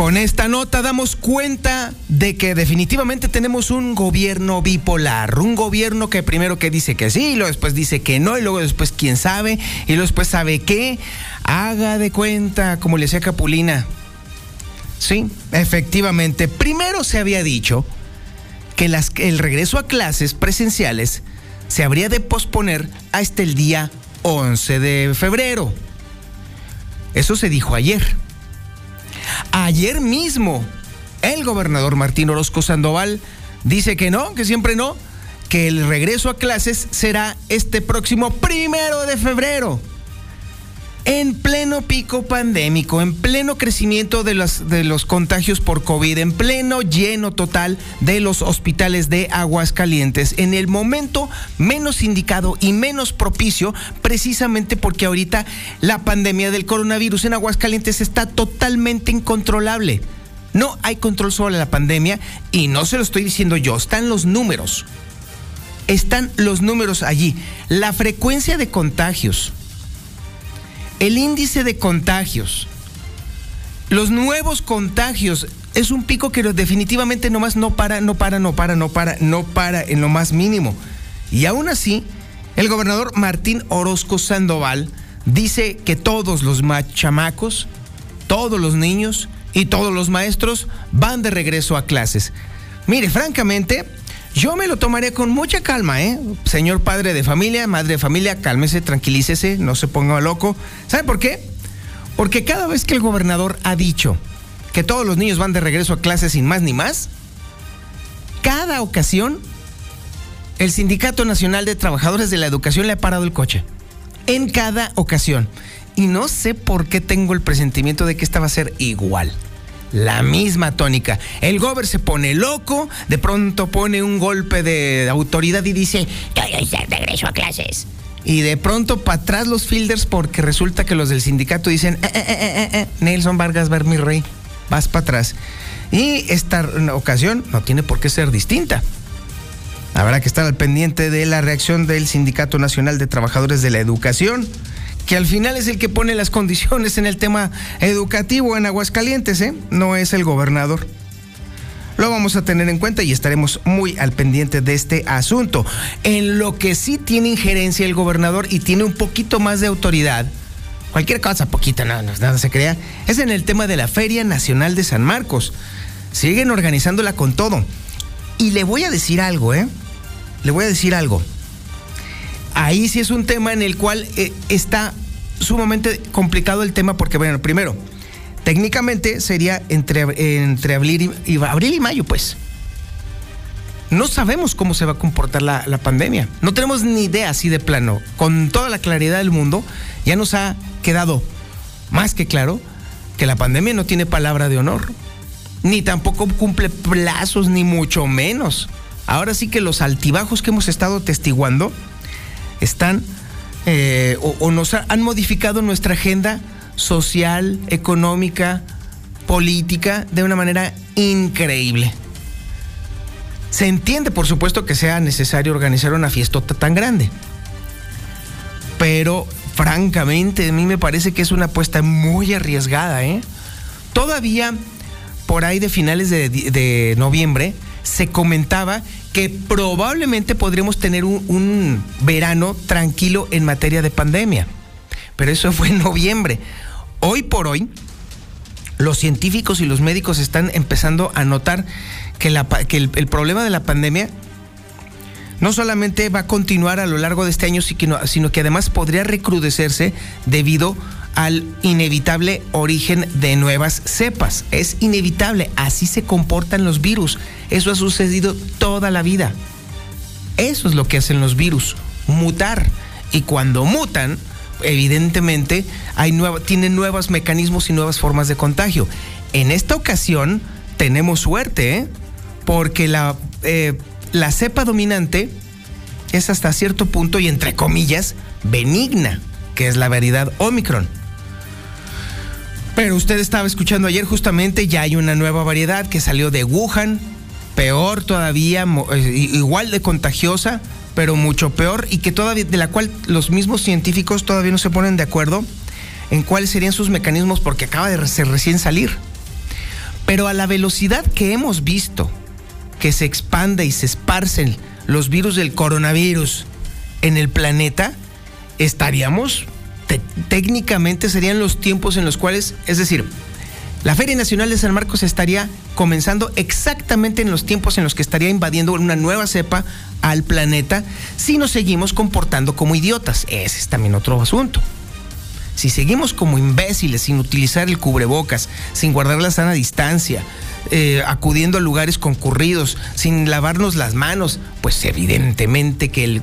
Con esta nota damos cuenta de que definitivamente tenemos un gobierno bipolar, un gobierno que primero que dice que sí, y luego después dice que no, y luego después quién sabe, y luego después sabe qué. Haga de cuenta, como le decía Capulina. Sí, efectivamente. Primero se había dicho que el regreso a clases presenciales se habría de posponer hasta el día 11 de febrero. Eso se dijo ayer. Ayer mismo, el gobernador Martín Orozco Sandoval dice que no, que siempre no, que el regreso a clases será este próximo primero de febrero. En pleno pico pandémico, en pleno crecimiento de los, de los contagios por COVID, en pleno lleno total de los hospitales de Aguascalientes, en el momento menos indicado y menos propicio, precisamente porque ahorita la pandemia del coronavirus en Aguascalientes está totalmente incontrolable. No hay control sobre la pandemia y no se lo estoy diciendo yo, están los números. Están los números allí. La frecuencia de contagios el índice de contagios, los nuevos contagios, es un pico que definitivamente nomás no para, no para, no para, no para, no para en lo más mínimo. Y aún así, el gobernador Martín Orozco Sandoval dice que todos los chamacos, todos los niños y todos los maestros van de regreso a clases. Mire, francamente, yo me lo tomaré con mucha calma, ¿eh? Señor padre de familia, madre de familia, cálmese, tranquilícese, no se ponga loco. ¿Sabe por qué? Porque cada vez que el gobernador ha dicho que todos los niños van de regreso a clases sin más ni más, cada ocasión el Sindicato Nacional de Trabajadores de la Educación le ha parado el coche. En cada ocasión. Y no sé por qué tengo el presentimiento de que esta va a ser igual la misma tónica. El gober se pone loco, de pronto pone un golpe de autoridad y dice, ya regreso a clases. Y de pronto para atrás los fielders porque resulta que los del sindicato dicen, eh, eh, eh, Nelson Vargas Ver mi rey, vas para atrás. Y esta ocasión no tiene por qué ser distinta. Habrá que estar al pendiente de la reacción del Sindicato Nacional de Trabajadores de la Educación que al final es el que pone las condiciones en el tema educativo en Aguascalientes, ¿eh? no es el gobernador. Lo vamos a tener en cuenta y estaremos muy al pendiente de este asunto. En lo que sí tiene injerencia el gobernador y tiene un poquito más de autoridad, cualquier cosa, poquita, nada, nada se crea, es en el tema de la Feria Nacional de San Marcos. Siguen organizándola con todo. Y le voy a decir algo, ¿eh? Le voy a decir algo ahí sí es un tema en el cual eh, está sumamente complicado el tema porque, bueno, primero, técnicamente sería entre, entre abril, y, abril y mayo, pues. No sabemos cómo se va a comportar la, la, pandemia. No tenemos ni idea así de plano. Con toda la claridad del mundo, ya nos ha quedado más que claro que la pandemia no tiene palabra de honor. Ni tampoco cumple plazos, ni mucho menos. Ahora sí que los altibajos que hemos estado testiguando están eh, o, nos han modificado nuestra agenda social, económica, política de una manera increíble. Se entiende, por supuesto, que sea necesario organizar una fiestota tan grande. Pero, francamente, a mí me parece que es una apuesta muy arriesgada. ¿eh? Todavía, por ahí de finales de noviembre, se comentaba que probablemente podríamos tener un, verano tranquilo en materia de pandemia. Pero eso fue en noviembre. Hoy por hoy, los científicos y los médicos están empezando a notar que, el, problema de la pandemia no solamente va a continuar a lo largo de este año, sino que además podría recrudecerse debido al inevitable origen de nuevas cepas. Es inevitable, así se comportan los virus. Eso ha sucedido toda la vida. Eso es lo que hacen los virus, mutar. Y cuando mutan, evidentemente hay tienen nuevos mecanismos y nuevas formas de contagio. En esta ocasión tenemos suerte, ¿eh? porque la, eh, la cepa dominante es hasta cierto punto y entre comillas benigna, que es la variedad Omicron. Pero usted estaba escuchando ayer justamente, ya hay una nueva variedad que salió de Wuhan, peor todavía, eh, igual de contagiosa, pero mucho peor y que todavía de la cual los mismos científicos todavía no se ponen de acuerdo en cuáles serían sus mecanismos porque acaba de recién salir. Pero a la velocidad que hemos visto que se expande y se esparcen los virus del coronavirus en el planeta, estaríamos técnicamente serían los tiempos en los cuales, es decir, la Feria Nacional de San Marcos estaría comenzando exactamente en los tiempos en los que estaría invadiendo una nueva cepa al planeta si nos seguimos comportando como idiotas. Ese es también otro asunto. Si seguimos como imbéciles sin utilizar el cubrebocas, sin guardar la sana distancia, eh, acudiendo a lugares concurridos, sin lavarnos las manos, pues evidentemente que el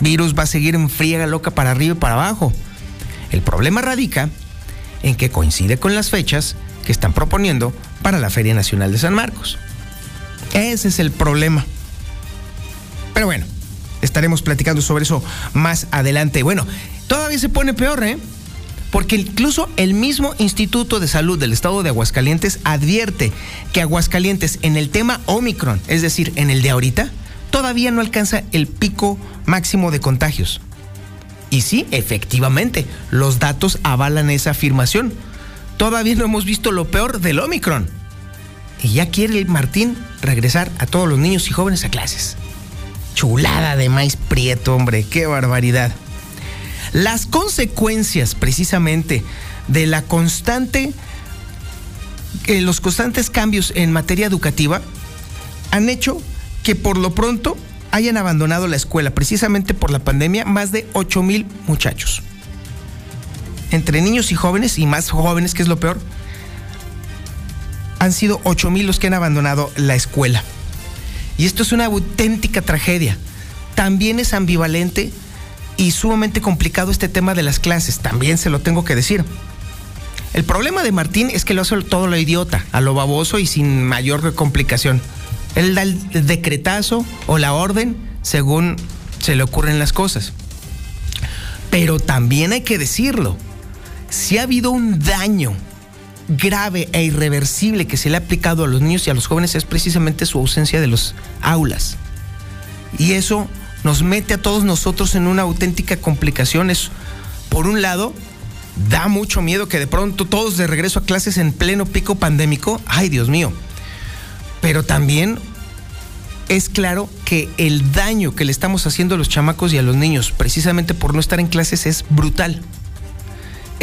virus va a seguir en friega loca para arriba y para abajo. El problema radica en que coincide con las fechas que están proponiendo para la Feria Nacional de San Marcos. Ese es el problema. Pero bueno, estaremos platicando sobre eso más adelante. Bueno, todavía se pone peor, ¿eh? Porque incluso el mismo Instituto de Salud del Estado de Aguascalientes advierte que Aguascalientes en el tema Omicron, es decir, en el de ahorita, todavía no alcanza el pico máximo de contagios. Y sí, efectivamente, los datos avalan esa afirmación todavía no hemos visto lo peor del Omicron. Y ya quiere el Martín regresar a todos los niños y jóvenes a clases. Chulada de maíz prieto, hombre, qué barbaridad. Las consecuencias precisamente de la constante, eh, los constantes cambios en materia educativa han hecho que por lo pronto hayan abandonado la escuela, precisamente por la pandemia, más de 8 mil muchachos entre niños y jóvenes, y más jóvenes, que es lo peor, han sido 8 mil los que han abandonado la escuela. Y esto es una auténtica tragedia. También es ambivalente y sumamente complicado este tema de las clases, también se lo tengo que decir. El problema de Martín es que lo hace todo lo idiota, a lo baboso y sin mayor complicación. Él da el decretazo o la orden según se le ocurren las cosas. Pero también hay que decirlo, si ha habido un daño grave e irreversible que se le ha aplicado a los niños y a los jóvenes es precisamente su ausencia de los aulas. Y eso nos mete a todos nosotros en una auténtica complicación. por un lado, da mucho miedo que de pronto todos de regreso a clases en pleno pico pandémico. Ay, Dios mío. Pero también es claro que el daño que le estamos haciendo a los chamacos y a los niños precisamente por no estar en clases es brutal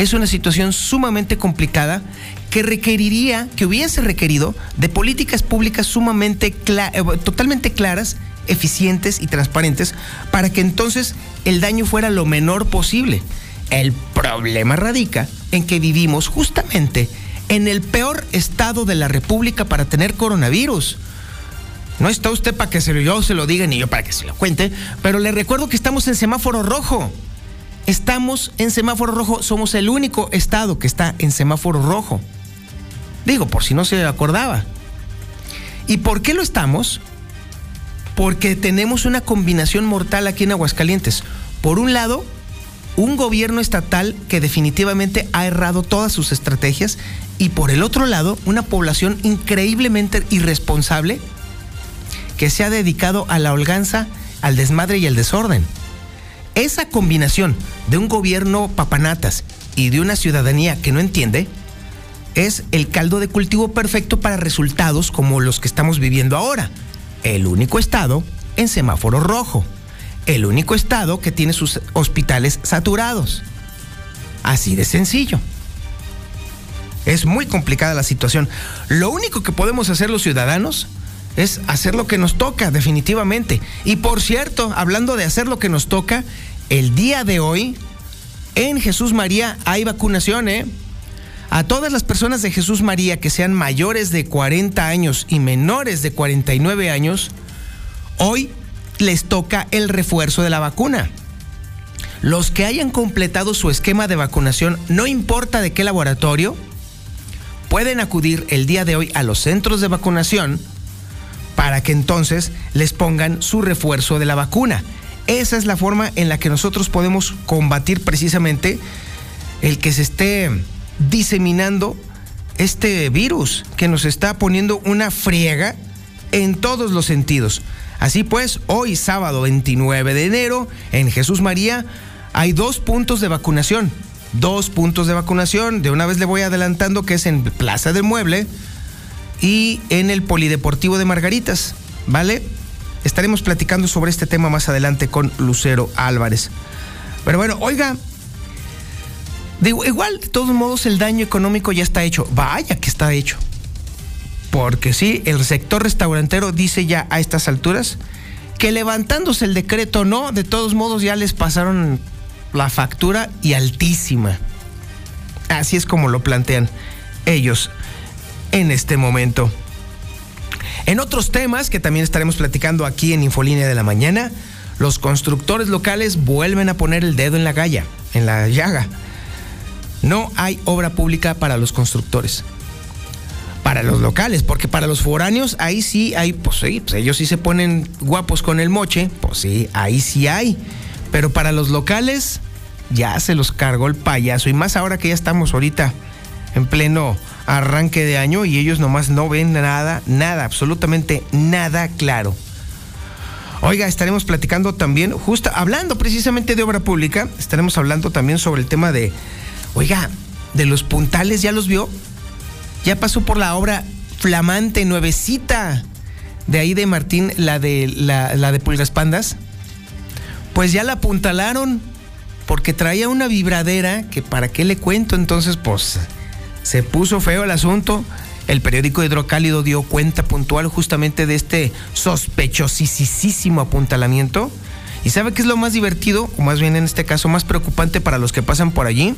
es una situación sumamente complicada que requeriría, que hubiese requerido de políticas públicas sumamente eh, totalmente claras, eficientes y transparentes para que entonces el daño fuera lo menor posible. El problema radica en que vivimos justamente en el peor estado de la República para tener coronavirus. No está usted para que se lo, yo se lo diga ni yo para que se lo cuente, pero le recuerdo que estamos en semáforo rojo. Estamos en semáforo rojo, somos el único estado que está en semáforo rojo. Digo, por si no se acordaba. ¿Y por qué lo estamos? Porque tenemos una combinación mortal aquí en Aguascalientes. Por un lado, un gobierno estatal que definitivamente ha errado todas sus estrategias y por el otro lado, una población increíblemente irresponsable que se ha dedicado a la holganza, al desmadre y al desorden. Esa combinación de un gobierno papanatas y de una ciudadanía que no entiende es el caldo de cultivo perfecto para resultados como los que estamos viviendo ahora. El único estado en semáforo rojo. El único estado que tiene sus hospitales saturados. Así de sencillo. Es muy complicada la situación. Lo único que podemos hacer los ciudadanos es hacer lo que nos toca, definitivamente. Y por cierto, hablando de hacer lo que nos toca, el día de hoy en Jesús María hay vacunación, ¿eh? A todas las personas de Jesús María que sean mayores de 40 años y menores de 49 años, hoy les toca el refuerzo de la vacuna. Los que hayan completado su esquema de vacunación, no importa de qué laboratorio, pueden acudir el día de hoy a los centros de vacunación para que entonces les pongan su refuerzo de la vacuna. Esa es la forma en la que nosotros podemos combatir precisamente el que se esté diseminando este virus que nos está poniendo una friega en todos los sentidos. Así pues, hoy sábado 29 de enero, en Jesús María, hay dos puntos de vacunación. Dos puntos de vacunación. De una vez le voy adelantando que es en Plaza del Mueble y en el Polideportivo de Margaritas. ¿Vale? Estaremos platicando sobre este tema más adelante con Lucero Álvarez. Pero bueno, oiga, Digo, igual, de todos modos, el daño económico ya está hecho. Vaya que está hecho. Porque sí, el sector restaurantero dice ya a estas alturas que levantándose el decreto no, de todos modos ya les pasaron la factura y altísima. Así es como lo plantean ellos en este momento. En otros temas que también estaremos platicando aquí en Infolínea de la Mañana, los constructores locales vuelven a poner el dedo en la galla, en la llaga no hay obra pública para los constructores. Para los locales, porque para los foráneos ahí sí hay, pues sí, pues ellos sí se ponen guapos con el moche, pues sí, ahí sí hay. Pero para los locales ya se los cargó el payaso y más ahora que ya estamos ahorita en pleno arranque de año y ellos nomás no ven nada, nada, absolutamente nada claro. Oiga, estaremos platicando también, justo hablando precisamente de obra pública, estaremos hablando también sobre el tema de Oiga, de los puntales, ¿ya los vio? Ya pasó por la obra flamante, nuevecita, de ahí de Martín, la de, la, de Pulgas Pandas. Pues ya la apuntalaron, porque traía una vibradera que para qué le cuento, entonces pues se puso feo el asunto. El periódico Hidrocálido dio cuenta puntual justamente de este sospechosísimo apuntalamiento. ¿Y sabe qué es lo más divertido, o más bien en este caso más preocupante para los que pasan por allí?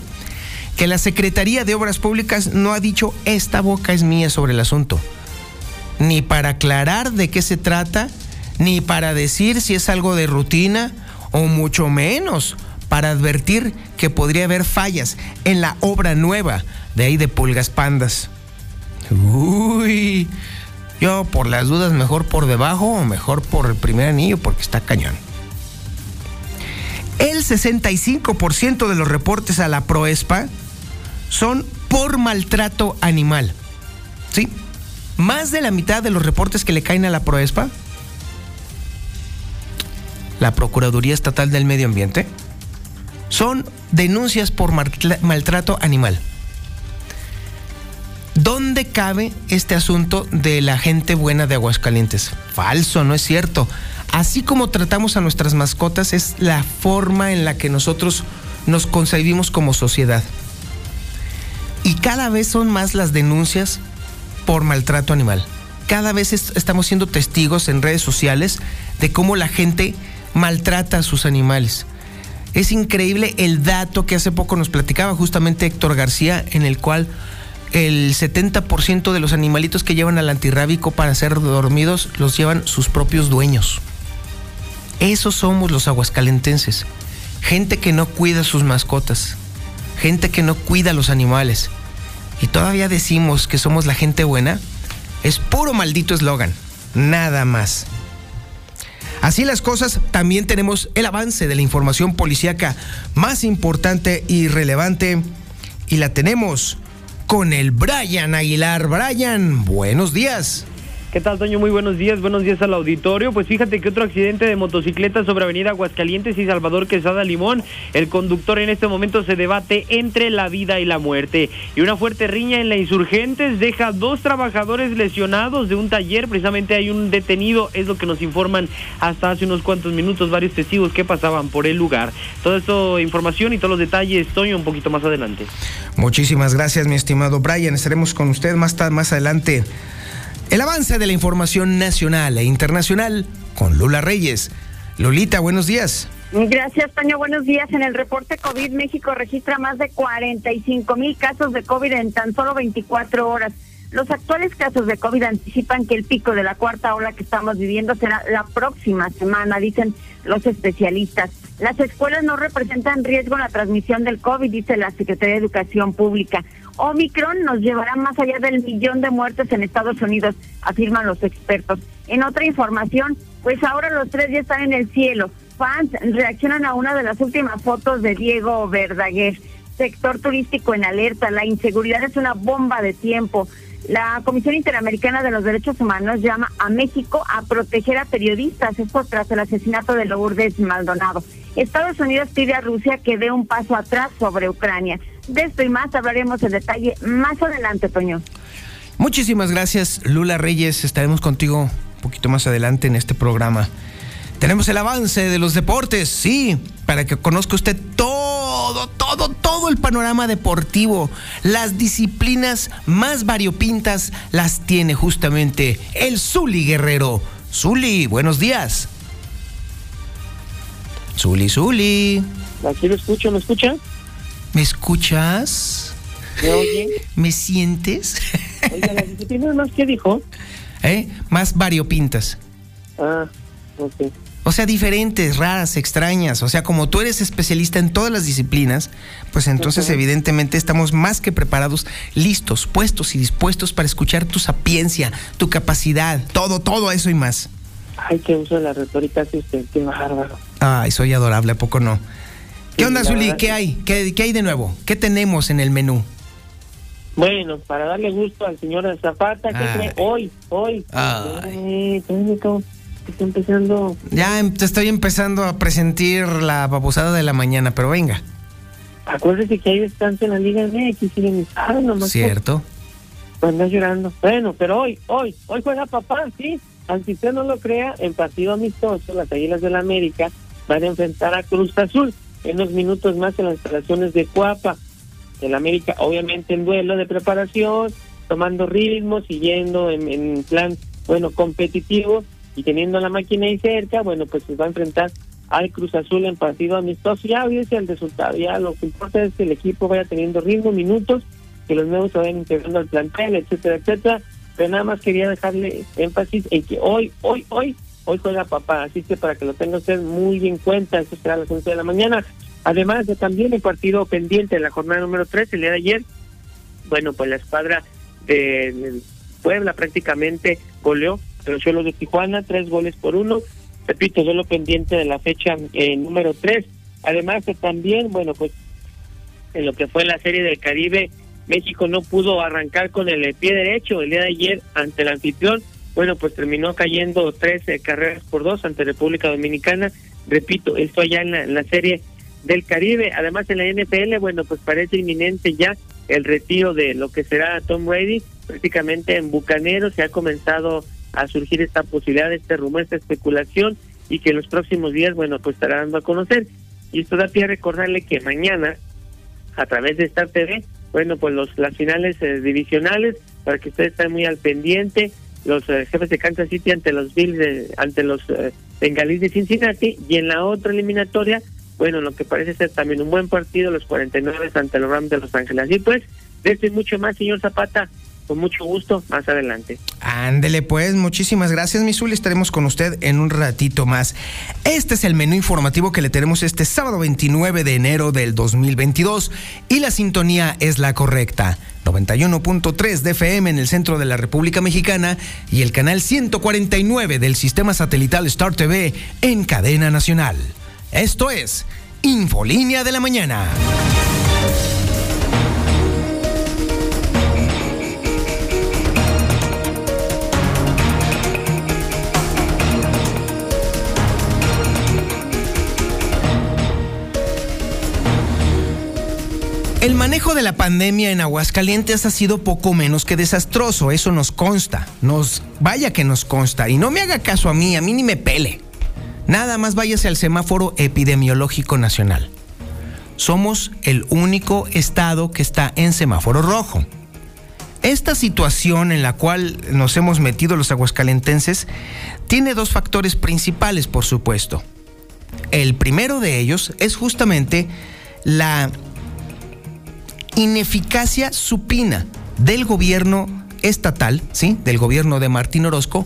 Que la Secretaría de Obras Públicas no ha dicho esta boca es mía sobre el asunto. Ni para aclarar de qué se trata, ni para decir si es algo de rutina, o mucho menos para advertir que podría haber fallas en la obra nueva de ahí de Pulgas Pandas. Uy, yo por las dudas mejor por debajo o mejor por el primer anillo porque está cañón. El 65% de los reportes a la Proespa son por maltrato animal. ¿Sí? Más de la mitad de los reportes que le caen a la Proespa, la Procuraduría Estatal del Medio Ambiente, son denuncias por maltrato animal. ¿Dónde cabe este asunto de la gente buena de Aguascalientes? Falso, no es cierto. Así como tratamos a nuestras mascotas es la forma en la que nosotros nos concebimos como sociedad. Y cada vez son más las denuncias por maltrato animal. Cada vez estamos siendo testigos en redes sociales de cómo la gente maltrata a sus animales. Es increíble el dato que hace poco nos platicaba justamente Héctor García, en el cual el 70% de los animalitos que llevan al antirrábico para ser dormidos los llevan sus propios dueños. Esos somos los aguascalentenses. Gente que no cuida sus mascotas, gente que no cuida a los animales y todavía decimos que somos la gente buena, es puro maldito eslogan, nada más. Así las cosas, también tenemos el avance de la información policíaca más importante y relevante y la tenemos con el Brian Aguilar. Brian, buenos días. ¿Qué tal, Toño? Muy buenos días, buenos días al auditorio. Pues fíjate que otro accidente de motocicleta sobre Avenida Aguascalientes y Salvador Quesada Limón. El conductor en este momento se debate entre la vida y la muerte. Y una fuerte riña en la Insurgentes deja dos trabajadores lesionados de un taller. Precisamente hay un detenido, es lo que nos informan hasta hace unos cuantos minutos varios testigos que pasaban por el lugar. Todo esto, información y todos los detalles, Toño, un poquito más adelante. Muchísimas gracias, mi estimado Brian. Estaremos con usted más, más adelante el avance de la información nacional e internacional con Lula Reyes. Lolita, buenos días. Gracias, Toño. Buenos días. En el reporte COVID, México registra más de 45 mil casos de COVID en tan solo 24 horas. Los actuales casos de COVID anticipan que el pico de la cuarta ola que estamos viviendo será la próxima semana, dicen los especialistas. Las escuelas no representan riesgo en la transmisión del COVID, dice la Secretaría de Educación Pública. Omicron nos llevará más allá del millón de muertes en Estados Unidos, afirman los expertos. En otra información, pues ahora los tres ya están en el cielo. Fans reaccionan a una de las últimas fotos de Diego Verdaguer. Sector turístico en alerta, la inseguridad es una bomba de tiempo. La Comisión Interamericana de los Derechos Humanos llama a México a proteger a periodistas, esto tras el asesinato de Lourdes Maldonado. Estados Unidos pide a Rusia que dé un paso atrás sobre Ucrania. De esto y más hablaremos en detalle más adelante, Toño. Muchísimas gracias, Lula Reyes. Estaremos contigo un poquito más adelante en este programa. Tenemos el avance de los deportes, sí, para que conozca usted todo, todo, todo el panorama deportivo. Las disciplinas más variopintas las tiene justamente el Zuli Guerrero. Zuli, buenos días. Zuli, Zuli. Aquí lo escucho, ¿me escucha? ¿Me escuchas? ¿Me oye? ¿Me sientes? Oiga, ¿las disciplinas más qué dijo? ¿Eh? Más variopintas. Ah, ok. O sea, diferentes, raras, extrañas. O sea, como tú eres especialista en todas las disciplinas, pues entonces evidentemente estamos más que preparados, listos, puestos y dispuestos para escuchar tu sapiencia, tu capacidad, todo, todo eso y más. Ay, que uso la retórica hace usted, qué bárbaro. Ay, soy adorable, ¿a poco no? ¿Qué onda, Zuli? ¿Qué hay? ¿Qué, ¿Qué hay de nuevo? ¿Qué tenemos en el menú? Bueno, para darle gusto al señor Zapata, ¿qué Ay. cree? Hoy, hoy. Ay. Eh, técnico, está empezando. Ya em- te estoy empezando a presentir la babosada de la mañana, pero venga. Acuérdese que hay descanso en la Liga MX y ni sabe nomás. Cierto. Pues llorando. Bueno, pero hoy, hoy, hoy juega papá, sí. Aunque usted no lo crea, en partido amistoso, las Águilas del la América van a enfrentar a Cruz Azul en unos minutos más en las instalaciones de Cuapa. El América, obviamente, en duelo de preparación, tomando ritmo, siguiendo en, plan, bueno, competitivo y teniendo la máquina ahí cerca, bueno, pues se va a enfrentar al Cruz Azul en partido amistoso. Ya olvídese el resultado, ya lo que importa es que el equipo vaya teniendo ritmo, minutos, que los nuevos se vayan integrando al plantel, etcétera, etcétera. Pero nada más quería dejarle énfasis en que hoy, hoy, hoy, hoy juega papá. Así que para que lo tenga usted muy en cuenta, eso será a las 11 de la mañana. Además de también el partido pendiente de la jornada número 3, el día de ayer, bueno, pues la escuadra de, Puebla prácticamente goleó los Cholos de Tijuana, tres goles por uno. Repito, solo pendiente de la fecha eh, número 3. Además de también, bueno, pues en lo que fue la Serie del Caribe, México no pudo arrancar con el pie derecho el día de ayer ante el anfitrión. Bueno, pues terminó cayendo 13 carreras por dos ante República Dominicana. Repito, esto allá en la, Serie del Caribe. Además, en la NFL, bueno, pues parece inminente ya el retiro de lo que será Tom Brady. Prácticamente en Bucanero se ha comenzado a surgir esta posibilidad, este rumor, esta especulación y que en los próximos días, bueno, pues estará dando a conocer. Y esto da pie a recordarle que mañana, a través de Star TV, bueno, pues los las finales eh, divisionales, para que ustedes estén muy al pendiente, los eh, jefes de Kansas City ante los Bills, de- ante los eh, de Cincinnati, y en la otra eliminatoria, bueno, lo que parece ser también un buen partido, los 49 ante los Rams de Los Ángeles. Así pues, de esto y mucho más, señor Zapata, con mucho gusto, más adelante. Ándele pues, muchísimas gracias, mi Zuli. Estaremos con usted en un ratito más. Este es el menú informativo que le tenemos este sábado 29 de enero del 2022 y la sintonía es la correcta. 91.3 de FM en el centro de la República Mexicana y el canal 149 del sistema satelital Star TV en cadena nacional. Esto es Infolínea de la Mañana. Manejo de la pandemia en Aguascalientes ha sido poco menos que desastroso, eso nos consta, nos vaya que nos consta y no me haga caso a mí, a mí ni me pele. Nada más váyase al semáforo epidemiológico nacional. Somos el único estado que está en semáforo rojo. Esta situación en la cual nos hemos metido los aguascalentenses tiene dos factores principales, por supuesto. El primero de ellos es justamente la ineficacia supina del gobierno estatal, ¿sí? Del gobierno de Martín Orozco,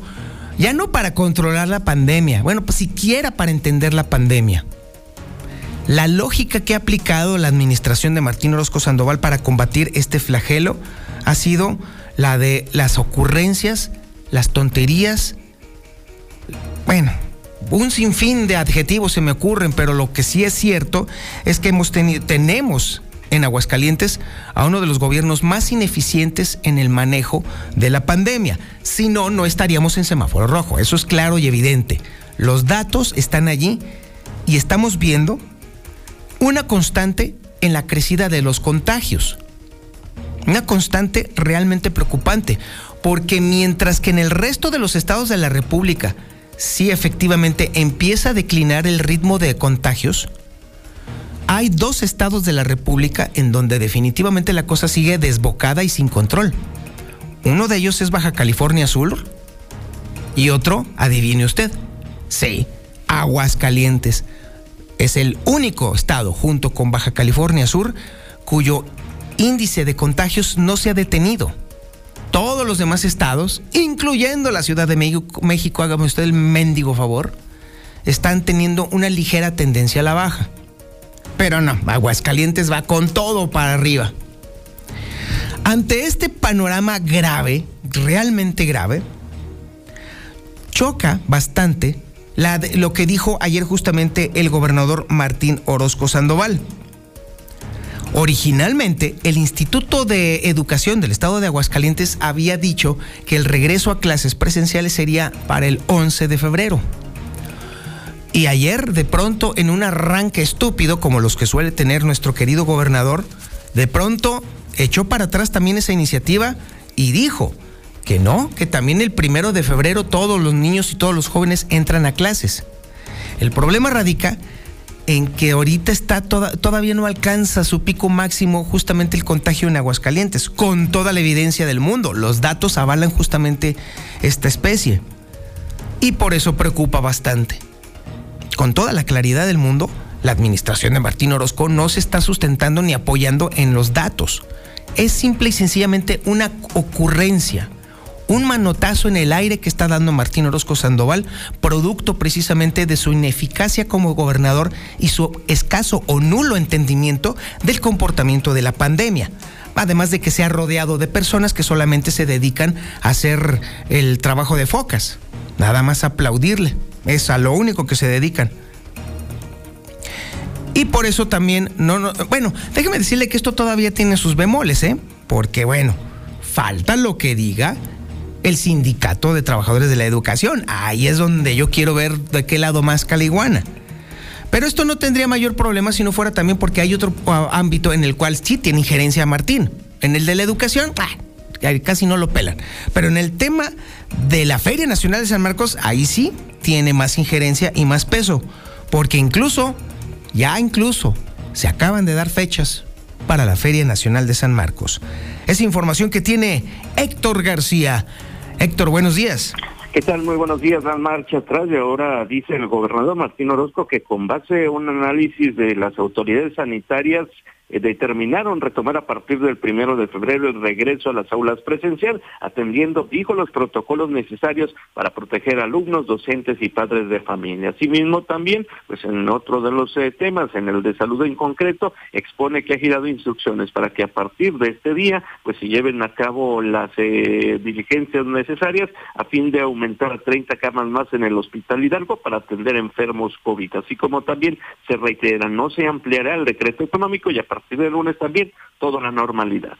ya no para controlar la pandemia, bueno, pues siquiera para entender la pandemia. La lógica que ha aplicado la administración de Martín Orozco Sandoval para combatir este flagelo ha sido la de las ocurrencias, las tonterías, bueno, un sinfín de adjetivos se me ocurren, pero lo que sí es cierto es que hemos tenido, tenemos en Aguascalientes a uno de los gobiernos más ineficientes en el manejo de la pandemia. Si no, no estaríamos en semáforo rojo. Eso es claro y evidente. Los datos están allí y estamos viendo una constante en la crecida de los contagios. Una constante realmente preocupante, porque mientras que en el resto de los estados de la República sí efectivamente empieza a declinar el ritmo de contagios, hay dos estados de la República en donde definitivamente la cosa sigue desbocada y sin control. Uno de ellos es Baja California Sur y otro, adivine usted, sí, Aguascalientes. Es el único estado junto con Baja California Sur cuyo índice de contagios no se ha detenido. Todos los demás estados, incluyendo la Ciudad de México, México hágame usted el mendigo favor, están teniendo una ligera tendencia a la baja. Pero no, Aguascalientes va con todo para arriba. Ante este panorama grave, realmente grave, choca bastante lo que dijo ayer justamente el gobernador Martín Orozco Sandoval. Originalmente, el Instituto de Educación del Estado de Aguascalientes había dicho que el regreso a clases presenciales sería para el 11 de febrero. Y ayer, de pronto, en un arranque estúpido como los que suele tener nuestro querido gobernador, de pronto echó para atrás también esa iniciativa y dijo que no, que también el primero de febrero todos los niños y todos los jóvenes entran a clases. El problema radica en que ahorita está todavía no alcanza su pico máximo justamente el contagio en Aguascalientes, con toda la evidencia del mundo. Los datos avalan justamente esta especie. Y por eso preocupa bastante con toda la claridad del mundo, la administración de Martín Orozco no se está sustentando ni apoyando en los datos. Es simple y sencillamente una ocurrencia, un manotazo en el aire que está dando Martín Orozco Sandoval, producto precisamente de su ineficacia como gobernador y su escaso o nulo entendimiento del comportamiento de la pandemia. Además de que se ha rodeado de personas que solamente se dedican a hacer el trabajo de focas. Nada más aplaudirle. Es a lo único que se dedican. Y por eso también, no, no, bueno, déjeme decirle que esto todavía tiene sus bemoles, ¿eh? Porque bueno, falta lo que diga el sindicato de trabajadores de la educación. Ahí es donde yo quiero ver de qué lado más caliguana. Pero esto no tendría mayor problema si no fuera también porque hay otro ah, ámbito en el cual sí tiene injerencia Martín. En el de la educación, ah, casi no lo pelan. Pero en el tema de la Feria Nacional de San Marcos, ahí sí tiene más injerencia y más peso. Porque incluso, ya incluso, se acaban de dar fechas para la Feria Nacional de San Marcos. Es información que tiene Héctor García. Héctor, buenos días. ¿Qué tal? Muy buenos días. Dan marcha atrás y ahora dice el gobernador Martín Orozco que con base en un análisis de las autoridades sanitarias eh, determinaron retomar a partir del primero de febrero el regreso a las aulas presencial, atendiendo, dijo, los protocolos necesarios para proteger alumnos, docentes y padres de familia. Asimismo, también, pues en otro de los eh, temas, en el de salud en concreto, expone que ha girado instrucciones para que a partir de este día, pues se lleven a cabo las eh, diligencias necesarias a fin de aumentar a 30 camas más en el Hospital Hidalgo para atender enfermos COVID, así como también se reitera, no se ampliará el decreto económico y a del lunes también toda la normalidad.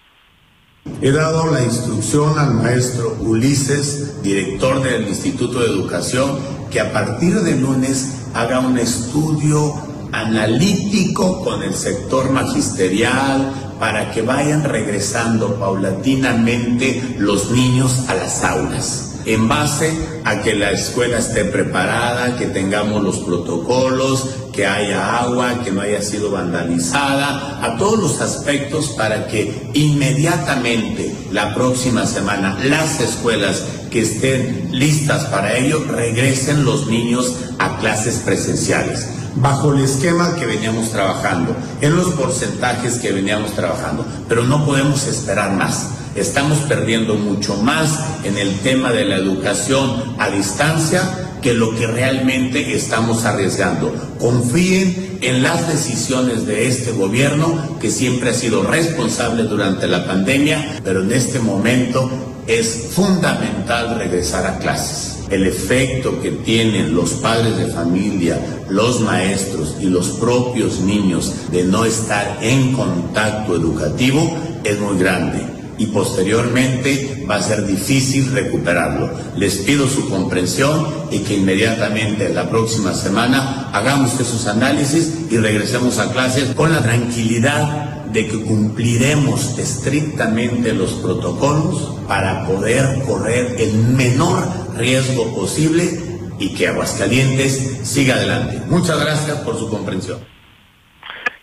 He dado la instrucción al maestro Ulises, director del Instituto de Educación, que a partir del lunes haga un estudio analítico con el sector magisterial, para que vayan regresando paulatinamente los niños a las aulas en base a que la escuela esté preparada, que tengamos los protocolos, que haya agua, que no haya sido vandalizada, a todos los aspectos para que inmediatamente la próxima semana las escuelas que estén listas para ello regresen los niños a clases presenciales bajo el esquema que veníamos trabajando, en los porcentajes que veníamos trabajando, pero no podemos esperar más. Estamos perdiendo mucho más en el tema de la educación a distancia que lo que realmente estamos arriesgando. Confíen en las decisiones de este gobierno que siempre ha sido responsable durante la pandemia, pero en este momento es fundamental regresar a clases. El efecto que tienen los padres de familia, los maestros y los propios niños de no estar en contacto educativo es muy grande y posteriormente va a ser difícil recuperarlo. Les pido su comprensión y que inmediatamente la próxima semana hagamos esos análisis y regresemos a clases con la tranquilidad de que cumpliremos estrictamente los protocolos para poder correr el menor riesgo posible y que Aguascalientes siga adelante. Muchas gracias por su comprensión.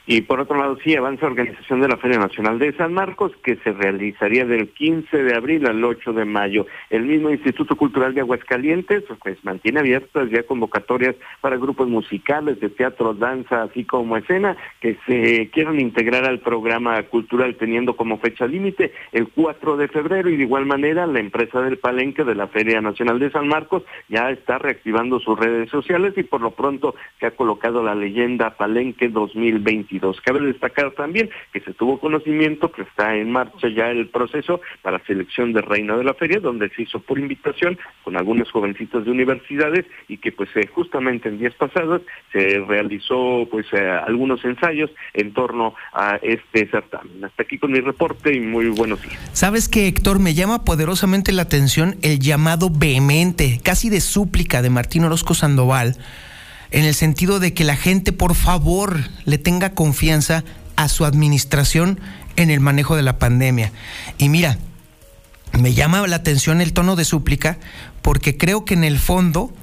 Y por otro lado, sí avanza la organización de la Feria Nacional de San Marcos, que se realizaría del 15 de abril al 8 de mayo. El mismo Instituto Cultural de Aguascalientes pues mantiene abiertas ya convocatorias para grupos musicales de teatro, danza, así como escena, que se quieran integrar al programa cultural teniendo como fecha límite el 4 de febrero. Y de igual manera, la empresa del Palenque de la Feria Nacional de San Marcos ya está reactivando sus redes sociales y por lo pronto se ha colocado la leyenda Palenque 2020 Cabe destacar también que se tuvo conocimiento que está en marcha ya el proceso para selección de reina de la feria, donde se hizo por invitación con algunos jovencitos de universidades y que pues eh, justamente en días pasados se realizó pues eh, algunos ensayos en torno a este certamen. Hasta aquí con mi reporte y muy buenos días. Sabes que Héctor me llama poderosamente la atención el llamado vehemente, casi de súplica de Martín Orozco Sandoval en el sentido de que la gente por favor le tenga confianza a su administración en el manejo de la pandemia. Y mira, me llama la atención el tono de súplica porque creo que en el fondo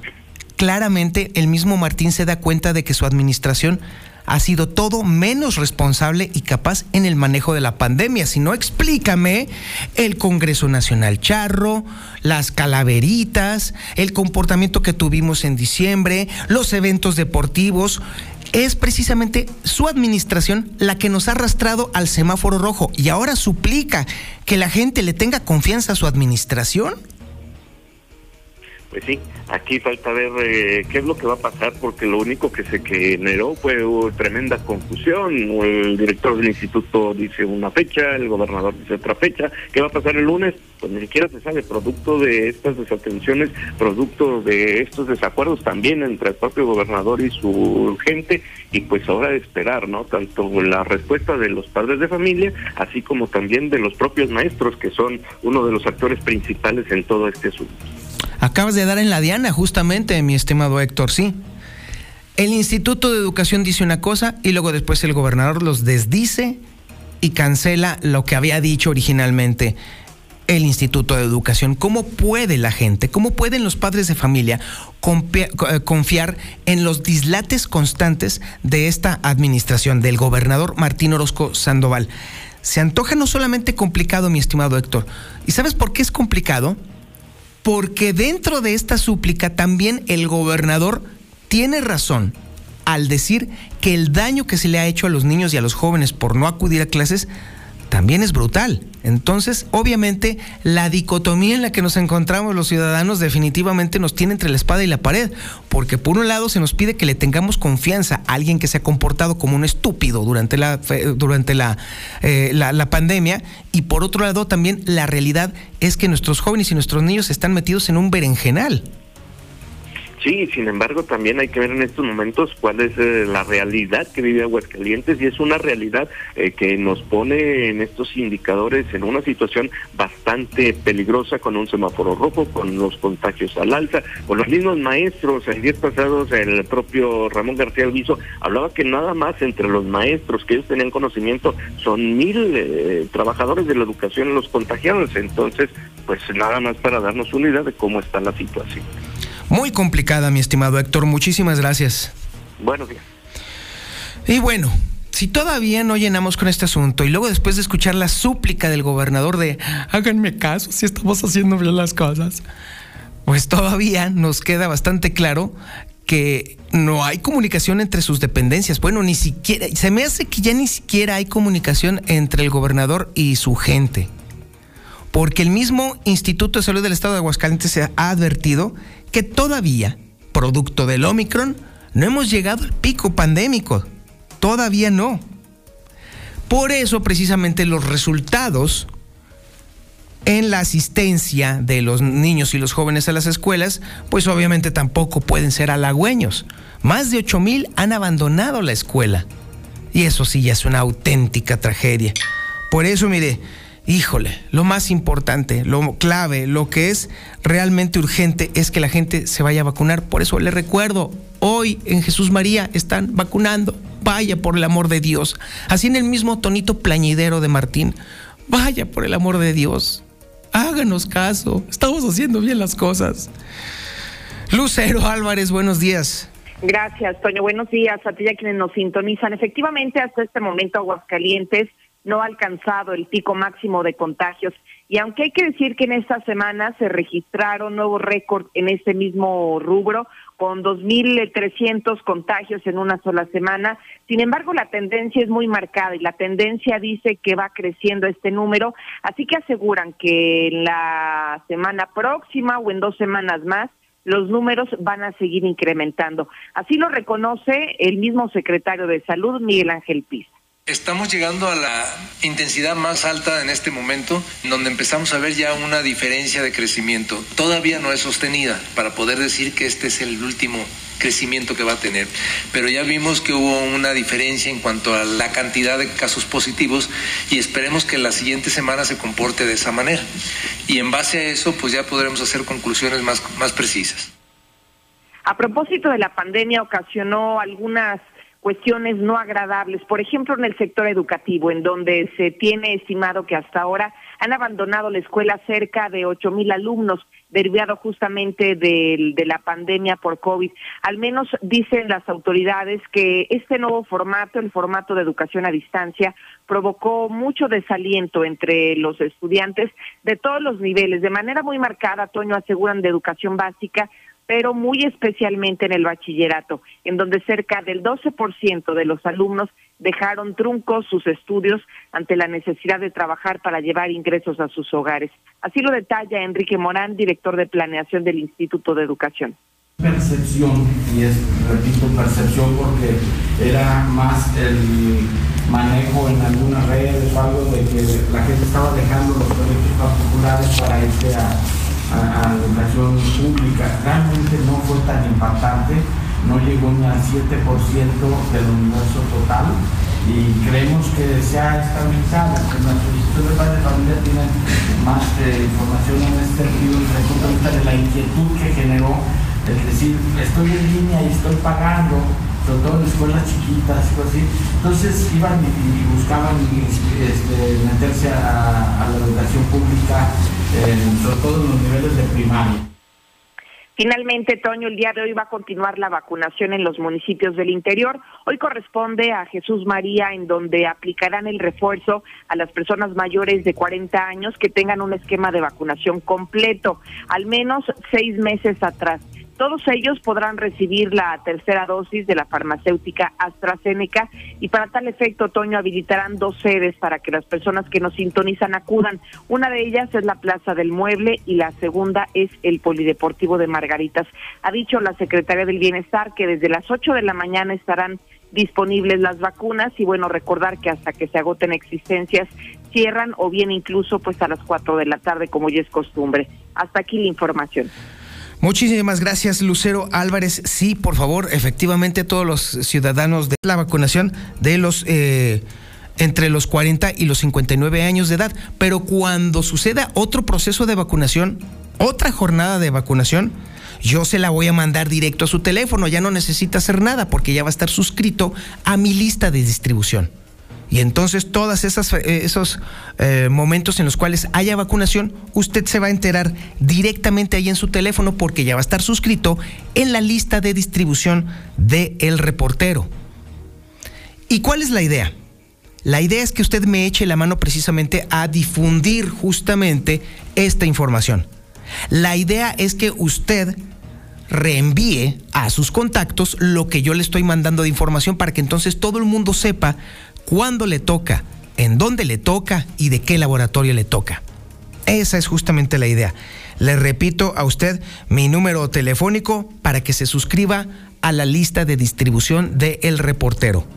claramente el mismo Martín se da cuenta de que su administración ha sido todo menos responsable y capaz en el manejo de la pandemia. Si no, explícame el Congreso Nacional Charro, las calaveritas, el comportamiento que tuvimos en diciembre, los eventos deportivos. Es precisamente su administración la que nos ha arrastrado al semáforo rojo y ahora suplica que la gente le tenga confianza a su administración. Pues sí, aquí falta ver eh, qué es lo que va a pasar, porque lo único que se generó fue tremenda confusión. El director del instituto dice una fecha, el gobernador dice otra fecha. ¿Qué va a pasar el lunes? Pues ni siquiera se sabe, producto de estas desatenciones, producto de estos desacuerdos también entre el propio gobernador y su gente, y pues ahora de esperar, ¿no? Tanto la respuesta de los padres de familia, así como también de los propios maestros, que son uno de los actores principales en todo este asunto. Acabas de dar en la diana, justamente, mi estimado Héctor, sí. El Instituto de Educación dice una cosa y luego después el gobernador los desdice y cancela lo que había dicho originalmente el Instituto de Educación. ¿Cómo puede la gente, cómo pueden los padres de familia eh, confiar en los dislates constantes de esta administración, del gobernador Martín Orozco Sandoval? Se antoja no solamente complicado, mi estimado Héctor. ¿Y sabes por qué es complicado? Porque dentro de esta súplica también el gobernador tiene razón al decir que el daño que se le ha hecho a los niños y a los jóvenes por no acudir a clases también es brutal. Entonces, obviamente, la dicotomía en la que nos encontramos los ciudadanos definitivamente nos tiene entre la espada y la pared, porque por un lado se nos pide que le tengamos confianza a alguien que se ha comportado como un estúpido durante la, durante eh, la, la pandemia, y por otro lado también la realidad es que nuestros jóvenes y nuestros niños están metidos en un berenjenal. Sí, sin embargo, también hay que ver en estos momentos cuál es eh, la realidad que vive Aguascalientes y es una realidad eh, que nos pone en estos indicadores en una situación bastante peligrosa con un semáforo rojo, con los contagios al alza, con los mismos maestros. El día pasado el propio Ramón García Alviso hablaba que nada más entre los maestros que ellos tenían conocimiento son mil eh, trabajadores de la educación los contagiados. Entonces, pues nada más para darnos una idea de cómo está la situación. Muy complicada, mi estimado Héctor. Muchísimas gracias. Buenos días. Y bueno, si todavía no llenamos con este asunto y luego después de escuchar la súplica del gobernador de háganme caso si estamos haciendo bien las cosas, pues todavía nos queda bastante claro que no hay comunicación entre sus dependencias. Bueno, ni siquiera, se me hace que ya ni siquiera hay comunicación entre el gobernador y su gente. Porque el mismo Instituto de Salud del Estado de Aguascalientes se ha advertido que todavía, producto del Omicron, no hemos llegado al pico pandémico. Todavía no. Por eso precisamente los resultados en la asistencia de los niños y los jóvenes a las escuelas, pues obviamente tampoco pueden ser halagüeños. Más de 8 mil han abandonado la escuela. Y eso sí ya es una auténtica tragedia. Por eso, mire, híjole, lo más importante, lo clave, lo que es realmente urgente es que la gente se vaya a vacunar. Por eso le recuerdo, hoy en Jesús María están vacunando. Vaya por el amor de Dios. Así en el mismo tonito plañidero de Martín. Vaya por el amor de Dios. Háganos caso. Estamos haciendo bien las cosas. Lucero Álvarez, buenos días. Gracias, Toño. Buenos días a ti y a quienes nos sintonizan. Efectivamente, hasta este momento Aguascalientes no ha alcanzado el pico máximo de contagios. Y aunque hay que decir que en esta semana se registraron nuevos récords en ese mismo rubro, con 2.300 contagios en una sola semana, sin embargo la tendencia es muy marcada y la tendencia dice que va creciendo este número, así que aseguran que en la semana próxima o en dos semanas más los números van a seguir incrementando. Así lo reconoce el mismo secretario de Salud, Miguel Ángel Pisa. Estamos llegando a la intensidad más alta en este momento, donde empezamos a ver ya una diferencia de crecimiento. Todavía no es sostenida para poder decir que este es el último crecimiento que va a tener, pero ya vimos que hubo una diferencia en cuanto a la cantidad de casos positivos y esperemos que la siguiente semana se comporte de esa manera. Y en base a eso, pues ya podremos hacer conclusiones más, más precisas. A propósito de la pandemia, ocasionó algunas cuestiones no agradables, por ejemplo en el sector educativo, en donde se tiene estimado que hasta ahora han abandonado la escuela cerca de ocho mil alumnos, derivado justamente de, de, la pandemia por COVID. Al menos dicen las autoridades que este nuevo formato, el formato de educación a distancia, provocó mucho desaliento entre los estudiantes de todos los niveles, de manera muy marcada, Toño, aseguran de educación básica, pero muy especialmente en el bachillerato, en donde cerca del 12% de los alumnos dejaron truncos sus estudios ante la necesidad de trabajar para llevar ingresos a sus hogares. Así lo detalla Enrique Morán, director de planeación del Instituto de Educación. Percepción, y es, repito, percepción porque era más el manejo en algunas redes o algo de que la gente estaba dejando los colegios particulares para irse a a, la educación pública. Realmente no fue tan impactante, no llegó ni al 7% del universo total y creemos que se ha estabilizado. En la solicitud de padres de familia tienen más eh, información en este sentido desde el punto de la inquietud que generó, es decir, estoy en línea y estoy pagando, sobre todo en escuelas chiquitas y así. Entonces iban y, buscaban este, meterse a la educación pública los niveles de primaria. Finalmente, Toño, el día de hoy va a continuar la vacunación en los municipios del interior. Hoy corresponde a Jesús María, en donde aplicarán el refuerzo a las personas mayores de 40 años que tengan un esquema de vacunación completo, al menos seis meses atrás. Todos ellos podrán recibir la tercera dosis de la farmacéutica AstraZeneca y para tal efecto, Toño, habilitarán dos sedes para que las personas que nos sintonizan acudan. Una de ellas es la Plaza del Mueble y la segunda es el Polideportivo de Margaritas. Ha dicho la Secretaría del Bienestar que desde las 8 de la mañana estarán disponibles las vacunas y bueno, recordar que hasta que se agoten existencias cierran o bien incluso pues a las 4 de la tarde como ya es costumbre. Hasta aquí la información. Muchísimas gracias, Lucero Álvarez. Sí, por favor, efectivamente, todos los ciudadanos de la vacunación de los eh, entre los 40 y los 59 años de edad. Pero cuando suceda otro proceso de vacunación, otra jornada de vacunación, yo se la voy a mandar directo a su teléfono. Ya no necesita hacer nada porque ya va a estar suscrito a mi lista de distribución. Y entonces todos eh, esos eh, momentos en los cuales haya vacunación, usted se va a enterar directamente ahí en su teléfono porque ya va a estar suscrito en la lista de distribución de El Reportero. ¿Y cuál es la idea? La idea es que usted me eche la mano precisamente a difundir justamente esta información. La idea es que usted reenvíe a sus contactos lo que yo le estoy mandando de información para que entonces todo el mundo sepa cuándo le toca, en dónde le toca y de qué laboratorio le toca. Esa es justamente la idea. Le repito a usted mi número telefónico para que se suscriba a la lista de distribución de El Reportero.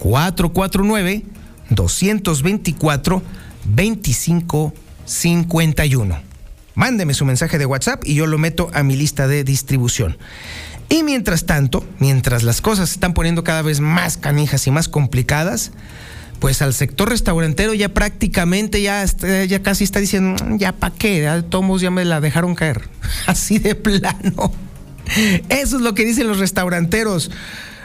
449-224-2551. Mándeme su mensaje de WhatsApp y yo lo meto a mi lista de distribución. Y mientras tanto, mientras las cosas se están poniendo cada vez más canijas y más complicadas, pues al sector restaurantero ya prácticamente ya, ya casi está diciendo, mm, ya para qué, ya, tomos ya me la dejaron caer, así de plano. Eso es lo que dicen los restauranteros,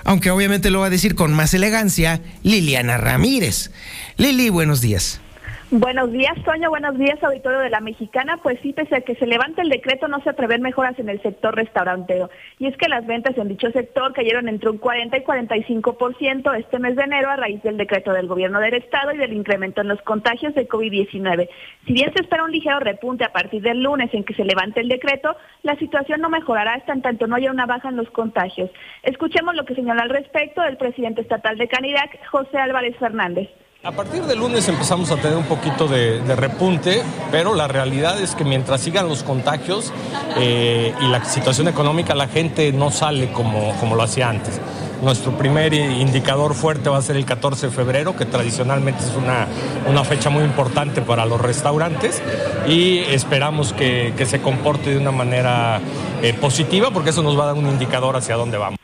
aunque obviamente lo va a decir con más elegancia Liliana Ramírez. Lili, buenos días. Buenos días, Toño. Buenos días, auditorio de la Mexicana. Pues sí, pese a que se levante el decreto, no se prevén mejoras en el sector restaurantero. Y es que las ventas en dicho sector cayeron entre un 40 y 45% este mes de enero a raíz del decreto del gobierno del Estado y del incremento en los contagios de COVID-19. Si bien se espera un ligero repunte a partir del lunes en que se levante el decreto, la situación no mejorará hasta en tanto no haya una baja en los contagios. Escuchemos lo que señala al respecto el presidente estatal de Canidac, José Álvarez Fernández. A partir del lunes empezamos a tener un poquito de, repunte, pero la realidad es que mientras sigan los contagios eh, y la situación económica, la gente no sale como, como lo hacía antes. Nuestro primer indicador fuerte va a ser el 14 de febrero, que tradicionalmente es una, una fecha muy importante para los restaurantes y esperamos que, se comporte de una manera eh, positiva porque eso nos va a dar un indicador hacia dónde vamos.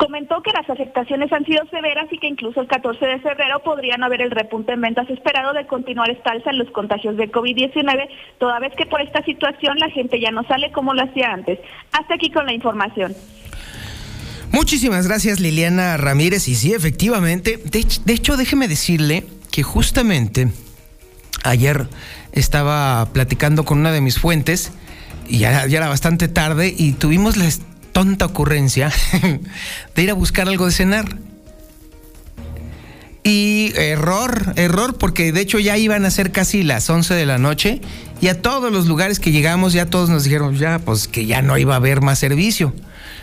Comentó que las afectaciones han sido severas y que incluso el 14 de febrero podrían haber el repunte en ventas esperado de continuar esta en los contagios de COVID-19, toda vez que por esta situación la gente ya no sale como lo hacía antes. Hasta aquí con la información. Muchísimas gracias Liliana Ramírez y sí, efectivamente, de, hecho déjeme decirle que justamente ayer estaba platicando con una de mis fuentes y ya, ya, era bastante tarde y tuvimos la, tonta ocurrencia de ir a buscar algo de cenar. Y error, error, porque de hecho ya iban a ser casi las 11 de la noche y a todos los lugares que llegamos ya todos nos dijeron ya, pues que ya no iba a haber más servicio.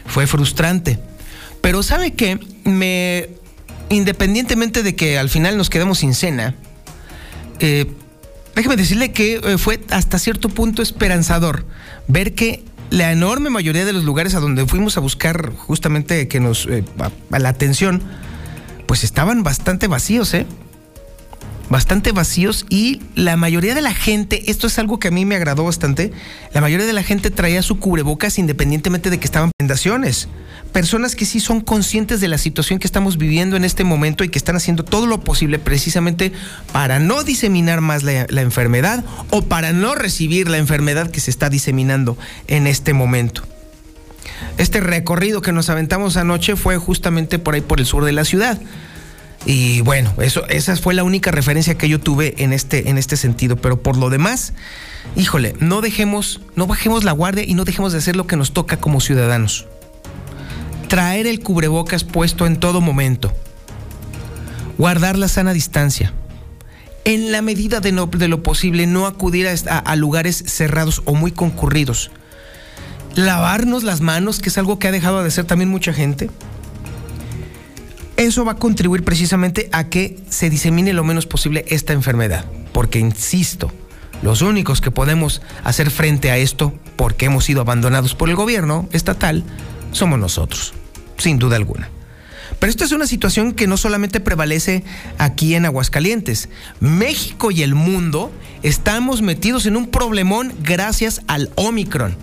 Fue frustrante. Pero ¿sabe qué? Me, independientemente de que al final nos quedamos sin cena, eh, déjeme decirle que eh, fue hasta cierto punto esperanzador ver que la enorme mayoría de los lugares a donde fuimos a buscar justamente que nos eh, a, la atención, pues estaban bastante vacíos, ¿eh? Bastante vacíos y la mayoría de la gente, esto es algo que a mí me agradó bastante, la mayoría de la gente traía su cubrebocas independientemente de que estaban vendaciones personas que sí son conscientes de la situación que estamos viviendo en este momento y que están haciendo todo lo posible precisamente para no diseminar más la, enfermedad o para no recibir la enfermedad que se está diseminando en este momento. Este recorrido que nos aventamos anoche fue justamente por ahí por el sur de la ciudad. Y bueno, eso, esa fue la única referencia que yo tuve en este, en este sentido. Pero por lo demás, híjole, no dejemos, no bajemos la guardia y no dejemos de hacer lo que nos toca como ciudadanos traer el cubrebocas puesto en todo momento, guardar la sana distancia, en la medida de, lo posible no acudir a, lugares cerrados o muy concurridos, lavarnos las manos, que es algo que ha dejado de hacer también mucha gente. Eso va a contribuir precisamente a que se disemine lo menos posible esta enfermedad, porque insisto, los únicos que podemos hacer frente a esto, porque hemos sido abandonados por el gobierno estatal, somos nosotros, sin duda alguna. Pero esta es una situación que no solamente prevalece aquí en Aguascalientes. México y el mundo estamos metidos en un problemón gracias al Omicron.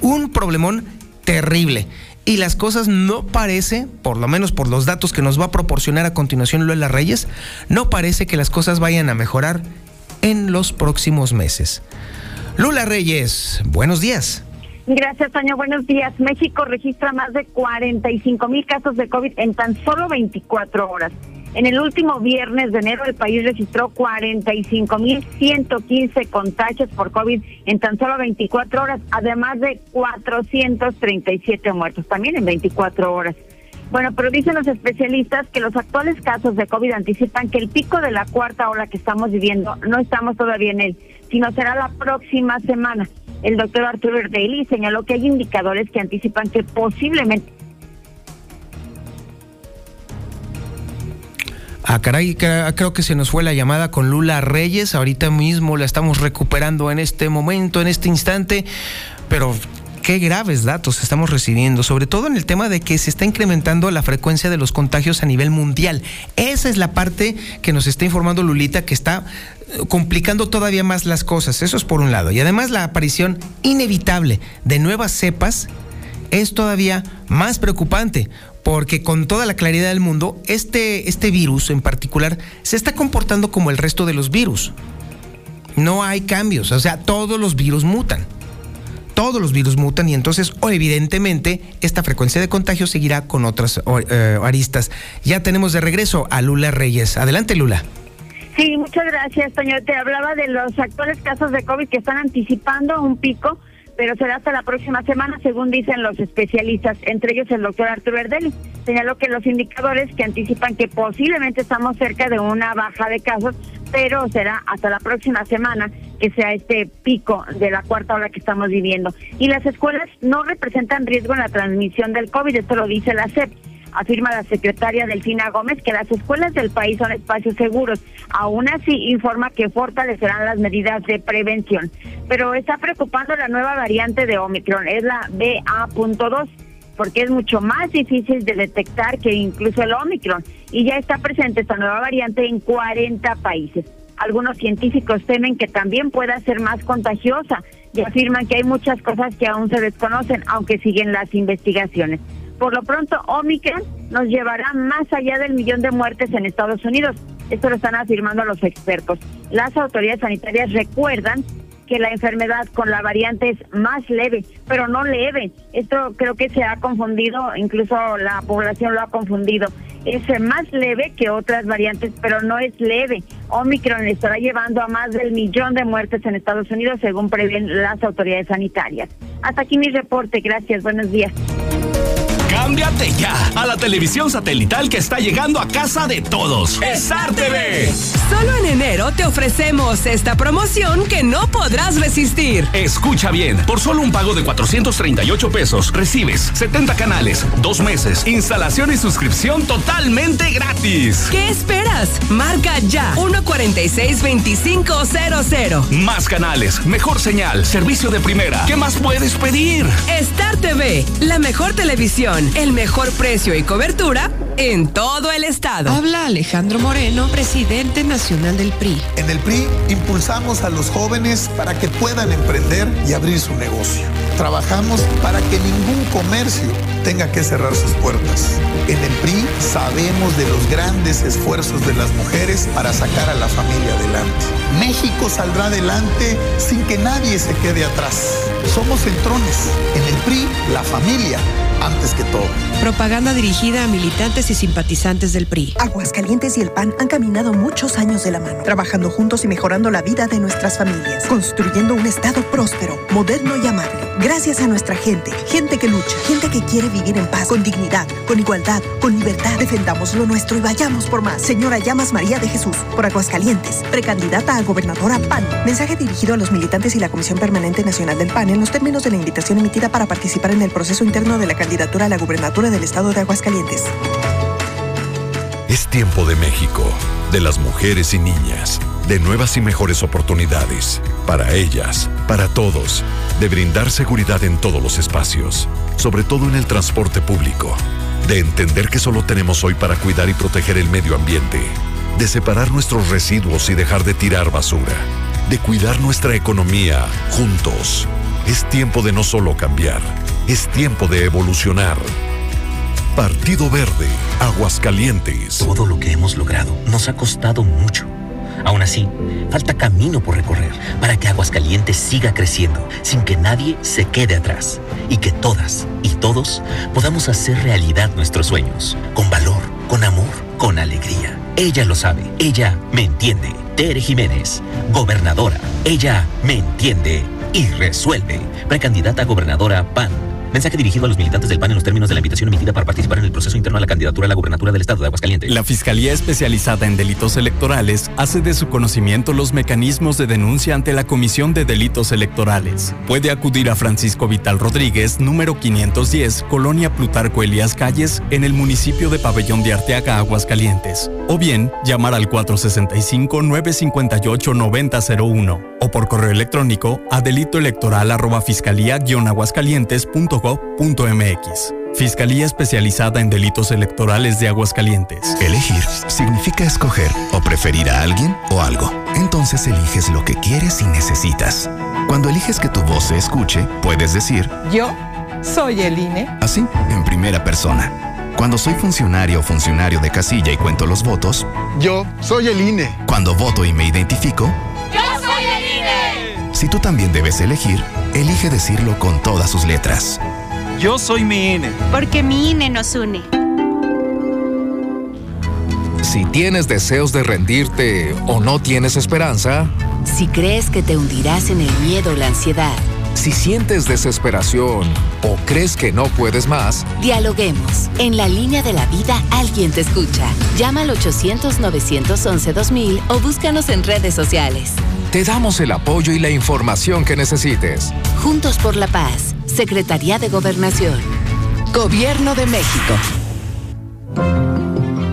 un problemón terrible. Y las cosas no parece, por lo menos por los datos que nos va a proporcionar a continuación Lola Reyes, no parece que las cosas vayan a mejorar en los próximos meses. Lula Reyes, buenos días. Gracias, Toño. Buenos días. México registra más de 45 mil casos de COVID en tan solo 24 horas. En el último viernes de enero, el país registró 45.115 contagios por COVID en tan solo 24 horas, además de 437 muertos, también en 24 horas. Bueno, pero dicen los especialistas que los actuales casos de COVID anticipan que el pico de la cuarta ola que estamos viviendo no estamos todavía en él, sino será la próxima semana. El doctor Arturo Erdeli señaló que hay indicadores que anticipan que posiblemente Ah, caray, creo que se nos fue la llamada con Lula Reyes. Ahorita mismo la estamos recuperando en este momento, en este instante. Pero qué graves datos estamos recibiendo, sobre todo en el tema de que se está incrementando la frecuencia de los contagios a nivel mundial. Esa es la parte que nos está informando Lulita, que está eh, complicando todavía más las cosas. Eso es por un lado. Y además la aparición inevitable de nuevas cepas es todavía más preocupante porque con toda la claridad del mundo, este, este virus en particular se está comportando como el resto de los virus. No hay cambios, o sea, todos los virus mutan. Todos los virus mutan y entonces, evidentemente, esta frecuencia de contagio seguirá con otras eh, aristas. Ya tenemos de regreso a Lula Reyes. Adelante, Lula. Sí, muchas gracias, señor. Te hablaba de los actuales casos de COVID que están anticipando un pico pero será hasta la próxima semana, según dicen los especialistas, entre ellos el doctor Arturo Erdeli. Señaló que los indicadores que anticipan que posiblemente estamos cerca de una baja de casos, pero será hasta la próxima semana que sea este pico de la cuarta ola que estamos viviendo. Y las escuelas no representan riesgo en la transmisión del COVID, esto lo dice la CEP afirma la secretaria Delfina Gómez que las escuelas del país son espacios seguros. Aún así, informa que fortalecerán las medidas de prevención. Pero está preocupando la nueva variante de Omicron, es la BA.2 porque es mucho más difícil de detectar que incluso el Omicron y ya está presente esta nueva variante en 40 países. Algunos científicos temen que también pueda ser más contagiosa y afirman que hay muchas cosas que aún se desconocen, aunque siguen las investigaciones. Por lo pronto, Omicron nos llevará más allá del millón de muertes en Estados Unidos. Esto lo están afirmando los expertos. Las autoridades sanitarias recuerdan que la enfermedad con la variante es más leve, pero no leve. Esto creo que se ha confundido, incluso la población lo ha confundido. Es más leve que otras variantes, pero no es leve. Omicron estará llevando a más del millón de muertes en Estados Unidos, según prevén las autoridades sanitarias. Hasta aquí mi reporte. Gracias. Buenos días. Cámbiate ya a la televisión satelital que está llegando a casa de todos. Star TV. Solo en enero te ofrecemos esta promoción que no podrás resistir. Escucha bien, por solo un pago de 438 pesos recibes 70 canales, dos meses, instalación y suscripción totalmente gratis. ¿Qué esperas? Marca ya 146-2500. Más canales, mejor señal, servicio de primera. ¿Qué más puedes pedir? Star TV, la mejor televisión el mejor precio y cobertura en todo el estado. Habla Alejandro Moreno, presidente nacional del PRI. En el PRI impulsamos a los jóvenes para que puedan emprender y abrir su negocio. Trabajamos para que ningún comercio tenga que cerrar sus puertas. En el PRI sabemos de los grandes esfuerzos de las mujeres para sacar a la familia adelante. México saldrá adelante sin que nadie se quede atrás. Somos centrones. En el PRI, la familia antes que todo. Propaganda dirigida a militantes y simpatizantes del PRI. Aguascalientes y el PAN han caminado muchos años de la mano, trabajando juntos y mejorando la vida de nuestras familias, construyendo un Estado próspero, moderno y amable. Gracias a nuestra gente, gente que lucha, gente que quiere vivir en paz, con dignidad, con igualdad, con libertad. Defendamos lo nuestro y vayamos por más. Señora Llamas María de Jesús, por Aguascalientes, precandidata a gobernadora PAN. Mensaje dirigido a los militantes y la Comisión Permanente Nacional del PAN en los términos de la invitación emitida para participar en el proceso interno de la candidatura a la gubernatura del estado de Aguascalientes. Es tiempo de México, de las mujeres y niñas, de nuevas y mejores oportunidades, para ellas, para todos, de brindar seguridad en todos los espacios, sobre todo en el transporte público, de entender que solo tenemos hoy para cuidar y proteger el medio ambiente, de separar nuestros residuos y dejar de tirar basura, de cuidar nuestra economía juntos Es tiempo de no solo cambiar, es tiempo de evolucionar. Partido Verde, Aguascalientes. Todo lo que hemos logrado nos ha costado mucho. Aún así, falta camino por recorrer para que Aguascalientes siga creciendo sin que nadie se quede atrás y que todas y todos podamos hacer realidad nuestros sueños con valor, con amor, con alegría. Ella lo sabe, ella me entiende. Tere Jiménez, gobernadora, ella me entiende y resuelve. Precandidata gobernadora PAN Mensaje dirigido a los militantes del PAN en los términos de la invitación emitida para participar en el proceso interno a la candidatura a la gubernatura del Estado de Aguascalientes. La Fiscalía Especializada en Delitos Electorales hace de su conocimiento los mecanismos de denuncia ante la Comisión de Delitos Electorales. Puede acudir a Francisco Vital Rodríguez, número 510, Colonia Plutarco Elías Calles, en el municipio de Pabellón de Arteaga, Aguascalientes. O bien, llamar al 465-958-9001 o por correo electrónico a delitoelectoral@fiscalía-aguascalientes.com Fiscalía especializada en delitos electorales de Aguascalientes. Elegir significa escoger o preferir a alguien o algo. Entonces eliges lo que quieres y necesitas. Cuando eliges que tu voz se escuche, puedes decir, yo soy el INE. Así, en primera persona. Cuando soy funcionario o funcionario de casilla y cuento los votos, yo soy el INE. Cuando voto y me identifico, yo soy el INE. Si tú también debes elegir, elige decirlo con todas sus letras. Yo soy mi INE. Porque mi INE nos une. Si tienes deseos de rendirte o no tienes esperanza. Si crees que te hundirás en el miedo o la ansiedad. Si sientes desesperación o crees que no puedes más, dialoguemos. En la línea de la vida alguien te escucha. Llama al 800-911-2000 o búscanos en redes sociales. Te damos el apoyo y la información que necesites. Juntos por la paz. Secretaría de Gobernación. Gobierno de México.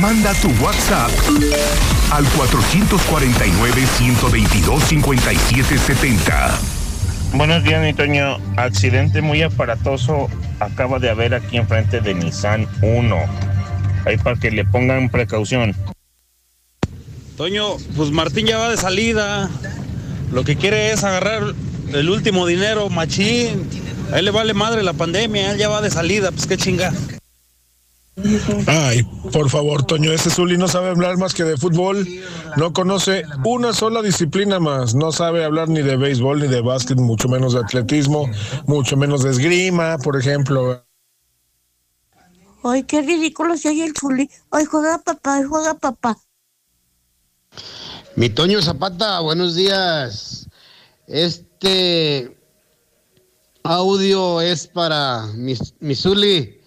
Manda tu WhatsApp al 449-122-5770. Buenos días, mi Toño. Accidente muy aparatoso acaba de haber aquí enfrente de Nissan 1. Ahí para que le pongan precaución. Toño, pues Martín ya va de salida. Lo que quiere es agarrar el último dinero, machín. A él le vale madre la pandemia, él ya va de salida, pues qué chinga. Ay, por favor, Toño, ese Zuli no sabe hablar más que de fútbol, no conoce una sola disciplina más, no sabe hablar ni de béisbol, ni de básquet, mucho menos de atletismo, mucho menos de esgrima, por ejemplo. Ay, qué ridículo se oye el Zuli. Ay, juega papá, ay, juega papá. Mi Toño Zapata, buenos días. Este audio es para mi, mi Zuli.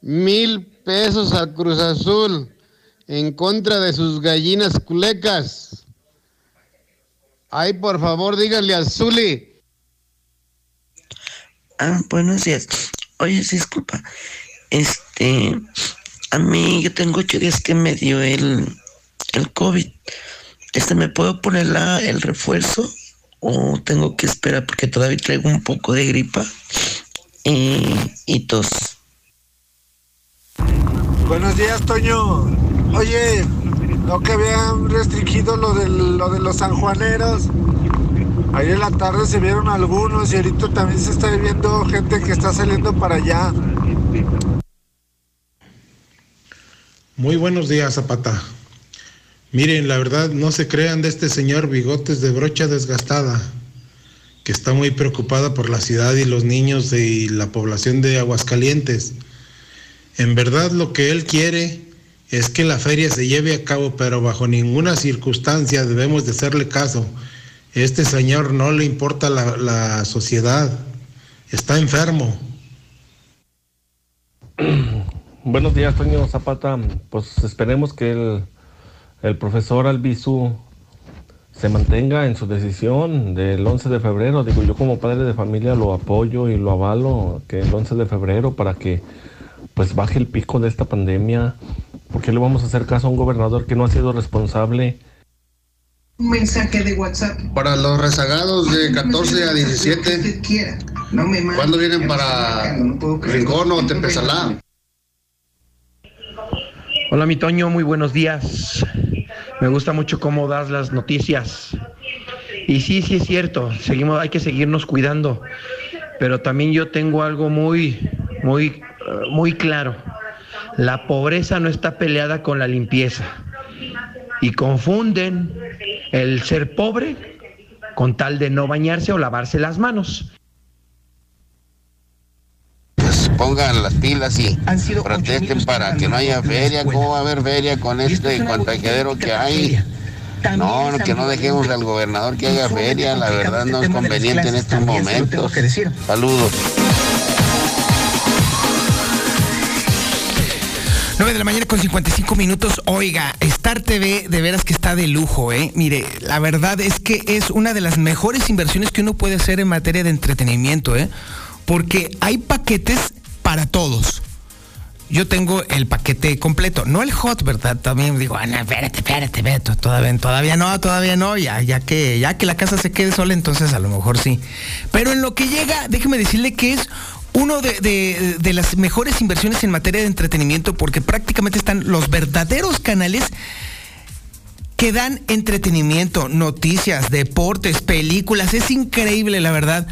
Mil pesos al Cruz Azul en contra de sus gallinas culecas. Ay, por favor, díganle al Zuli. Ah, buenos días. Oye, disculpa. Este, a mí yo tengo ocho días que me dio el, el COVID. Este, ¿me puedo poner la, el refuerzo o tengo que esperar porque todavía traigo un poco de gripa y, y tos? Buenos días, Toño. Oye, ¿no que habían restringido lo, del, lo de los sanjuaneros? Ayer en la tarde se vieron algunos y ahorita también se está viendo gente que está saliendo para allá. Muy buenos días, Zapata. Miren, la verdad, no se crean de este señor bigotes de brocha desgastada, que está muy preocupada por la ciudad y los niños y la población de Aguascalientes. En verdad lo que él quiere es que la feria se lleve a cabo, pero bajo ninguna circunstancia debemos de hacerle caso. Este señor no le importa la, sociedad, está enfermo. Buenos días, Toño Zapata. Pues esperemos que el, el profesor Albizu se mantenga en su decisión del 11 de febrero. Digo, yo como padre de familia lo apoyo y lo avalo, que el 11 de febrero para que pues baje el pico de esta pandemia. ¿Por qué le vamos a hacer caso a un gobernador que no ha sido responsable? Un mensaje de WhatsApp. Para los rezagados de 14 a 17. ¿Cuándo vienen para Rincón o Tepezalá? Hola, mi Toño, muy buenos días. Me gusta mucho cómo das las noticias. Y sí, sí es cierto, seguimos, hay que seguirnos cuidando. Pero también yo tengo algo muy, muy, muy claro. La pobreza no está peleada con la limpieza. Y confunden el ser pobre con tal de no bañarse o lavarse las manos pongan las pilas y protesten para que no haya feria. ¿Cómo va a haber feria con este contagiadero que hay? No, que no dejemos al gobernador que haga feria, la verdad no es conveniente en estos momentos. Saludos. 9 de la mañana con 55 minutos. Oiga, Star TV de veras que está de lujo, ¿eh? Mire, la verdad es que es una de las mejores inversiones que uno puede hacer en materia de entretenimiento, ¿eh? Porque hay paquetes para todos. Yo tengo el paquete completo, no el hot, ¿verdad? También digo, Ana, espérate, espérate, Beto, todavía, todavía no, todavía no, ya que, ya que la casa se quede sola, entonces a lo mejor sí. Pero en lo que llega, déjeme decirle que es uno de, de, las mejores inversiones en materia de entretenimiento porque prácticamente están los verdaderos canales que dan entretenimiento, noticias, deportes, películas. Es increíble, la verdad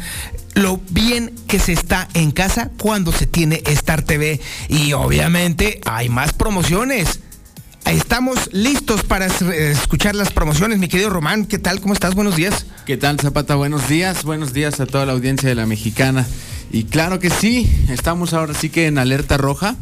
lo bien que se está en casa cuando se tiene Star TV. Y obviamente hay más promociones. Estamos listos para escuchar las promociones, mi querido Román. ¿Qué tal? ¿Cómo estás? Buenos días. ¿Qué tal, Zapata? Buenos días. Buenos días a toda la audiencia de la mexicana. Y claro que sí, estamos ahora sí que en alerta roja.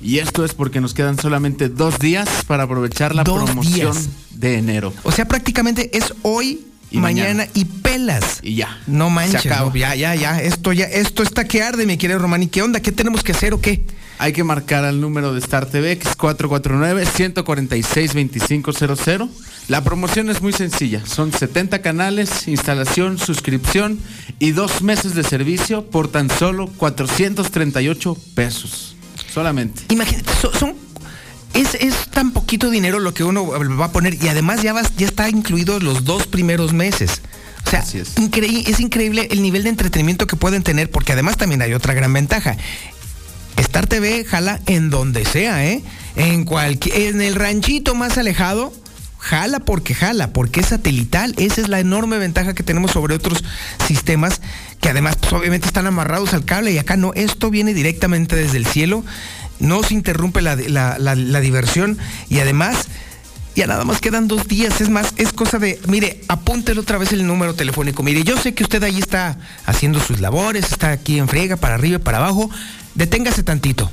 Y esto es porque nos quedan solamente dos días para aprovechar la promoción de enero. O sea, prácticamente es hoy y mañana, y pelas. Y ya. No manches. ya, ya, ya. Esto ya, esto está que arde, mi querido Román. ¿Y qué onda? ¿Qué tenemos que hacer o qué? Hay que marcar al número de Star TV, que es 449-146-2500. La promoción es muy sencilla. Son 70 canales, instalación, suscripción y dos meses de servicio por tan solo 438 pesos. Solamente. Imagínate, son es, tan poquito dinero lo que uno va a poner y además ya, ya está incluido los dos primeros meses. O sea, es. es increíble el nivel de entretenimiento que pueden tener porque además también hay otra gran ventaja. Star TV jala en donde sea, ¿eh? En cualquier, en el ranchito más alejado, jala porque jala, porque es satelital. Esa es la enorme ventaja que tenemos sobre otros sistemas que además pues, obviamente están amarrados al cable y acá no. Esto viene directamente desde el cielo no se interrumpe la, diversión y además ya nada más quedan dos días. Es más, es cosa de, mire, apúntele otra vez el número telefónico. Mire, yo sé que usted ahí está haciendo sus labores, está aquí en friega, para arriba y para abajo. Deténgase tantito.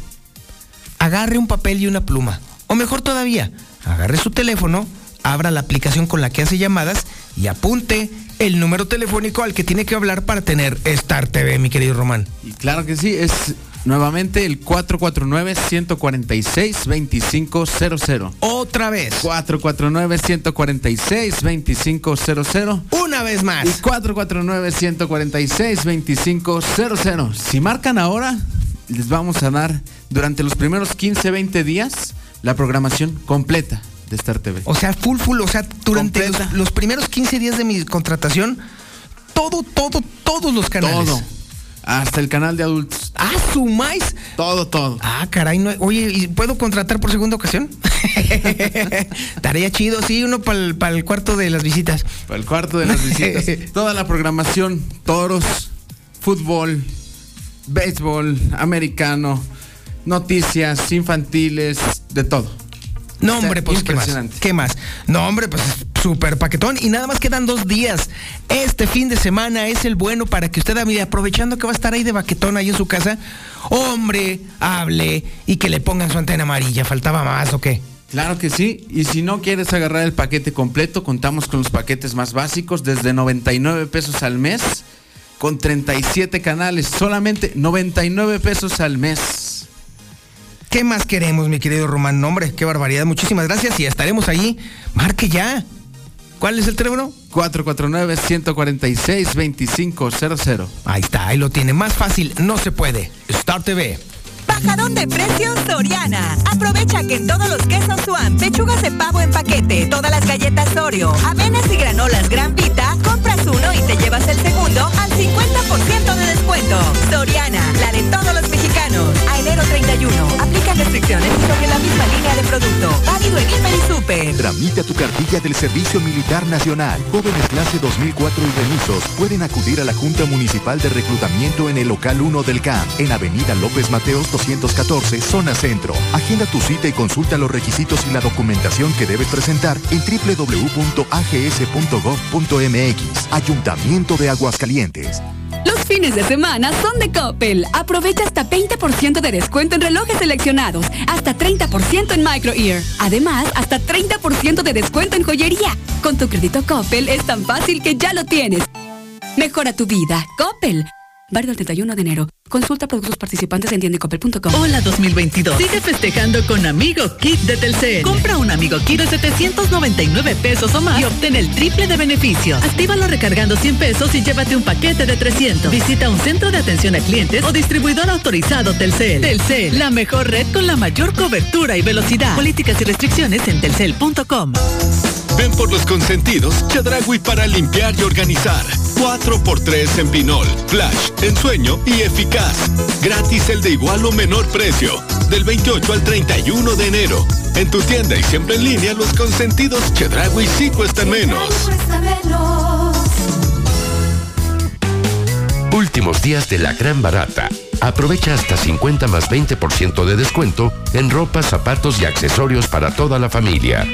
Agarre un papel y una pluma. O mejor todavía, agarre su teléfono, abra la aplicación con la que hace llamadas y apunte el número telefónico al que tiene que hablar para tener Star TV, mi querido Román. Y claro que sí, es Nuevamente el 449-146-2500. Otra vez. 449-146-2500. Una vez más. Y 449-146-2500. Si marcan ahora, les vamos a dar durante los primeros 15, 20 días la programación completa de Star TV. O sea, full, full. O sea, durante los, los, primeros 15 días de mi contratación, todo, todo, todos los canales. Todo hasta el canal de adultos. Ah, sumáis. Todo, todo. Ah, caray. No, oye, ¿y puedo contratar por segunda ocasión? Tarea chido, sí, uno para el, cuarto de las visitas. Para el cuarto de las visitas. Toda la programación, toros, fútbol, béisbol, americano, noticias infantiles, de todo. No, hombre, pues ¿qué más? ¿qué más? No, hombre, pues súper paquetón. Y nada más quedan dos días. Este fin de semana es el bueno para que usted, mire, aprovechando que va a estar ahí de baquetón ahí en su casa, hombre, hable y que le pongan su antena amarilla. ¿Faltaba más o qué? Claro que sí. Y si no quieres agarrar el paquete completo, contamos con los paquetes más básicos desde 99 pesos al mes, con 37 canales, solamente 99 pesos al mes. ¿Qué más queremos, mi querido Román? Nombre, qué barbaridad. Muchísimas gracias y estaremos allí. Marque ya. ¿Cuál es el teléfono? 449-146-2500. Ahí está, ahí lo tiene. Más fácil, no se puede. Star TV. Bajadón de precios Soriana. Aprovecha que en todos los quesos Swan, pechugas de pavo en paquete, todas las galletas Oreo, avenas y granolas Gran Vita, compras uno y te llevas el segundo al 50% de descuento. Soriana, la de todos los mexicanos. A enero 31. Aplica restricciones sobre la misma línea de producto. Válido en Tramita tu cartilla del Servicio Militar Nacional. Jóvenes clase 2004 y remisos pueden acudir a la Junta Municipal de Reclutamiento en el local 1 del CAMP, en Avenida López Mateos 214, zona centro. Agenda tu cita y consulta los requisitos y la documentación que debes presentar en www.ags.gov.mx. Ayuntamiento de Aguascalientes. Los fines de semana son de Coppel. Aprovecha hasta 20% de descuento en relojes seleccionados, hasta 30% en Micro Ear. Además, hasta 30% de descuento en joyería. Con tu crédito Coppel es tan fácil que ya lo tienes. Mejora tu vida. Coppel. Válido el 31 de enero. Consulta productos participantes en tiendicopel.com. Hola 2022. Sigue festejando con Amigo Kit de Telcel. Compra un Amigo Kit de 799 pesos o más y obtén el triple de beneficios. Actívalo recargando 100 pesos y llévate un paquete de 300. Visita un centro de atención a clientes o distribuidor autorizado Telcel. Telcel, la mejor red con la mayor cobertura y velocidad. Políticas y restricciones en telcel.com. Ven por los consentidos Chedragui para limpiar y organizar. 4x3 en Pinol, Flash, Ensueño y Eficaz. Gratis el de igual o menor precio. Del 28 al 31 de enero. En tu tienda y siempre en línea, los consentidos Chedragui sí cuestan menos. Últimos días de la gran barata. Aprovecha hasta 50 más 20% de descuento en ropa, zapatos y accesorios para toda la familia.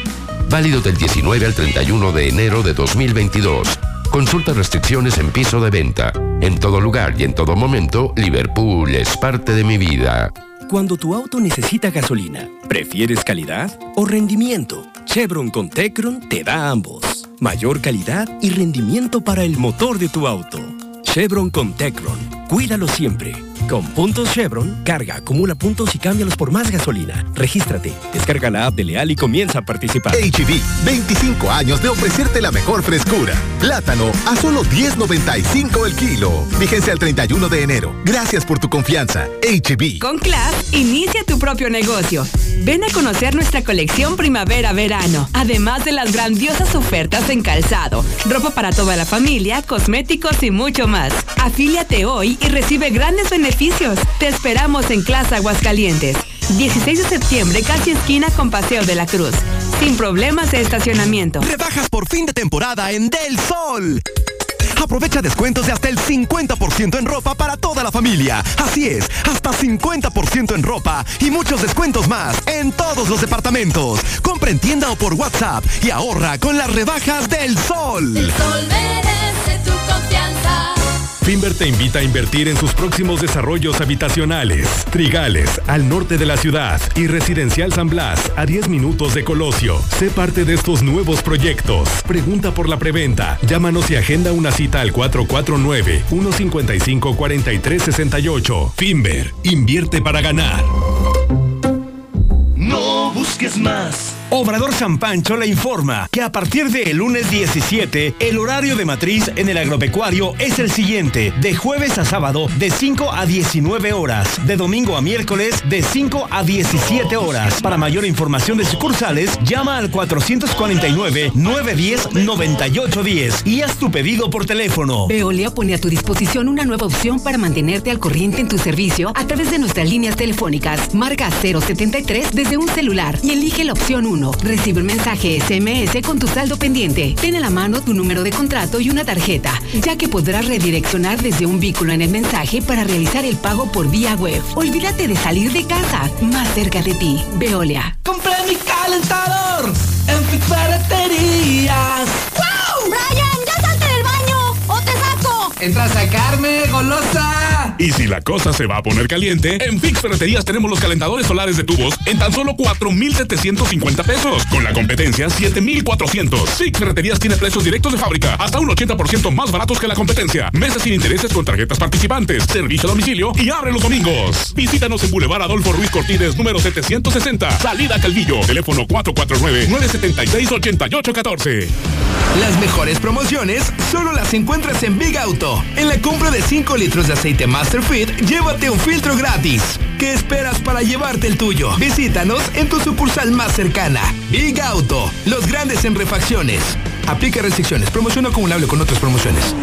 Válido del 19 al 31 de enero de 2022. Consulta restricciones en piso de venta. En todo lugar y en todo momento, Liverpool es parte de mi vida. Cuando tu auto necesita gasolina, ¿prefieres calidad o rendimiento? Chevron con Tecron te da ambos. Mayor calidad y rendimiento para el motor de tu auto. Chevron con Tecron. Cuídalo siempre. Con puntos Chevron, carga, acumula puntos y cámbialos por más gasolina. Regístrate, descarga la app de Leal y comienza a participar. HB, 25 años de ofrecerte la mejor frescura. Plátano a solo 10.95 el kilo. Fíjense al 31 de enero. Gracias por tu confianza. HB. Con Class, inicia tu propio negocio. Ven a conocer nuestra colección primavera-verano, además de las grandiosas ofertas en calzado, ropa para toda la familia, cosméticos y mucho más. Afíliate hoy y recibe grandes beneficios. Te esperamos en Clase Aguascalientes. 16 de septiembre, casi esquina con Paseo de la Cruz. Sin problemas de estacionamiento. Rebajas por fin de temporada en Del Sol. Aprovecha descuentos de hasta el 50% en ropa para toda la familia. Así es, hasta 50% en ropa y muchos descuentos más en todos los departamentos. Compra en tienda o por WhatsApp y ahorra con las rebajas del sol. El sol merece tu confianza. Finver te invita a invertir en sus próximos desarrollos habitacionales. Trigales, al norte de la ciudad, y Residencial San Blas, a 10 minutos de Colosio. Sé parte de estos nuevos proyectos. Pregunta por la preventa. Llámanos y agenda una cita al 449-155-4368. Finver, invierte para ganar. No busques más. Obrador San Pancho le informa que a partir del lunes 17, el horario de matriz en el agropecuario es el siguiente. De jueves a sábado, de 5 a 19 horas. De domingo a miércoles, de 5 a 17 horas. Para mayor información de sucursales, llama al 449-910-9810 y haz tu pedido por teléfono. Veolia pone a tu disposición una nueva opción para mantenerte al corriente en tu servicio a través de nuestras líneas telefónicas. Marca 073 desde un celular y elige la opción 1. Recibe un mensaje SMS con tu saldo pendiente. Ten a la mano tu número de contrato y una tarjeta, ya que podrás redireccionar desde un vínculo en el mensaje para realizar el pago por vía web. Olvídate de salir de casa, más cerca de ti. Veolia. ¡Compré mi calentador! ¡En! ¡Entra a sacarme, golosa! Y si la cosa se va a poner caliente, en Fix Ferreterías tenemos los calentadores solares de tubos en tan solo 4,750 pesos. Con la competencia, 7,400. Fix Ferreterías tiene precios directos de fábrica, hasta un 80% más baratos que la competencia. Meses sin intereses con tarjetas participantes, servicio a domicilio y abre los domingos. Visítanos en Boulevard Adolfo Ruiz Cortines, número 760, Salida Calvillo, teléfono 449-976-8814. Las mejores promociones solo las encuentras en Big Auto. En la compra de 5 litros de aceite Masterfit, llévate un filtro gratis. ¿Qué esperas para llevarte el tuyo? Visítanos en tu sucursal más cercana. Big Auto, los grandes en refacciones. Aplica restricciones. Promoción acumulable con otras promociones.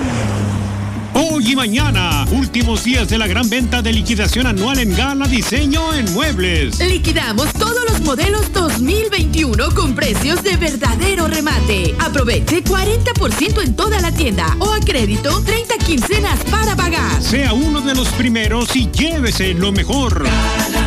Hoy y mañana, últimos días de la gran venta de liquidación anual en Gala Diseño en Muebles. Liquidamos todos los modelos 2021 con precios de verdadero remate. Aproveche 40% en toda la tienda o a crédito 30 quincenas para pagar. Sea uno de los primeros y llévese lo mejor.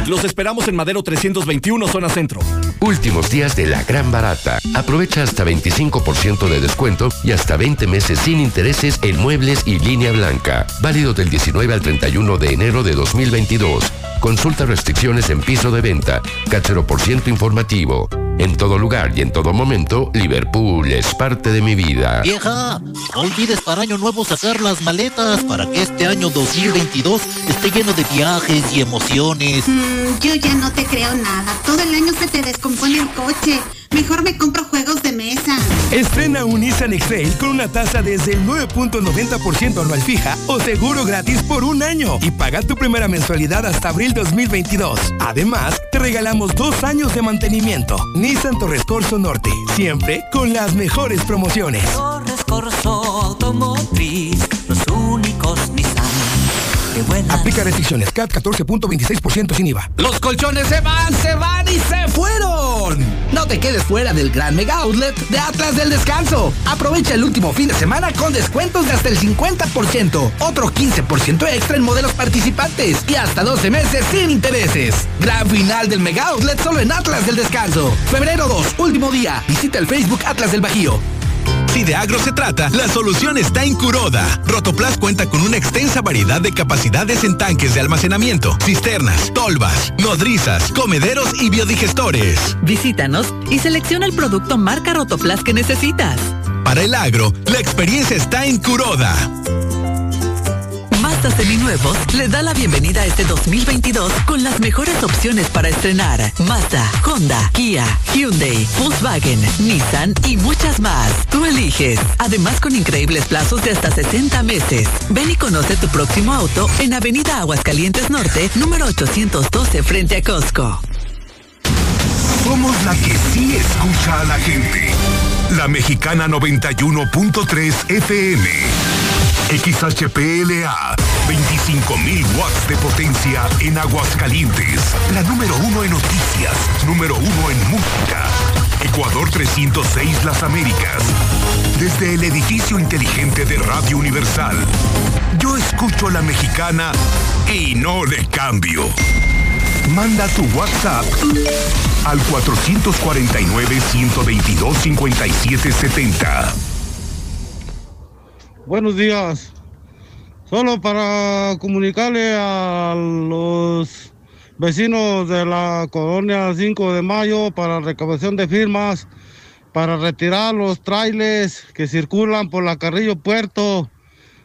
Los esperamos en Madero 321, zona centro. Últimos días de la gran barata. Aprovecha hasta 25% de descuento y hasta 20 meses sin intereses en muebles y línea blanca. Válido del 19 al 31 de enero de 2022. Consulta restricciones en piso de venta. Cachero por ciento informativo. En todo lugar y en todo momento, Liverpool es parte de mi vida. Vieja, no olvides para año nuevo sacar las maletas para que este año 2022 esté lleno de viajes y emociones. Mm, yo ya no te creo nada. Todo el año se te descompone el coche. Mejor me compro juegos de mesa. Estrena un Nissan X-Trail con una tasa desde el 9.90% anual fija o seguro gratis por un año y paga tu primera mensualidad hasta abril 2022. Además, te regalamos dos años de mantenimiento. Nissan Torres Corso Norte, siempre con las mejores promociones. Torres Corso Automotriz, los únicos Nissan. Aplica restricciones CAT 14.26% sin IVA. Los colchones se van, se van y se fueron. No te quedes fuera del gran mega outlet de Atlas del Descanso. Aprovecha el último fin de semana con descuentos de hasta el 50%, otro 15% extra en modelos participantes y hasta 12 meses sin intereses. Gran final del mega outlet solo en Atlas del Descanso. Febrero 2, último día. Visita el Facebook Atlas del Bajío. Si de agro se trata, la solución está en Curoda. Rotoplas cuenta con una extensa variedad de capacidades en tanques de almacenamiento, cisternas, tolvas, nodrizas, comederos y biodigestores. Visítanos y selecciona el producto marca Rotoplas que necesitas. Para el agro, la experiencia está en Curoda. Seminuevos le da la bienvenida a este 2022 con las mejores opciones para estrenar. Mazda, Honda, Kia, Hyundai, Volkswagen, Nissan y muchas más. Tú eliges. Además con increíbles plazos de hasta 60 meses. Ven y conoce tu próximo auto en Avenida Aguascalientes Norte, número 812 frente a Costco. Somos la que sí escucha a la gente. La mexicana 91.3 FM. XHPLA. 25.000 watts de potencia en Aguascalientes. La número uno en noticias. Número uno en música. Ecuador 306 Las Américas. Desde el edificio inteligente de Radio Universal. Yo escucho a la mexicana y no le cambio. Manda tu WhatsApp al 449-122-5770. Buenos días. Solo para comunicarle a los vecinos de la colonia 5 de mayo para recabación de firmas, para retirar los trailers que circulan por la Carrillo Puerto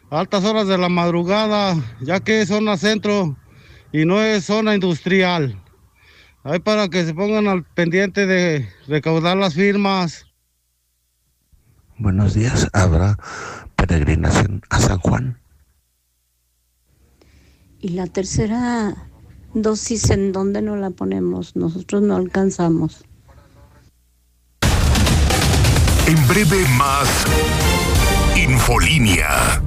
a altas horas de la madrugada, ya que es zona centro y no es zona industrial. Ahí para que se pongan al pendiente de recaudar las firmas. Buenos días, ¿habrá peregrinación a San Juan? Y la tercera dosis, ¿en dónde no la ponemos? Nosotros no alcanzamos. En breve más Infolínea.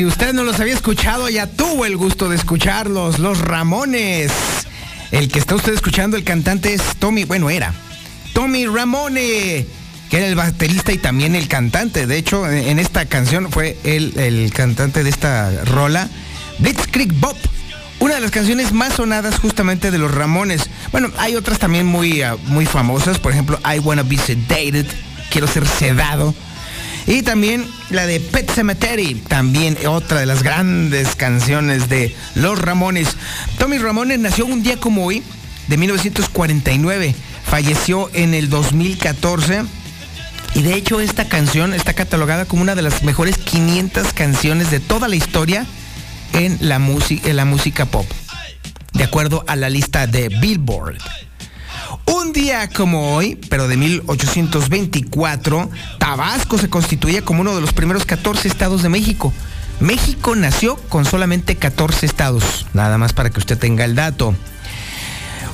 Si usted no los había escuchado, ya tuvo el gusto de escucharlos. Los Ramones. El que está usted escuchando, el cantante es Tommy, bueno, era Tommy Ramone, que era el baterista y también el cantante. De hecho, en esta canción fue él el cantante de esta rola, Blitzkrieg Bob. Una de las canciones más sonadas justamente de los Ramones. Bueno, hay otras también muy, ah, muy famosas. Por ejemplo, I Wanna Be Sedated. Quiero ser sedado y también la de Pet Cemetery, también otra de las grandes canciones de Los Ramones. Tommy Ramones nació un día como hoy, de 1949. Falleció en el 2014. Y de hecho esta canción está catalogada como una de las mejores 500 canciones de toda la historia en la, en la música pop. De acuerdo a la lista de Billboard. Un día como hoy, pero de 1824, Tabasco se constituye como uno de los primeros 14 estados de México. México nació con solamente 14 estados, nada más para que usted tenga el dato.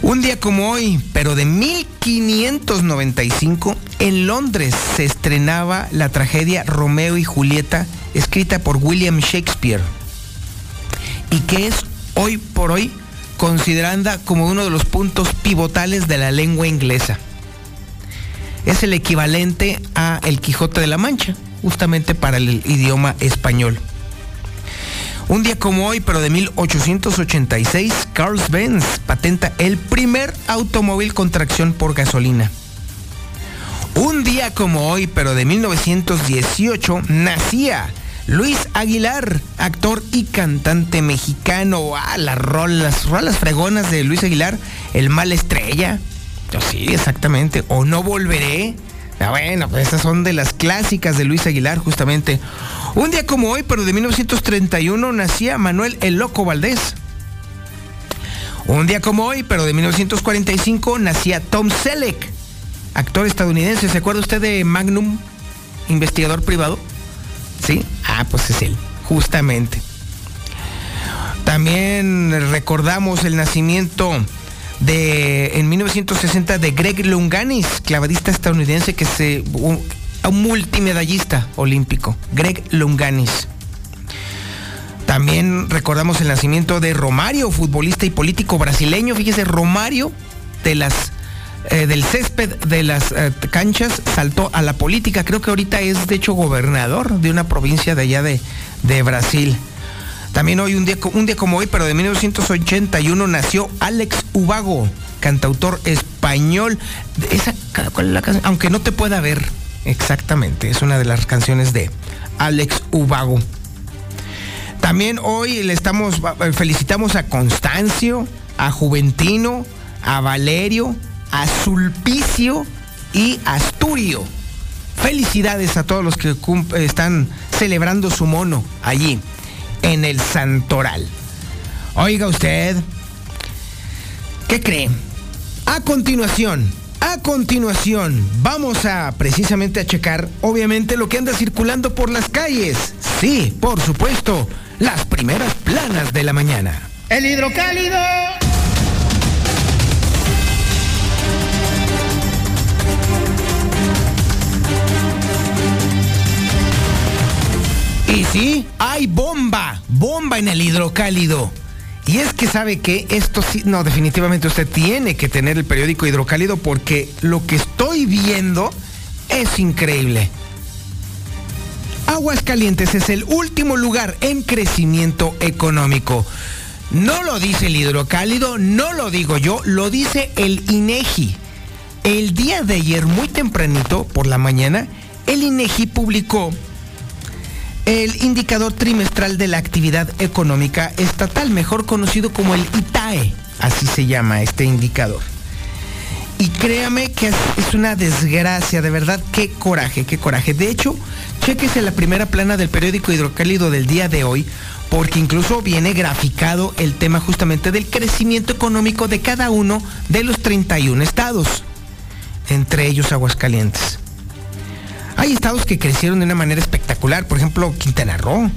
Un día como hoy, pero de 1595, en Londres se estrenaba la tragedia Romeo y Julieta, escrita por William Shakespeare, y que es hoy por hoy considerada como uno de los puntos pivotales de la lengua inglesa. Es el equivalente a El Quijote de la Mancha, justamente para el idioma español. Un día como hoy, pero de 1886, Carl Benz patenta el primer automóvil con tracción por gasolina. Un día como hoy, pero de 1918, nacía Luis Aguilar, actor y cantante mexicano. Ah, las rolas, rolas fregonas de Luis Aguilar, El mal estrella. Yo sí, exactamente. O No volveré. Ah, bueno, pues esas son de las clásicas de Luis Aguilar, justamente. Un día como hoy, pero de 1931, nacía Manuel El Loco Valdés. Un día como hoy, pero de 1945, nacía Tom Selleck, actor estadounidense. ¿Se acuerda usted de Magnum, investigador privado? ¿Sí? Ah, pues es él, justamente. También recordamos el nacimiento de en 1960 de Greg Lunganis, clavadista estadounidense que se un, un multimedallista olímpico, Greg Lunganis. También recordamos el nacimiento de Romario, futbolista y político brasileño. Fíjese, Romario de las eh, del césped de las eh, canchas saltó a la política. Creo que ahorita es de hecho gobernador de una provincia de allá de, de Brasil. También hoy, un día, un día como hoy, pero de 1981, nació Alex Ubago, cantautor español. Esa, la Aunque no te pueda ver exactamente, es una de las canciones de Alex Ubago. También hoy le estamos, felicitamos a Constancio, a Juventino, a Valerio, a Sulpicio y Asturio. Felicidades a todos los que están celebrando su mono allí en el Santoral. Oiga usted, ¿qué cree? A continuación, a continuación, vamos a precisamente a checar, obviamente, lo que anda circulando por las calles. Sí, por supuesto, las primeras planas de la mañana. El hidrocálido. Y sí, hay bomba, bomba en el hidrocálido. Y es que sabe que esto sí, no, definitivamente usted tiene que tener el periódico hidrocálido porque lo que estoy viendo es increíble. Aguascalientes es el último lugar en crecimiento económico. No lo dice el hidrocálido, no lo digo yo, lo dice el INEGI. El día de ayer, muy tempranito, por la mañana, el INEGI publicó el indicador trimestral de la actividad económica estatal, mejor conocido como el ITAE, así se llama este indicador. Y créame que es, una desgracia, de verdad, qué coraje, qué coraje. De hecho, chequese la primera plana del periódico Hidrocálido del día de hoy, porque incluso viene graficado el tema justamente del crecimiento económico de cada uno de los 31 estados, entre ellos Aguascalientes. Hay estados que crecieron de una manera espectacular, por ejemplo, Quintana Roo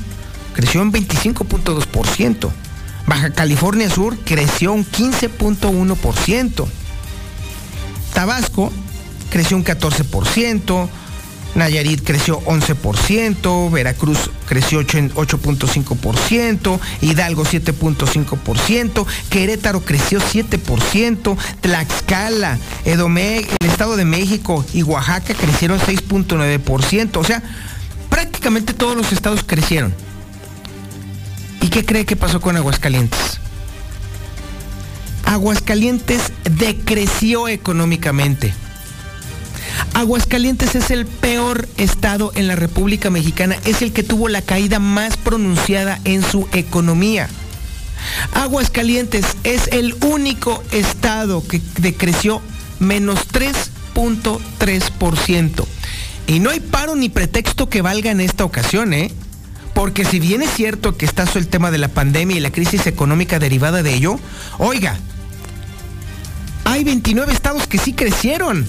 creció en 25.2%. Baja California Sur creció un 15.1%. Tabasco creció un 14%. Nayarit creció 11%, Veracruz creció 8.5%, Hidalgo 7.5%, Querétaro creció 7%, Tlaxcala, Edomé, el Estado de México y Oaxaca crecieron 6.9%. O sea, prácticamente todos los estados crecieron. ¿Y qué cree que pasó con Aguascalientes? Aguascalientes decreció económicamente. Aguascalientes es el peor estado en la República Mexicana, es el que tuvo la caída más pronunciada en su economía. Aguascalientes es el único estado que decreció menos 3.3%. Y no hay paro ni pretexto que valga en esta ocasión, ¿eh? Porque si bien es cierto que está el tema de la pandemia y la crisis económica derivada de ello, oiga, hay 29 estados que sí crecieron.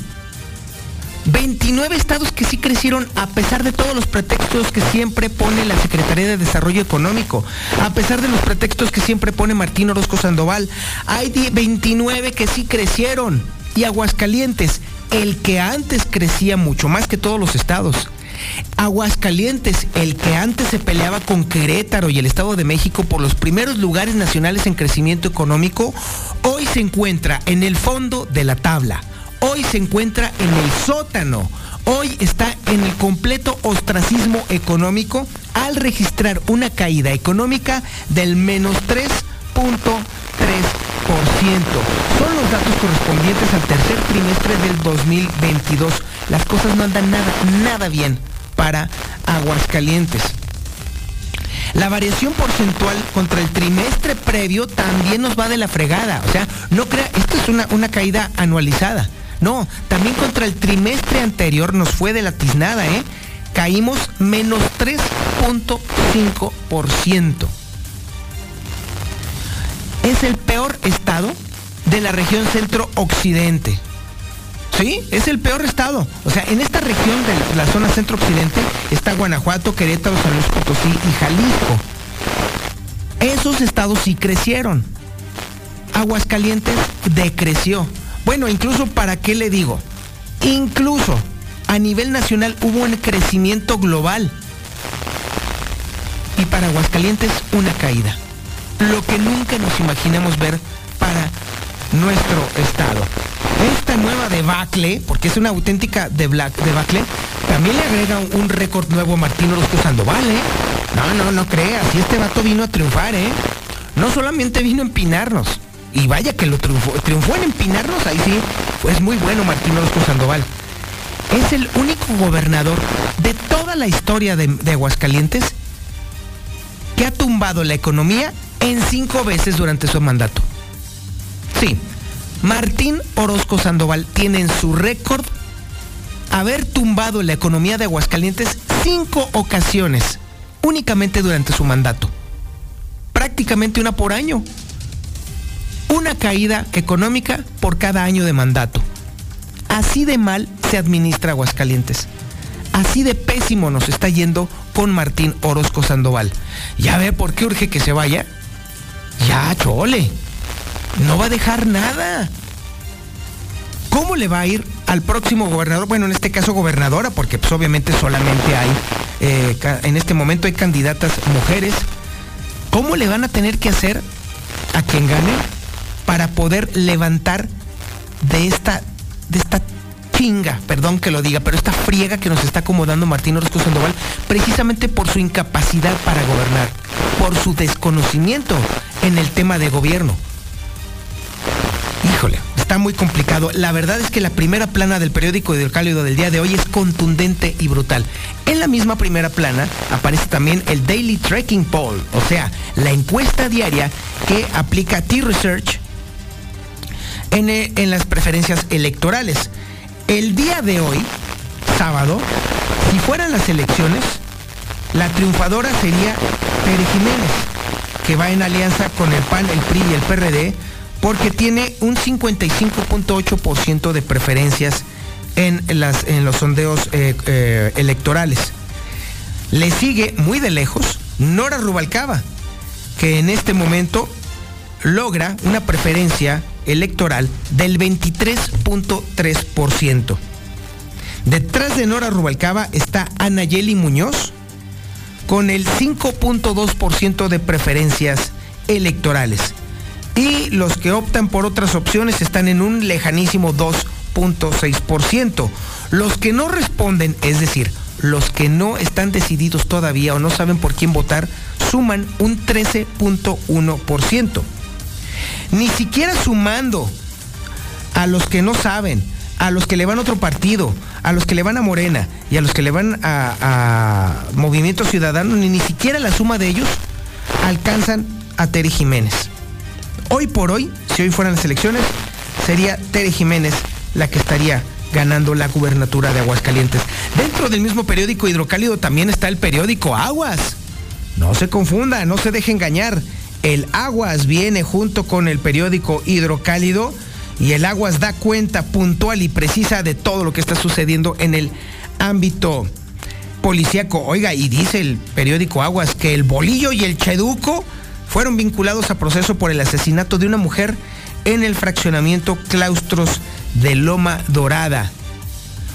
29 estados que sí crecieron a pesar de todos los pretextos que siempre pone la Secretaría de Desarrollo Económico, a pesar de los pretextos que siempre pone Martín Orozco Sandoval. Hay 29 que sí crecieron y Aguascalientes, el que antes crecía mucho más que todos los estados. Aguascalientes, el que antes se peleaba con Querétaro y el Estado de México por los primeros lugares nacionales en crecimiento económico, hoy se encuentra en el fondo de la tabla hoy se encuentra en el sótano. Hoy está en el completo ostracismo económico al registrar una caída económica del menos 3.3%. Son los datos correspondientes al tercer trimestre del 2022. Las cosas no andan nada, nada bien para Aguascalientes. La variación porcentual contra el trimestre previo también nos va de la fregada. O sea, no crea, esto es una, una caída anualizada. No, también contra el trimestre anterior nos fue de la tiznada, ¿eh? Caímos menos 3.5%. Es el peor estado de la región centro-occidente. Sí, es el peor estado. O sea, en esta región de la zona centro-occidente está Guanajuato, Querétaro, San Luis Potosí y Jalisco. Esos estados sí crecieron. Aguascalientes decreció. Bueno, incluso para qué le digo, incluso a nivel nacional hubo un crecimiento global y para Aguascalientes una caída. Lo que nunca nos imaginamos ver para nuestro estado. Esta nueva debacle, porque es una auténtica debacle, también le agrega un récord nuevo a Martín Orozco Sandoval, ¿eh? No, no, no creas, si este vato vino a triunfar, ¿eh? No solamente vino a empinarnos, y vaya que lo triunfó, triunfó en empinarnos, ahí sí, pues muy bueno Martín Orozco Sandoval. Es el único gobernador de toda la historia de, de Aguascalientes que ha tumbado la economía en cinco veces durante su mandato. Sí, Martín Orozco Sandoval tiene en su récord haber tumbado la economía de Aguascalientes cinco ocasiones, únicamente durante su mandato. Prácticamente una por año una caída económica por cada año de mandato. Así de mal se administra Aguascalientes. Así de pésimo nos está yendo con Martín Orozco Sandoval. ¿Ya ve por qué urge que se vaya? Ya, chole. No va a dejar nada. ¿Cómo le va a ir al próximo gobernador? Bueno, en este caso gobernadora, porque pues, obviamente solamente hay, eh, en este momento hay candidatas mujeres. ¿Cómo le van a tener que hacer a quien gane para poder levantar de esta, de esta chinga, perdón que lo diga, pero esta friega que nos está acomodando Martín Orozco Sandoval, precisamente por su incapacidad para gobernar, por su desconocimiento en el tema de gobierno. Híjole, está muy complicado. La verdad es que la primera plana del periódico Hidrocálido del día de hoy es contundente y brutal. En la misma primera plana aparece también el Daily Tracking Poll, o sea, la encuesta diaria que aplica T-Research en, las preferencias electorales. El día de hoy, sábado, si fueran las elecciones, la triunfadora sería Tere Jiménez, que va en alianza con el PAN, el PRI y el PRD, porque tiene un 55.8% de preferencias en, las, en los sondeos eh, eh, electorales. Le sigue muy de lejos Nora Rubalcaba, que en este momento logra una preferencia electoral del 23.3%. Detrás de Nora Rubalcaba está Anayeli Muñoz con el 5.2% de preferencias electorales. Y los que optan por otras opciones están en un lejanísimo 2.6%. Los que no responden, es decir, los que no están decididos todavía o no saben por quién votar, suman un 13.1%. Ni siquiera sumando a los que no saben, a los que le van a otro partido, a los que le van a Morena y a los que le van a, Movimiento Ciudadano, ni, ni siquiera la suma de ellos alcanzan a Tere Jiménez. Hoy por hoy, si hoy fueran las elecciones, sería Tere Jiménez la que estaría ganando la gubernatura de Aguascalientes. Dentro del mismo periódico Hidrocálido también está el periódico Aguas. No se confunda, no se deje engañar. El Aguas viene junto con el periódico Hidrocálido y el Aguas da cuenta puntual y precisa de todo lo que está sucediendo en el ámbito policíaco. Oiga, y dice el periódico Aguas que el Bolillo y el Cheduco fueron vinculados a proceso por el asesinato de una mujer en el fraccionamiento Claustros de Loma Dorada.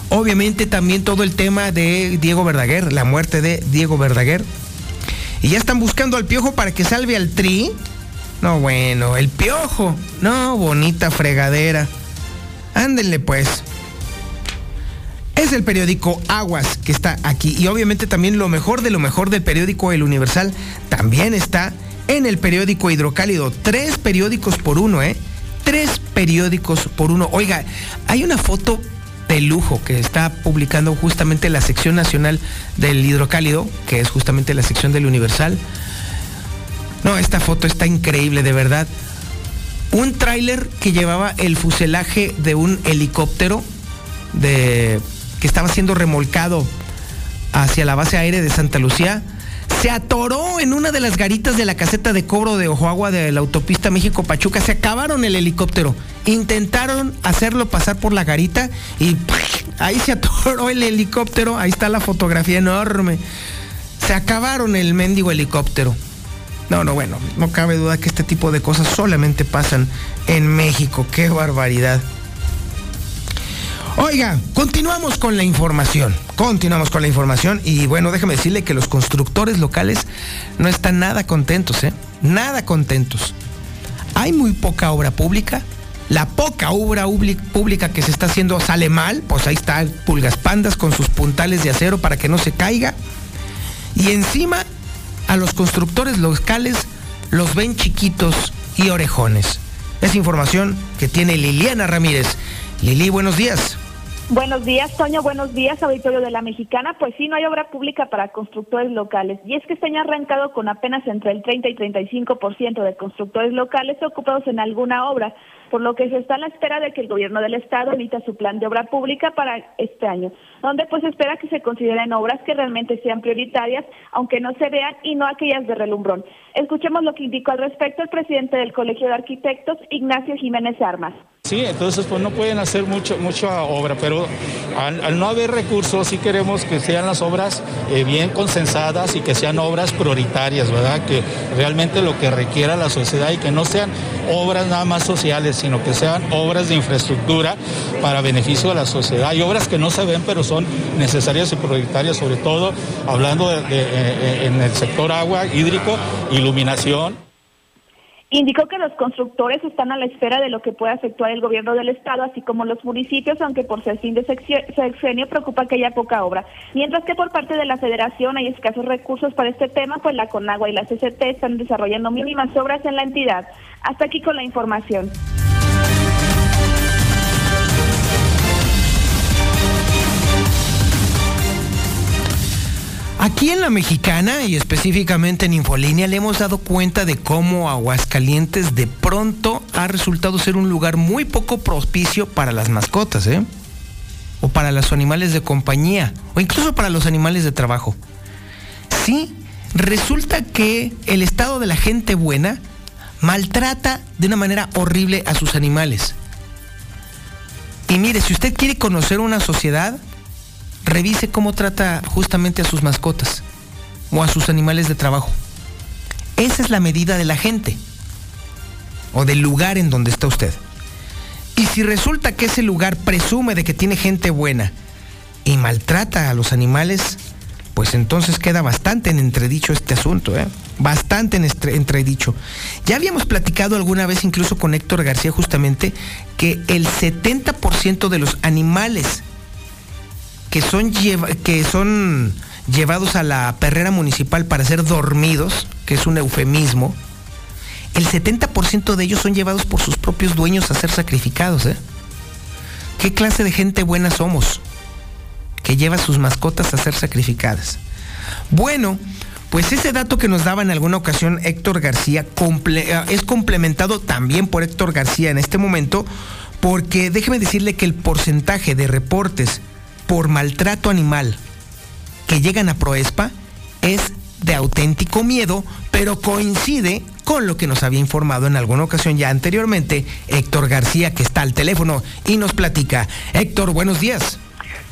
Obviamente también todo el tema de Diego Verdaguer, la muerte de Diego Verdaguer. Y ya están buscando al piojo para que salve al tri. No, bueno, el piojo. No, bonita fregadera. Ándenle pues. Es el periódico Aguas que está aquí. Y obviamente también lo mejor de lo mejor del periódico El Universal también está en el periódico Hidrocálido. Tres periódicos por uno, ¿eh? Tres periódicos por uno. Oiga, hay una foto de lujo que está publicando justamente la sección nacional del Hidrocálido, que es justamente la sección del Universal. No, esta foto está increíble, de verdad. Un tráiler que llevaba el fuselaje de un helicóptero de, que estaba siendo remolcado hacia la base aérea de Santa Lucía se atoró en una de las garitas de la caseta de cobro de Ojoagua de la autopista México-Pachuca. Se acabaron el helicóptero. Intentaron hacerlo pasar por la garita y ahí se atoró el helicóptero. Ahí está la fotografía enorme. Se acabaron el mendigo helicóptero. No, no, bueno, no cabe duda que este tipo de cosas solamente pasan en México. ¡Qué barbaridad! Oiga, continuamos con la información. Continuamos con la información y bueno, déjame decirle que los constructores locales no están nada contentos, ¿eh? Nada contentos. Hay muy poca obra pública. La poca obra pública que se está haciendo sale mal, pues ahí está Pulgas Pandas con sus puntales de acero para que no se caiga. Y encima a los constructores locales los ven chiquitos y orejones. Es información que tiene Liliana Ramírez. Lili, buenos días. Buenos días, Toño. Buenos días, auditorio de la Mexicana. Pues sí, no hay obra pública para constructores locales. Y es que este año arrancado con apenas entre el 30 y 35% de constructores locales ocupados en alguna obra, por lo que se está a la espera de que el gobierno del estado emita su plan de obra pública para este año, donde pues espera que se consideren obras que realmente sean prioritarias, aunque no se vean y no aquellas de relumbrón. Escuchemos lo que indicó al respecto el presidente del Colegio de Arquitectos, Ignacio Jiménez Armas. Sí, entonces pues no pueden hacer mucho, mucha obra, pero al, no haber recursos sí queremos que sean las obras eh, bien consensadas y que sean obras prioritarias, ¿verdad? Que realmente lo que requiera la sociedad y que no sean obras nada más sociales, sino que sean obras de infraestructura para beneficio de la sociedad. Hay obras que no se ven, pero son necesarias y prioritarias, sobre todo hablando de, eh, en el sector agua, hídrico, iluminación. Indicó que los constructores están a la espera de lo que pueda efectuar el gobierno del estado, así como los municipios, aunque por ser fin de sexenio preocupa que haya poca obra. Mientras que por parte de la federación hay escasos recursos para este tema, pues la CONAGUA y la CCT están desarrollando mínimas obras en la entidad. Hasta aquí con la información. Aquí en la mexicana y específicamente en Infolínea le hemos dado cuenta de cómo Aguascalientes de pronto ha resultado ser un lugar muy poco propicio para las mascotas, ¿eh? O para los animales de compañía, o incluso para los animales de trabajo. Sí, resulta que el estado de la gente buena maltrata de una manera horrible a sus animales. Y mire, si usted quiere conocer una sociedad, revise cómo trata justamente a sus mascotas o a sus animales de trabajo. Esa es la medida de la gente o del lugar en donde está usted. Y si resulta que ese lugar presume de que tiene gente buena y maltrata a los animales, pues entonces queda bastante en entredicho este asunto, ¿eh? bastante en entredicho. Ya habíamos platicado alguna vez incluso con Héctor García justamente que el 70% de los animales que son, que son llevados a la perrera municipal para ser dormidos, que es un eufemismo, el 70% de ellos son llevados por sus propios dueños a ser sacrificados. ¿eh? ¿Qué clase de gente buena somos? Que lleva sus mascotas a ser sacrificadas. Bueno, pues ese dato que nos daba en alguna ocasión Héctor García eh, es complementado también por Héctor García en este momento, porque déjeme decirle que el porcentaje de reportes por maltrato animal que llegan a Proespa es de auténtico miedo, pero coincide con lo que nos había informado en alguna ocasión ya anteriormente Héctor García, que está al teléfono y nos platica. Héctor, buenos días.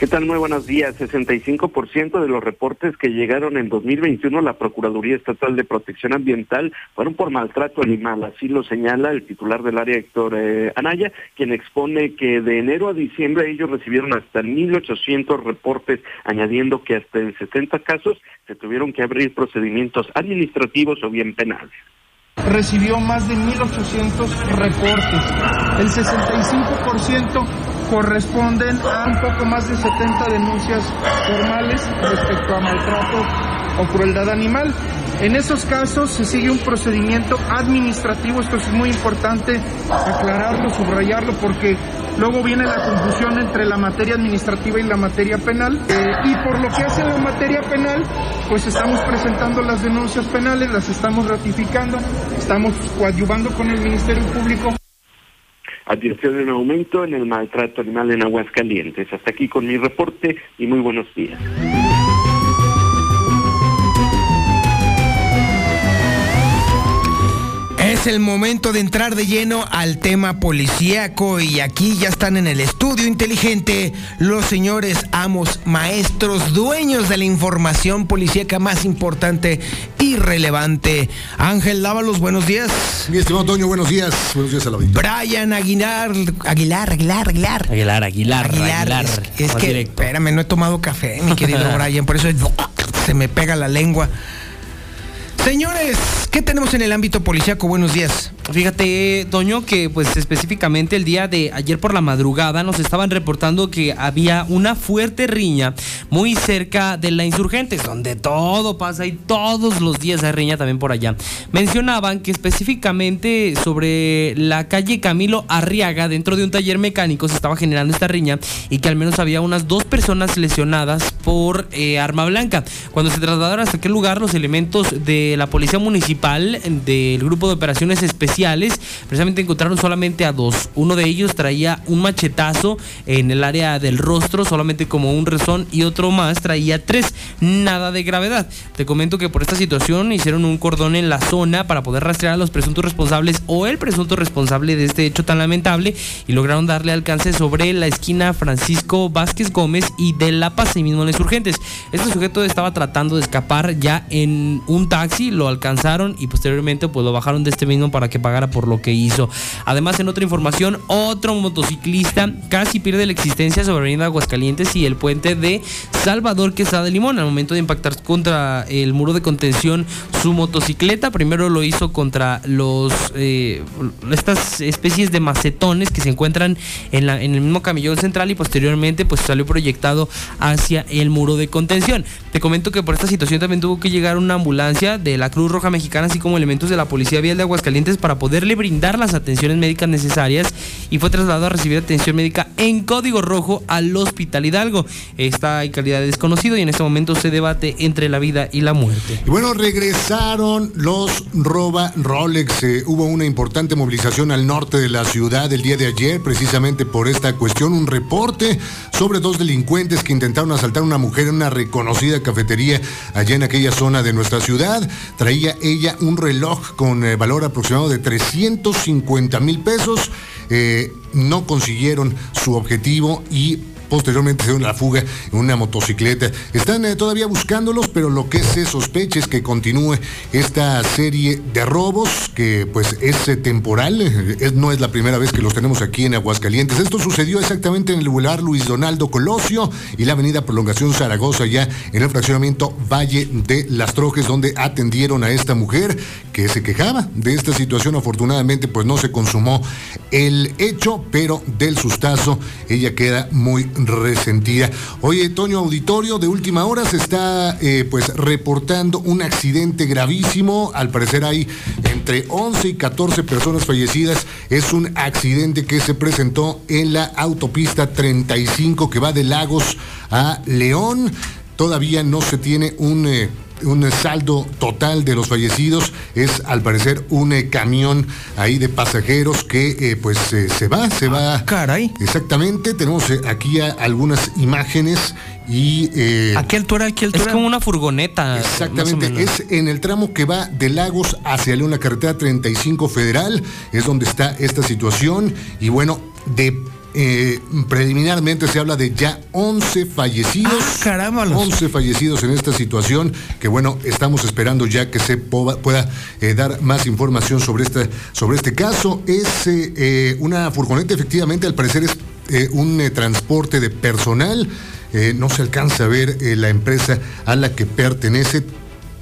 ¿Qué tal? Muy buenos días. 65% de los reportes que llegaron en 2021 a la Procuraduría Estatal de Protección Ambiental fueron por maltrato animal. Así lo señala el titular del área, Héctor eh, Anaya, quien expone que de enero a diciembre ellos recibieron hasta 1.800 reportes, añadiendo que hasta en 70 casos se tuvieron que abrir procedimientos administrativos o bien penales recibió más de 1.800 reportes. El 65% corresponden a un poco más de 70 denuncias formales respecto a maltrato o crueldad animal. En esos casos se sigue un procedimiento administrativo, esto es muy importante aclararlo, subrayarlo, porque luego viene la confusión entre la materia administrativa y la materia penal. Eh, y por lo que hace la materia penal, pues estamos presentando las denuncias penales, las estamos ratificando, estamos coadyuvando con el Ministerio Público advirtió de un aumento en el maltrato animal en Aguascalientes. Hasta aquí con mi reporte y muy buenos días. Es el momento de entrar de lleno al tema policíaco y aquí ya están en el estudio inteligente los señores amos, maestros, dueños de la información policíaca más importante y relevante. Ángel Dávalos, buenos días. Mi estimado Toño, buenos días. Buenos días a la Brian Aguilar, Aguilar, Aguilar, Aguilar. Aguilar, Aguilar, Aguilar. Es, que, espérame, no he tomado café, mi querido Brian, por eso se me pega la lengua. Señores, ¿qué tenemos en el ámbito policíaco? Buenos días. Fíjate, Toño, que pues específicamente el día de ayer por la madrugada nos estaban reportando que había una fuerte riña muy cerca de la Insurgentes, donde todo pasa y todos los días hay riña también por allá. Mencionaban que específicamente sobre la calle Camilo Arriaga, dentro de un taller mecánico, se estaba generando esta riña y que al menos había unas dos personas lesionadas por eh, arma blanca. Cuando se trasladaron hasta aquel lugar, los elementos de la Policía Municipal del Grupo de Operaciones Especiales precisamente encontraron solamente a dos. Uno de ellos traía un machetazo en el área del rostro, solamente como un rezón, y otro más traía tres. Nada de gravedad. Te comento que por esta situación hicieron un cordón en la zona para poder rastrear a los presuntos responsables o el presunto responsable de este hecho tan lamentable y lograron darle alcance sobre la esquina Francisco Vázquez Gómez y de La Paz, y mismo en Urgentes. Este sujeto estaba tratando de escapar ya en un taxi lo alcanzaron y posteriormente pues lo bajaron de este mismo para que pagara por lo que hizo. Además, en otra información, otro motociclista casi pierde la existencia sobre Avenida Aguascalientes y el puente de Salvador Quesada de Limón al momento de impactar contra el muro de contención su motocicleta. Primero lo hizo contra los eh, estas especies de macetones que se encuentran en, la, en el mismo camellón central y posteriormente pues salió proyectado hacia el muro de contención. Te comento que por esta situación también tuvo que llegar una ambulancia de la Cruz Roja Mexicana, así como elementos de la Policía Vial de Aguascalientes para poderle brindar las atenciones médicas necesarias y fue trasladado a recibir atención médica en código rojo al Hospital Hidalgo. Está en calidad de desconocido y en este momento se debate entre la vida y la muerte. Y bueno, regresaron los roba Rolex. Eh, hubo una importante movilización al norte de la ciudad el día de ayer, precisamente por esta cuestión. Un reporte sobre dos delincuentes que intentaron asaltar a una mujer en una reconocida cafetería allá en aquella zona de nuestra ciudad. Traía ella un reloj con eh, valor aproximado de 350 mil pesos. Eh, no consiguieron su objetivo y posteriormente se dio la fuga en una motocicleta. Están eh, todavía buscándolos, pero lo que se sospecha es que continúe esta serie de robos que pues es eh, temporal, no es la primera vez que los tenemos aquí en Aguascalientes. Esto sucedió exactamente en el lugar Luis Donaldo Colosio y la avenida Prolongación Zaragoza, ya en el fraccionamiento Valle de las Trojes, donde atendieron a esta mujer que se quejaba de esta situación. Afortunadamente, pues no se consumó el hecho, pero del sustazo ella queda muy resentida. Oye, Toño Auditorio, de última hora se está eh, pues reportando un accidente gravísimo. Al parecer hay entre 11 y 14 personas fallecidas. Es un accidente que se presentó en la autopista 35 que va de Lagos a León. Todavía no se tiene un... Eh, un saldo total de los fallecidos es al parecer un eh, camión ahí de pasajeros que eh, pues se va, se va. Ah, caray. Exactamente, tenemos aquí algunas imágenes y aquí altura, aquí altura. Es como una furgoneta. Exactamente, es en el tramo que va de Lagos hacia León, la carretera 35 Federal, es donde está esta situación y bueno, de eh, preliminarmente se habla de ya 11 fallecidos. Ah, caramba, 11 fallecidos en esta situación, que bueno, estamos esperando ya que se pueda eh, dar más información sobre este, sobre este caso. Es eh, una furgoneta, efectivamente, al parecer es un transporte de personal. no se alcanza a ver la empresa a la que pertenece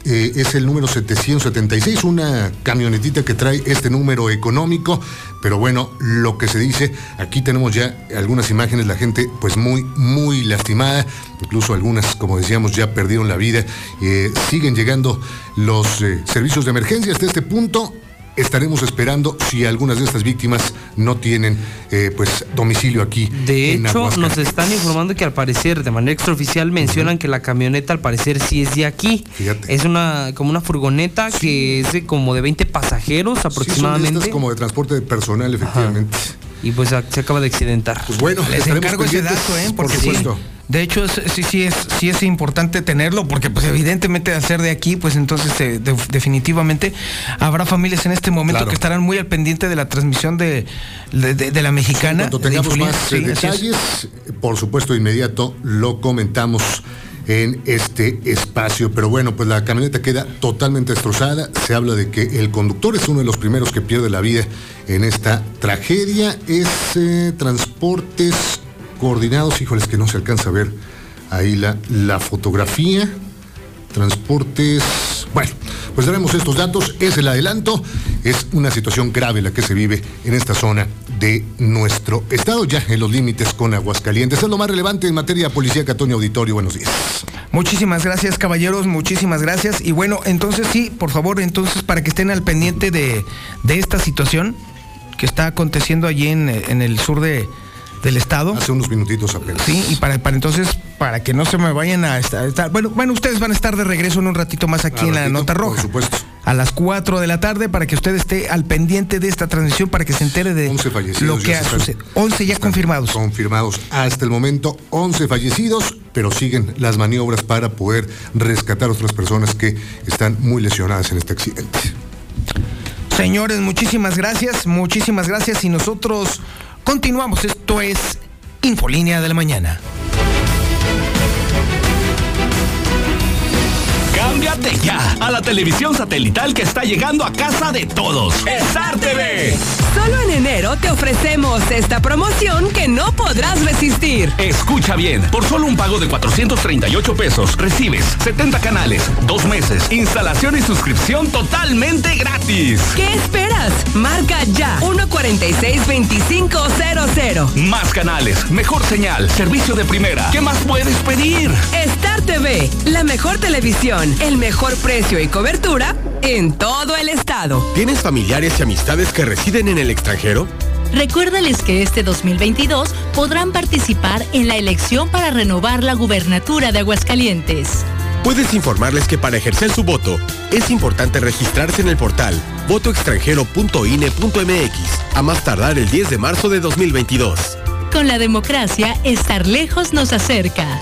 eh, es el número 776, una camionetita que trae este número económico, pero bueno, lo que se dice, aquí tenemos ya algunas imágenes, la gente pues muy, muy lastimada, incluso algunas, como decíamos, ya perdieron la vida, eh, siguen llegando los eh, servicios de emergencia hasta este punto, estaremos esperando si algunas de estas víctimas no tienen eh, pues domicilio aquí. De hecho, nos están informando que al parecer, de manera extraoficial, mencionan que la camioneta al parecer sí es de aquí. Es una como una furgoneta que es de como de 20 pasajeros aproximadamente. como de transporte de personal, efectivamente. Y pues se acaba de accidentar. Pues bueno, les encargo ese dato, ¿eh? Por supuesto. De hecho, sí, sí, es, sí es importante tenerlo porque pues evidentemente ser de aquí, pues entonces eh, definitivamente habrá familias en este momento que estarán muy al pendiente de la transmisión de, de, la mexicana. cuando tengamos más eh, detalles, por supuesto, de inmediato lo comentamos en este espacio. Pero bueno, pues la camioneta queda totalmente destrozada. Se habla de que el conductor es uno de los primeros que pierde la vida en esta tragedia. Es eh, Transportes coordinados, híjoles que no se alcanza a ver ahí la, la fotografía, transportes, bueno, pues daremos estos datos, es el adelanto, es una situación grave la que se vive en esta zona de nuestro estado, ya en los límites con Aguascalientes. Es lo más relevante en materia policía, Antonio Auditorio, buenos días. Muchísimas gracias, caballeros, muchísimas gracias. Y bueno, entonces sí, por favor, entonces para que estén al pendiente de, de esta situación que está aconteciendo allí en, en el sur de, del Estado. Hace unos minutitos apenas. Sí, y para, para entonces, para que no se me vayan a estar, bueno, bueno, ustedes van a estar de regreso en un ratito más aquí en la Nota Roja. Por supuesto. A las 4 de la tarde para que usted esté al pendiente de esta transmisión, para que se entere de 11 fallecidos, lo que ha sucedido. 11 ya confirmados. Confirmados. Hasta el momento, 11 fallecidos, pero siguen las maniobras para poder rescatar a otras personas que están muy lesionadas en este accidente. Señores, muchísimas gracias, muchísimas gracias y nosotros Continuamos, esto es Infolínea de la Mañana. Cámbiate ya a la televisión satelital que está llegando a casa de todos. Star TV. Solo en enero te ofrecemos esta promoción que no podrás resistir. Escucha bien, por solo un pago de 438 pesos recibes 70 canales, dos meses, instalación y suscripción totalmente gratis. ¿Qué esperas? Marca ya 146-2500. Más canales, mejor señal, servicio de primera. ¿Qué más puedes pedir? Star TV, la mejor televisión, el mejor precio y cobertura en todo el estado. ¿Tienes familiares y amistades que residen en el extranjero? Recuérdales que este 2022 podrán participar en la elección para renovar la gubernatura de Aguascalientes. Puedes informarles que para ejercer su voto es importante registrarse en el portal votoextranjero.ine.mx a más tardar el 10 de marzo de 2022. Con la democracia, estar lejos nos acerca.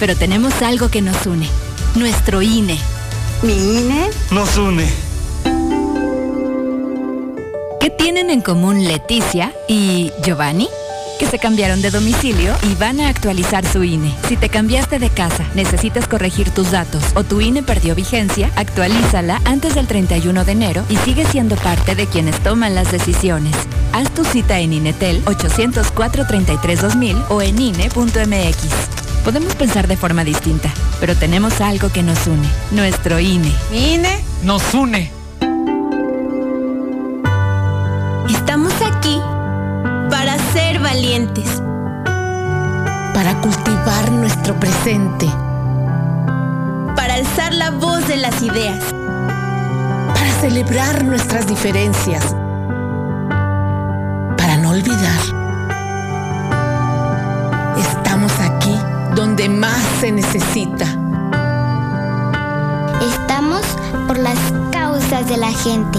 pero tenemos algo que nos une. Nuestro INE. ¿Mi INE? Nos une. ¿Qué tienen en común Leticia y Giovanni? Que se cambiaron de domicilio y van a actualizar su INE. Si te cambiaste de casa, necesitas corregir tus datos o tu INE perdió vigencia, actualízala antes del 31 de enero y sigue siendo parte de quienes toman las decisiones. Haz tu cita en INETEL 800-433-2000 o en INE.mx. Podemos pensar de forma distinta, pero tenemos algo que nos une. Nuestro INE. INE? Nos une. Estamos aquí para ser valientes, para cultivar nuestro presente, para alzar la voz de las ideas, para celebrar nuestras diferencias, para no olvidar. Donde más se necesita. Estamos por las causas de la gente.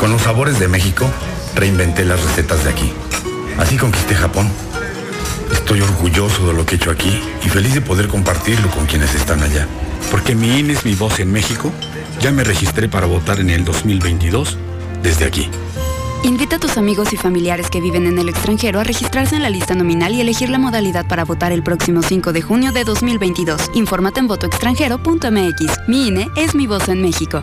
Con los sabores de México, reinventé las recetas de aquí. Así conquisté Japón. Estoy orgulloso de lo que he hecho aquí y feliz de poder compartirlo con quienes están allá. Porque mi INE es mi voz en México, ya me registré para votar en el 2022 desde aquí. Invita a tus amigos y familiares que viven en el extranjero a registrarse en la lista nominal y elegir la modalidad para votar el próximo 5 de junio de 2022. Infórmate en votoextranjero.mx. Mi INE es mi voz en México.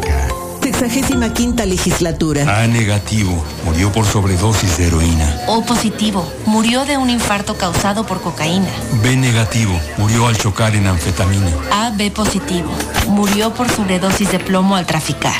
Sexagésima quinta legislatura. A negativo, murió por sobredosis de heroína. O positivo, murió de un infarto causado por cocaína. B negativo, murió al chocar en anfetamina. AB positivo, murió por sobredosis de plomo al traficar.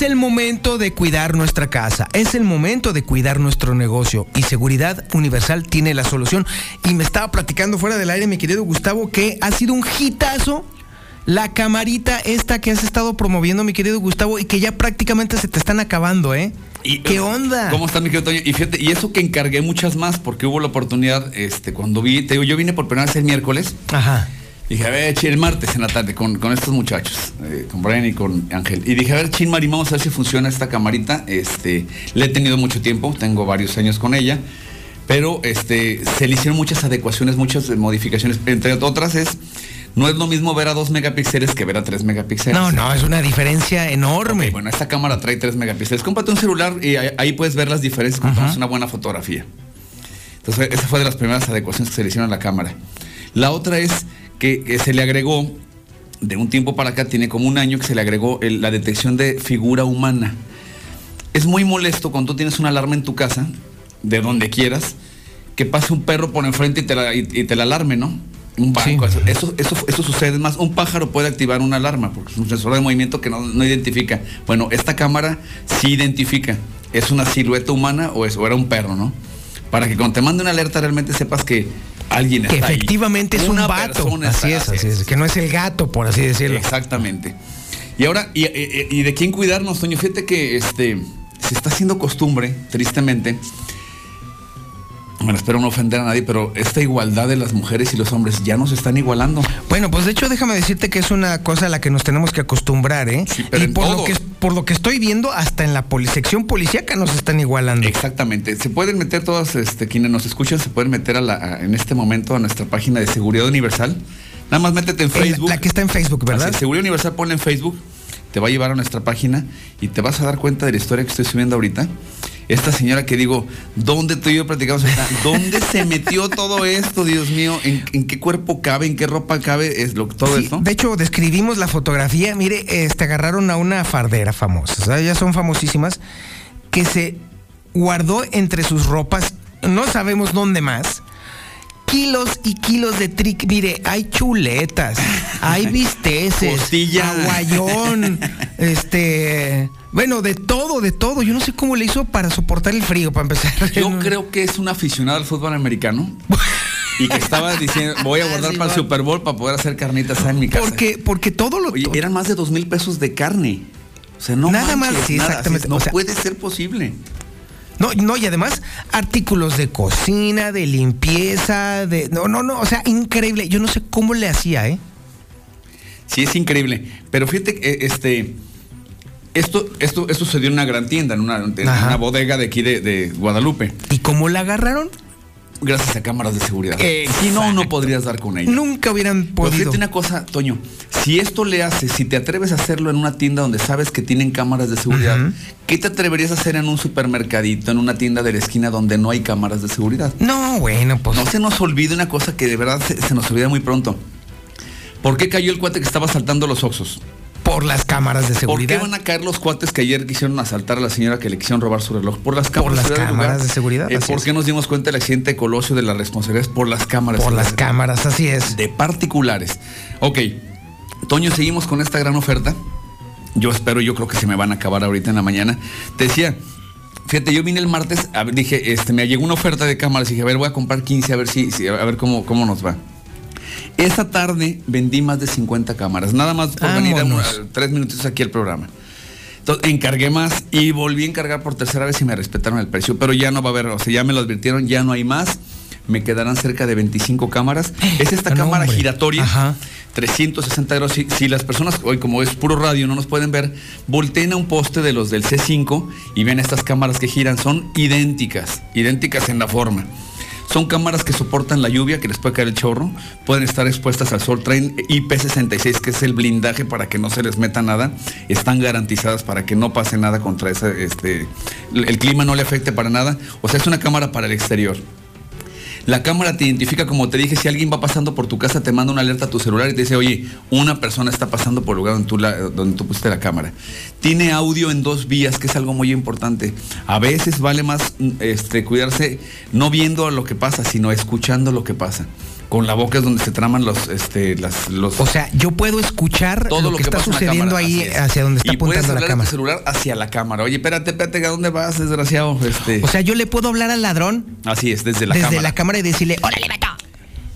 Es el momento de cuidar nuestra casa, es el momento de cuidar nuestro negocio y Seguridad Universal tiene la solución. Y me estaba platicando fuera del aire mi querido Gustavo que ha sido un hitazo la camarita esta que has estado promoviendo mi querido Gustavo y que ya prácticamente se te están acabando, ¿eh? Y, ¿Qué onda? ¿Cómo está mi querido Toño? Y fíjate, y eso que encargué muchas más porque hubo la oportunidad, este, cuando vi, te digo, yo vine por primera vez el miércoles. Ajá. Dije, a ver, el martes en la tarde con, con estos muchachos, eh, con Brian y con Ángel. Y dije, a ver, Chin Mari, vamos a ver si funciona esta camarita. Este, le he tenido mucho tiempo, tengo varios años con ella. Pero este, se le hicieron muchas adecuaciones, muchas modificaciones. Entre otras es, no es lo mismo ver a 2 megapíxeles que ver a 3 megapíxeles. No, no, es una diferencia enorme. Bueno, esta cámara trae 3 megapíxeles. Cómprate un celular y ahí, ahí puedes ver las diferencias cuando tomas una buena fotografía. Entonces, esa fue de las primeras adecuaciones que se le hicieron a la cámara. La otra es que, que se le agregó, de un tiempo para acá, tiene como un año que se le agregó el- la detección de figura humana. Es muy molesto cuando tú tienes una alarma en tu casa, de donde quieras, que pase un perro por enfrente y te la, y- y te la alarme, ¿no? Un banco, eso, eso, eso, eso sucede. Más, un pájaro puede activar una alarma porque es un sensor de movimiento que no, no identifica. Bueno, esta cámara sí identifica. ¿Es una silueta humana o, es, o era un perro, no? Para que cuando te mande una alerta realmente sepas que alguien Que está ahí. efectivamente es un vato. Así es, así es. Que no es el gato, por así decirlo. Exactamente. Y ahora, y, y- y de quién cuidarnos, Toño? Fíjate que este se está haciendo costumbre, tristemente. Bueno, espero no ofender a nadie, pero esta igualdad de las mujeres y los hombres ya nos están igualando. Bueno, pues de hecho déjame decirte que es una cosa a la que nos tenemos que acostumbrar, ¿eh? pero y por todo. lo que por lo que estoy viendo, hasta en la sección policíaca nos están igualando. Exactamente. Se pueden meter todas, este, quienes nos escuchan, se pueden meter a la, a- en este momento a nuestra página de Seguridad Universal. Nada más métete en la- Facebook. la que está en Facebook, ¿verdad? Así Seguridad Universal ponle en Facebook, te va a llevar a nuestra página y te vas a dar cuenta de la historia que estoy subiendo ahorita. Esta señora que digo, ¿dónde tú y yo platicamos? ¿Dónde se metió todo esto, Dios mío? ¿En, en qué cuerpo cabe? ¿En qué ropa cabe? Es lo, todo Sí, esto. De hecho, describimos la fotografía. Mire, este agarraron a una fardera famosa, sea, ellas son famosísimas, que se guardó entre sus ropas, no sabemos dónde más, kilos y kilos de trick. Mire, hay chuletas, hay bisteces, aguayón, este, bueno, de todo, de todo. Yo no sé cómo le hizo para soportar el frío, para empezar. Yo creo que es un aficionado al fútbol americano. Y que estaba diciendo, voy a guardar Sí, para el. Super Bowl para poder hacer carnitas en mi casa. Porque, porque todo lo. Oye, eran más de dos mil pesos de carne. O sea, no Nada manches, más, sí, nada, exactamente. No O sea, puede ser posible. No, no, y además artículos de cocina, de limpieza, de. No, no, no, o sea, increíble. Yo no sé cómo le hacía, ¿eh? Sí, es increíble. Pero fíjate que este. Esto, esto, esto sucedió en una gran tienda, en una, en Ajá. una bodega de aquí de, de Guadalupe. ¿Y cómo la agarraron? Gracias a cámaras de seguridad. Si no, no podrías dar con ella. Nunca hubieran Pero podido. fíjate una cosa, Toño. Si esto le haces, si te atreves a hacerlo en una tienda donde sabes que tienen cámaras de seguridad. ¿qué te atreverías a hacer en un supermercadito, en una tienda de la esquina donde no hay cámaras de seguridad? No, bueno, pues. No se nos olvide una cosa que de verdad se, se nos olvida muy pronto. ¿Por qué cayó el cuate que estaba saltando los oxos? Por las cámaras de ¿Por qué seguridad. van a caer los cuates que ayer quisieron asaltar a la señora que le quisieron robar su reloj? Por las cámaras, las de seguridad del cámaras lugar. de seguridad, Eh, ¿Por es. qué nos dimos cuenta del accidente de Colosio de las responsabilidades? Por las cámaras. Por las seguridad. cámaras, así es. De particulares. Ok, Toño, seguimos con esta gran oferta. Yo espero, yo creo que se me van a acabar ahorita en la mañana. Te decía, fíjate, yo vine el martes, a ver, dije, este, me llegó una oferta de cámaras y dije, a ver, voy a comprar 15, a ver si, si- a ver cómo, cómo nos va. Esa tarde vendí más de 50 cámaras, nada más por venir a, tres minutitos aquí al programa. Entonces, encargué más y volví a encargar por tercera vez y me respetaron el precio, pero ya no va a haber, o sea, ya me lo advirtieron, ya no hay más. Me quedarán cerca de 25 cámaras. Es esta No, cámara hombre. giratoria, Ajá. 360 grados. Si, si las personas, hoy como es puro radio, no nos pueden ver, volteen a un poste de los del C5 y ven estas cámaras que giran. Son idénticas, idénticas en la forma. Son cámaras que soportan la lluvia, que les puede caer el chorro, pueden estar expuestas al sol, traen IP66, que es el blindaje para que no se les meta nada, están garantizadas para que no pase nada contra ese, este, el clima no le afecte para nada, o sea, es una cámara para el exterior. La cámara te identifica, como te dije, si alguien va pasando por tu casa, te manda una alerta a tu celular y te dice, oye, una persona está pasando por el lugar donde tú, donde tú pusiste la cámara. Tiene audio en dos vías, que es algo muy importante. A veces vale más mm, este, cuidarse no viendo lo que pasa, sino escuchando lo que pasa. Con la boca es donde se traman los, este, las, los, O sea, yo puedo escuchar lo, que, está sucediendo ahí es. hacia donde está y puedes apuntando la cámara. tu celular hacia la cámara. Oye, espérate, espérate, ¿a dónde vas, desgraciado? Este, O sea, yo le puedo hablar al ladrón así es, desde la desde cámara. la cámara y decirle, órale, vato.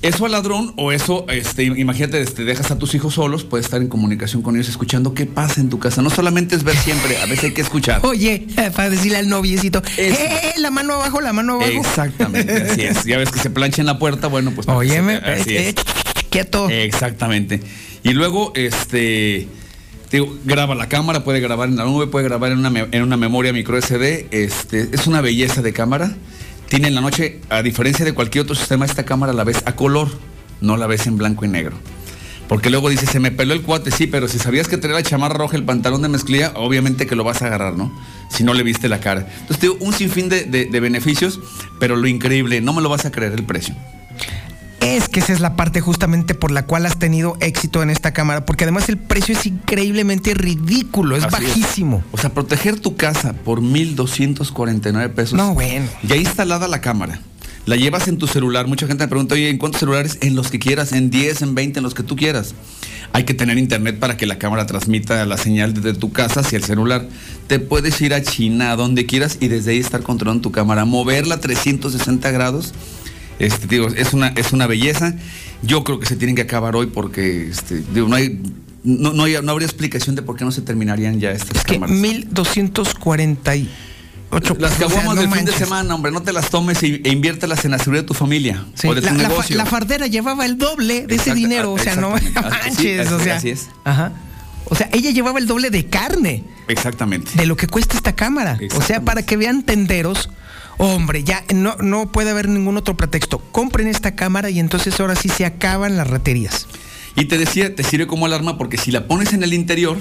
Eso al ladrón o eso, este, imagínate, este, dejas a tus hijos solos, puedes estar en comunicación con ellos, escuchando qué pasa en tu casa. No solamente es ver siempre, a veces hay que escuchar. Oye, para decirle al noviecito, eh, eh, la mano abajo, la mano abajo. Exactamente, así es. Ya ves que se plancha en la puerta, bueno, pues. Óyeme, se- así eh, es. quieto. Exactamente. Y luego, este, te digo, graba la cámara, puede grabar en la nube, puede grabar en una, en una memoria micro SD. Este, es una belleza de cámara. Tiene en la noche, a diferencia de cualquier otro sistema, esta cámara la ves a color, no la ves en blanco y negro. Porque luego dice, se me peló el cuate, sí, pero si sabías que traía la chamarra roja, el pantalón de mezclilla, obviamente que lo vas a agarrar, ¿no? Si no le viste la cara. Entonces, te digo, un sinfín de- de beneficios, pero lo increíble, no me lo vas a creer el precio. Que esa es la parte justamente por la cual has tenido éxito en esta cámara, porque además el precio es increíblemente ridículo, es Así bajísimo. O sea, proteger tu casa por 1.249 pesos. No, bueno. Ya instalada la cámara. La llevas en tu celular. Mucha gente me pregunta, oye, ¿en cuántos celulares? En los que quieras, en 10, en 20, en los que tú quieras. Hay que tener internet para que la cámara transmita la señal desde tu casa hacia el celular. Te puedes ir a China, a donde quieras, y desde ahí estar controlando tu cámara. Moverla a 360 grados. Este, digo, es una, es una belleza. Yo creo que se tienen que acabar hoy porque este, digo, no hay no, no, no, habría explicación de por qué no se terminarían ya estas es que cámaras. 1248 Las caguamas del fin de semana, hombre, no te las tomes y, e inviértelas en la seguridad de tu familia Sí, o de tu la, negocio. fardera llevaba el doble de ese dinero, o sea, no sí, manches, o sea. así es. Ajá. O sea, ella llevaba el doble de carne Exactamente. de lo que cuesta esta cámara. O sea, para que vean tenderos, hombre, ya no, no puede haber ningún otro pretexto. Compren esta cámara y entonces ahora sí se acaban las raterías. Y te decía, te sirve como alarma porque si la pones en el interior,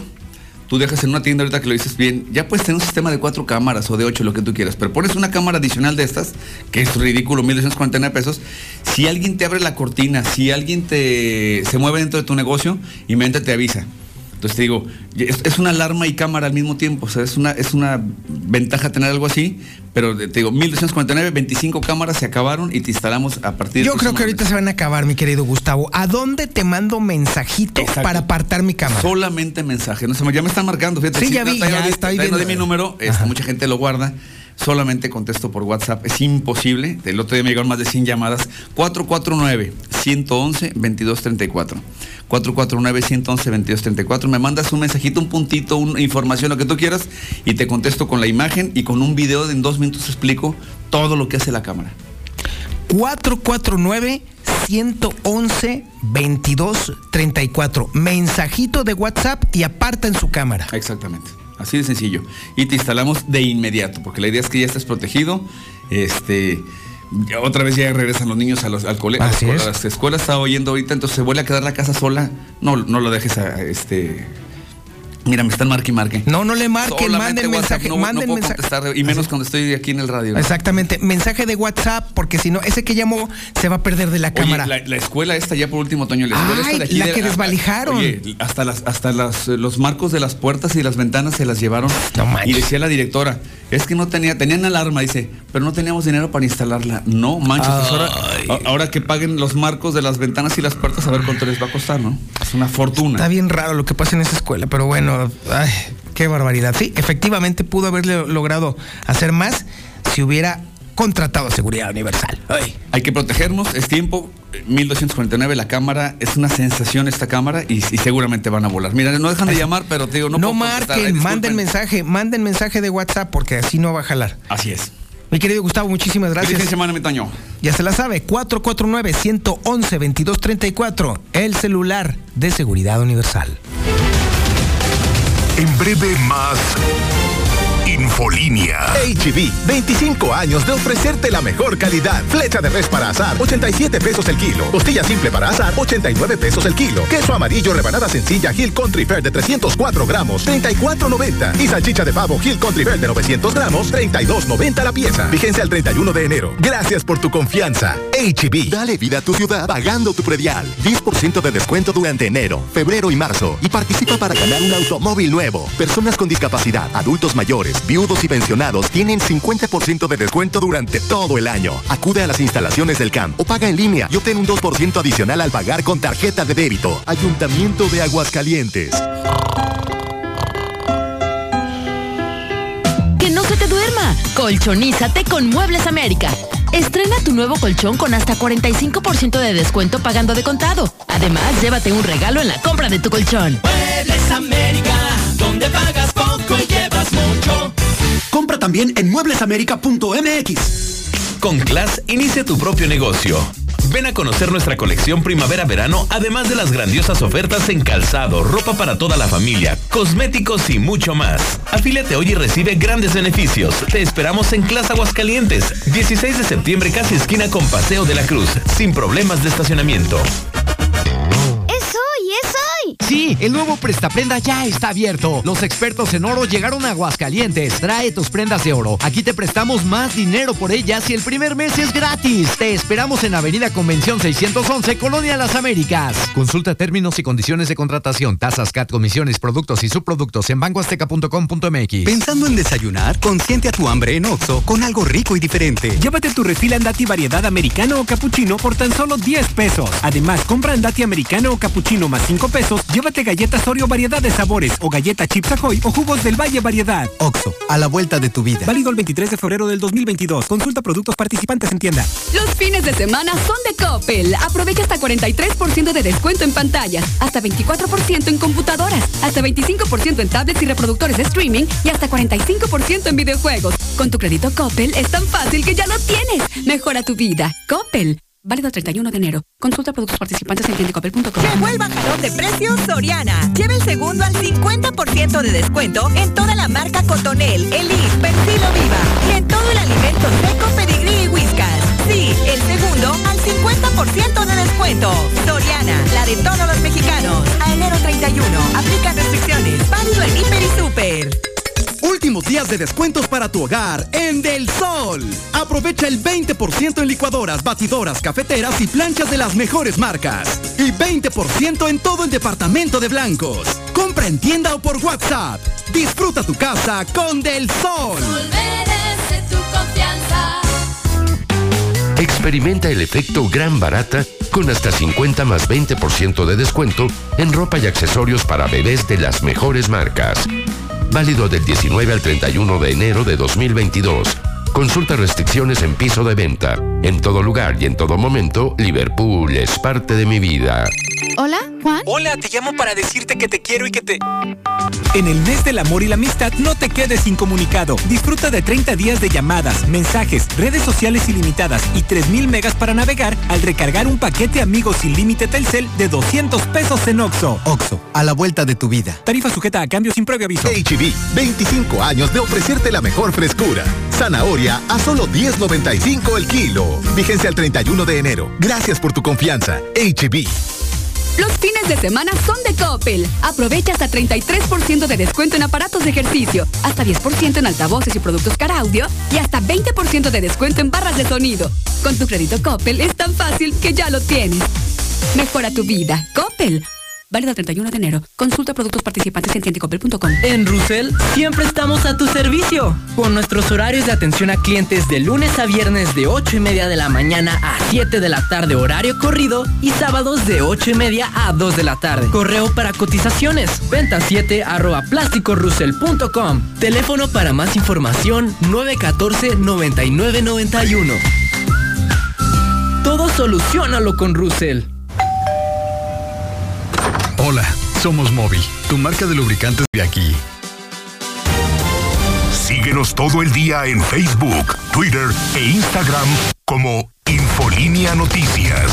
tú dejas en una tienda ahorita que lo dices bien, ya puedes tener un sistema de cuatro cámaras o de ocho, lo que tú quieras, pero pones una cámara adicional de estas, que es ridículo, 1.249 pesos, si alguien te abre la cortina, si alguien te se mueve dentro de tu negocio, inmediatamente te avisa. Entonces te digo, es, es una alarma y cámara al mismo tiempo, o sea, es una, es una ventaja tener algo así, pero te digo, 1.249, 25 cámaras se acabaron y te instalamos a partir Yo del creo próximo que ahorita se van a acabar, mi querido Gustavo. ¿A dónde te mando mensajito para apartar mi cámara? Solamente mensaje. No, se me- ya me están marcando, fíjate. Sí, ya vi, no, ya no, estoy no, no viendo. di mi número, este, mucha gente lo guarda. Solamente contesto por WhatsApp. Es imposible. El otro día me llegaron más de 100 llamadas. 449-111-2234. 449-111-2234. Me mandas un mensajito, un puntito, una información, lo que tú quieras, y te contesto con la imagen y con un video de en dos minutos explico todo lo que hace la cámara. 449-111-2234. Mensajito de WhatsApp y aparta en su cámara. Exactamente. Así de sencillo. Y te instalamos de inmediato, porque la idea es que ya estés protegido. Este. Otra vez ya regresan los niños a los, al cole, a, las Así escuela- es. a las escuelas, estaba oyendo ahorita, entonces se vuelve a quedar la casa sola. No, no lo dejes a este. Mira, me están marque y marque. No, no le marquen, manden mensaje, no, manden no puedo mensaje. contestar, y menos cuando estoy aquí en el radio. Exactamente, mensaje de WhatsApp, porque si no, ese que llamó se va a perder de la Oye, cámara. la, la escuela esta ya por último, Toño, la escuela Ay, esta de aquí la de- que desvalijaron. Oye, hasta las, hasta las, los marcos de las puertas y las ventanas se las llevaron. y decía la directora, es que no tenía, tenían alarma, dice, pero no teníamos dinero para instalarla. No, manches, pues ahora que paguen los marcos de las ventanas y las puertas, a ver cuánto les va a costar, ¿no? Es una fortuna. Está bien raro lo que pasa en esa escuela, pero bueno, ay, qué barbaridad. Sí, efectivamente pudo haberle logrado hacer más si hubiera contratado seguridad universal. Ay. Hay que protegernos, es tiempo. eh, 1249 la cámara, es una sensación esta cámara y, y seguramente van a volar. Mira, no dejan de llamar, pero te digo, no, No, puedo marquen, manden mensaje, manden mensaje de WhatsApp porque así no va a jalar. Así es. Mi querido Gustavo, muchísimas Feliz gracias. semana, mi Toño. Ya se la sabe, 449-111-2234, el celular de seguridad universal. En breve más Infolínea. HB, 25 años de ofrecerte la mejor calidad. Flecha de res para asar, 87 pesos el kilo. Costilla simple para asar, 89 pesos el kilo. Queso amarillo rebanada sencilla Hill Country Fair de 304 gramos, 34.90. Y salchicha de pavo Hill Country Fair de 900 gramos, 32.90 la pieza. Vigencia el 31 de enero. Gracias por tu confianza. HB. Dale vida a tu ciudad pagando tu predial. 10% de descuento durante enero, febrero y marzo. Y participa para ganar un automóvil nuevo. Personas con discapacidad, adultos mayores, viudos y pensionados tienen 50% de descuento durante todo el año. Acude a las instalaciones del CAMP o paga en línea y obtén un 2% adicional al pagar con tarjeta de débito. Ayuntamiento de Aguascalientes. Que no se te duerma. Colchonízate con Muebles América. Estrena tu nuevo colchón con hasta 45% de descuento pagando de contado. Además, llévate un regalo en la compra de tu colchón. Muebles América, donde pagas poco y llevas mucho. Compra también en mueblesamerica.mx. Con Class, inicia tu propio negocio. Ven a conocer nuestra colección primavera-verano, además de las grandiosas ofertas en calzado, ropa para toda la familia, cosméticos y mucho más. Afíliate hoy y recibe grandes beneficios. Te esperamos en Class Aguascalientes, 16 de septiembre, casi esquina con Paseo de la Cruz, sin problemas de estacionamiento. Sí, el nuevo Prestaprenda ya está abierto. Los expertos en oro llegaron a Aguascalientes. Trae tus prendas de oro. Aquí te prestamos más dinero por ellas y el primer mes es gratis. Te esperamos en Avenida Convención 611, Colonia Las Américas. Consulta términos y condiciones de contratación, tasas, CAT, comisiones, productos y subproductos en bancoazteca.com.mx. Pensando en desayunar, consiente a tu hambre en Oxo con algo rico y diferente. Llévate tu refil Andati variedad americano o capuchino por tan solo 10 pesos. Además, compra Andati americano o capuchino más 5 pesos, llévate galletas Oreo variedad de sabores o galleta Chips Ahoy o jugos del Valle variedad. Oxo, a la vuelta de tu vida. Válido el 23 de febrero del 2022. Consulta productos participantes en tienda. Los fines de semana son de Coppel. Aprovecha hasta 43% de descuento en pantallas, hasta 24% en computadoras, hasta 25% en tablets y reproductores de streaming y hasta 45% en videojuegos. Con tu crédito Coppel es tan fácil que ya lo tienes. Mejora tu vida. Coppel. Válido el 31 de enero. Consulta productos participantes en tiendecopel.com. Que vuelva jalón de precios Soriana. Lleva el segundo al 50% de descuento en toda la marca Cotonel, Elite, Persilo Viva y en todo el alimento seco, pedigrí y whiskas. Sí, el segundo al 50% de descuento. Soriana, la de todos los mexicanos. A enero 31. Aplica restricciones. Válido en Hiper y Super. Últimos días de descuentos para tu hogar en Del Sol. Aprovecha el 20% en licuadoras, batidoras, cafeteras y planchas de las mejores marcas. Y 20% en todo el departamento de blancos. Compra en tienda o por WhatsApp. Disfruta tu casa con Del Sol. tu confianza. Experimenta el efecto gran barata con hasta 50 más 20% de descuento en ropa y accesorios para bebés de las mejores marcas. Válido del 19 al 31 de enero de 2022. Consulta restricciones en piso de venta. En todo lugar y en todo momento, Liverpool es parte de mi vida. Hola, Juan. Hola, te llamo para decirte que te quiero y que te... En el mes del amor y la amistad, no te quedes incomunicado. Disfruta de 30 días de llamadas, mensajes, redes sociales ilimitadas y 3.000 megas para navegar al recargar un paquete amigos sin límite Telcel de 200 pesos en Oxo. Oxo, a la vuelta de tu vida. Tarifa sujeta a cambio sin previo aviso. HB, 25 años de ofrecerte la mejor frescura. Zanahoria a solo 10.95 el kilo. Vigencia al 31 de enero. Gracias por tu confianza. HB. Los fines de semana son de Coppel. Aprovecha hasta 33% de descuento en aparatos de ejercicio, hasta 10% en altavoces y productos Car Audio y hasta 20% de descuento en barras de sonido. Con tu crédito Coppel es tan fácil que ya lo tienes. Mejora tu vida. Coppel. Válido 31 de enero. Consulta productos participantes en tiendicopel.com. En Rusel siempre estamos a tu servicio. Con nuestros horarios de atención a clientes de lunes a viernes de 8 y media de la mañana a 7 de la tarde horario corrido y sábados de 8 y media a 2 de la tarde. Correo para cotizaciones. Venta 7 arroba plásticorusel.com. Teléfono para más información 914 9991. Todo solucionalo con Rusel. Hola, somos Móvil, tu marca de lubricantes de aquí. Síguenos todo el día en Facebook, Twitter e Instagram como Infolínea Noticias.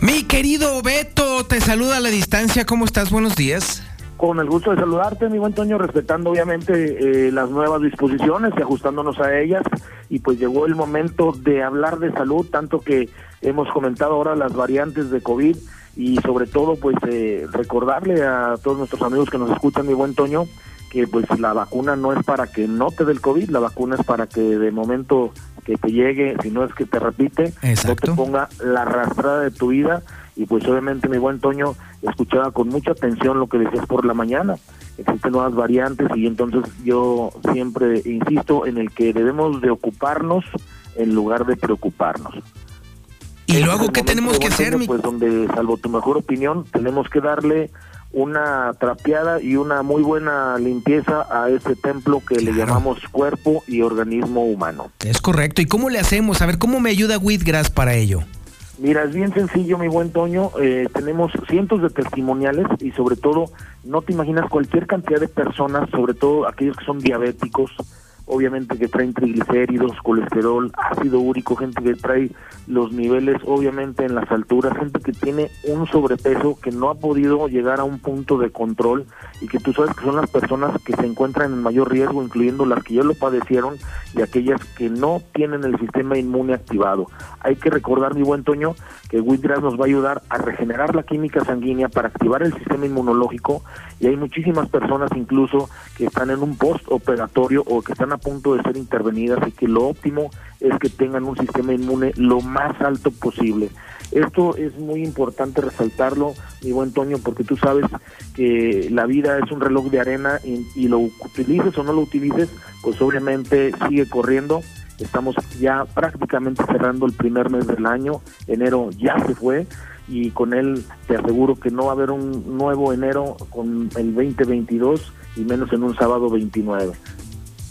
Mi querido Beto, te saluda a la distancia. ¿Cómo estás? Buenos días. Con el gusto de saludarte, mi buen Toño, respetando obviamente eh, las nuevas disposiciones y ajustándonos a ellas. Y pues llegó el momento de hablar de salud, tanto que hemos comentado ahora las variantes de COVID y sobre todo pues eh, recordarle a todos nuestros amigos que nos escuchan, mi buen Toño, que pues la vacuna no es para que no te dé el COVID, la vacuna es para que de momento que te llegue, si no es que te repite, no te ponga la arrastrada de tu vida y pues obviamente mi buen Toño escuchaba con mucha atención lo que decías por la mañana. Existen nuevas variantes y entonces yo siempre insisto en el que debemos de ocuparnos en lugar de preocuparnos. ¿Y luego qué tenemos que hacer? Pues donde, salvo tu mejor opinión, tenemos que darle una trapeada y una muy buena limpieza a ese templo que le llamamos cuerpo y organismo humano. Es correcto. ¿Y cómo le hacemos? A ver, ¿cómo me ayuda Whitgrass para ello? Mira, es bien sencillo, mi buen Toño. Eh, tenemos cientos de testimoniales y sobre todo, no te imaginas cualquier cantidad de personas, sobre todo aquellos que son diabéticos, obviamente que traen triglicéridos, colesterol, ácido úrico, gente que trae los niveles obviamente en las alturas, gente que tiene un sobrepeso que no ha podido llegar a un punto de control y que tú sabes que son las personas que se encuentran en mayor riesgo, incluyendo las que ya lo padecieron y aquellas que no tienen el sistema inmune activado. Hay que recordar, mi buen Toño, que Wheatgrass nos va a ayudar a regenerar la química sanguínea para activar el sistema inmunológico y hay muchísimas personas incluso que están en un post operatorio o que están a punto de ser intervenidas y que lo óptimo es que tengan un sistema inmune lo más alto posible. Esto es muy importante resaltarlo, mi buen Toño, porque tú sabes que la vida es un reloj de arena y, y lo utilices o no lo utilices, pues obviamente sigue corriendo Estamos ya prácticamente cerrando el primer mes del año, enero ya se fue y con él te aseguro que no va a haber un nuevo enero con el 2022 y menos en un sábado 29.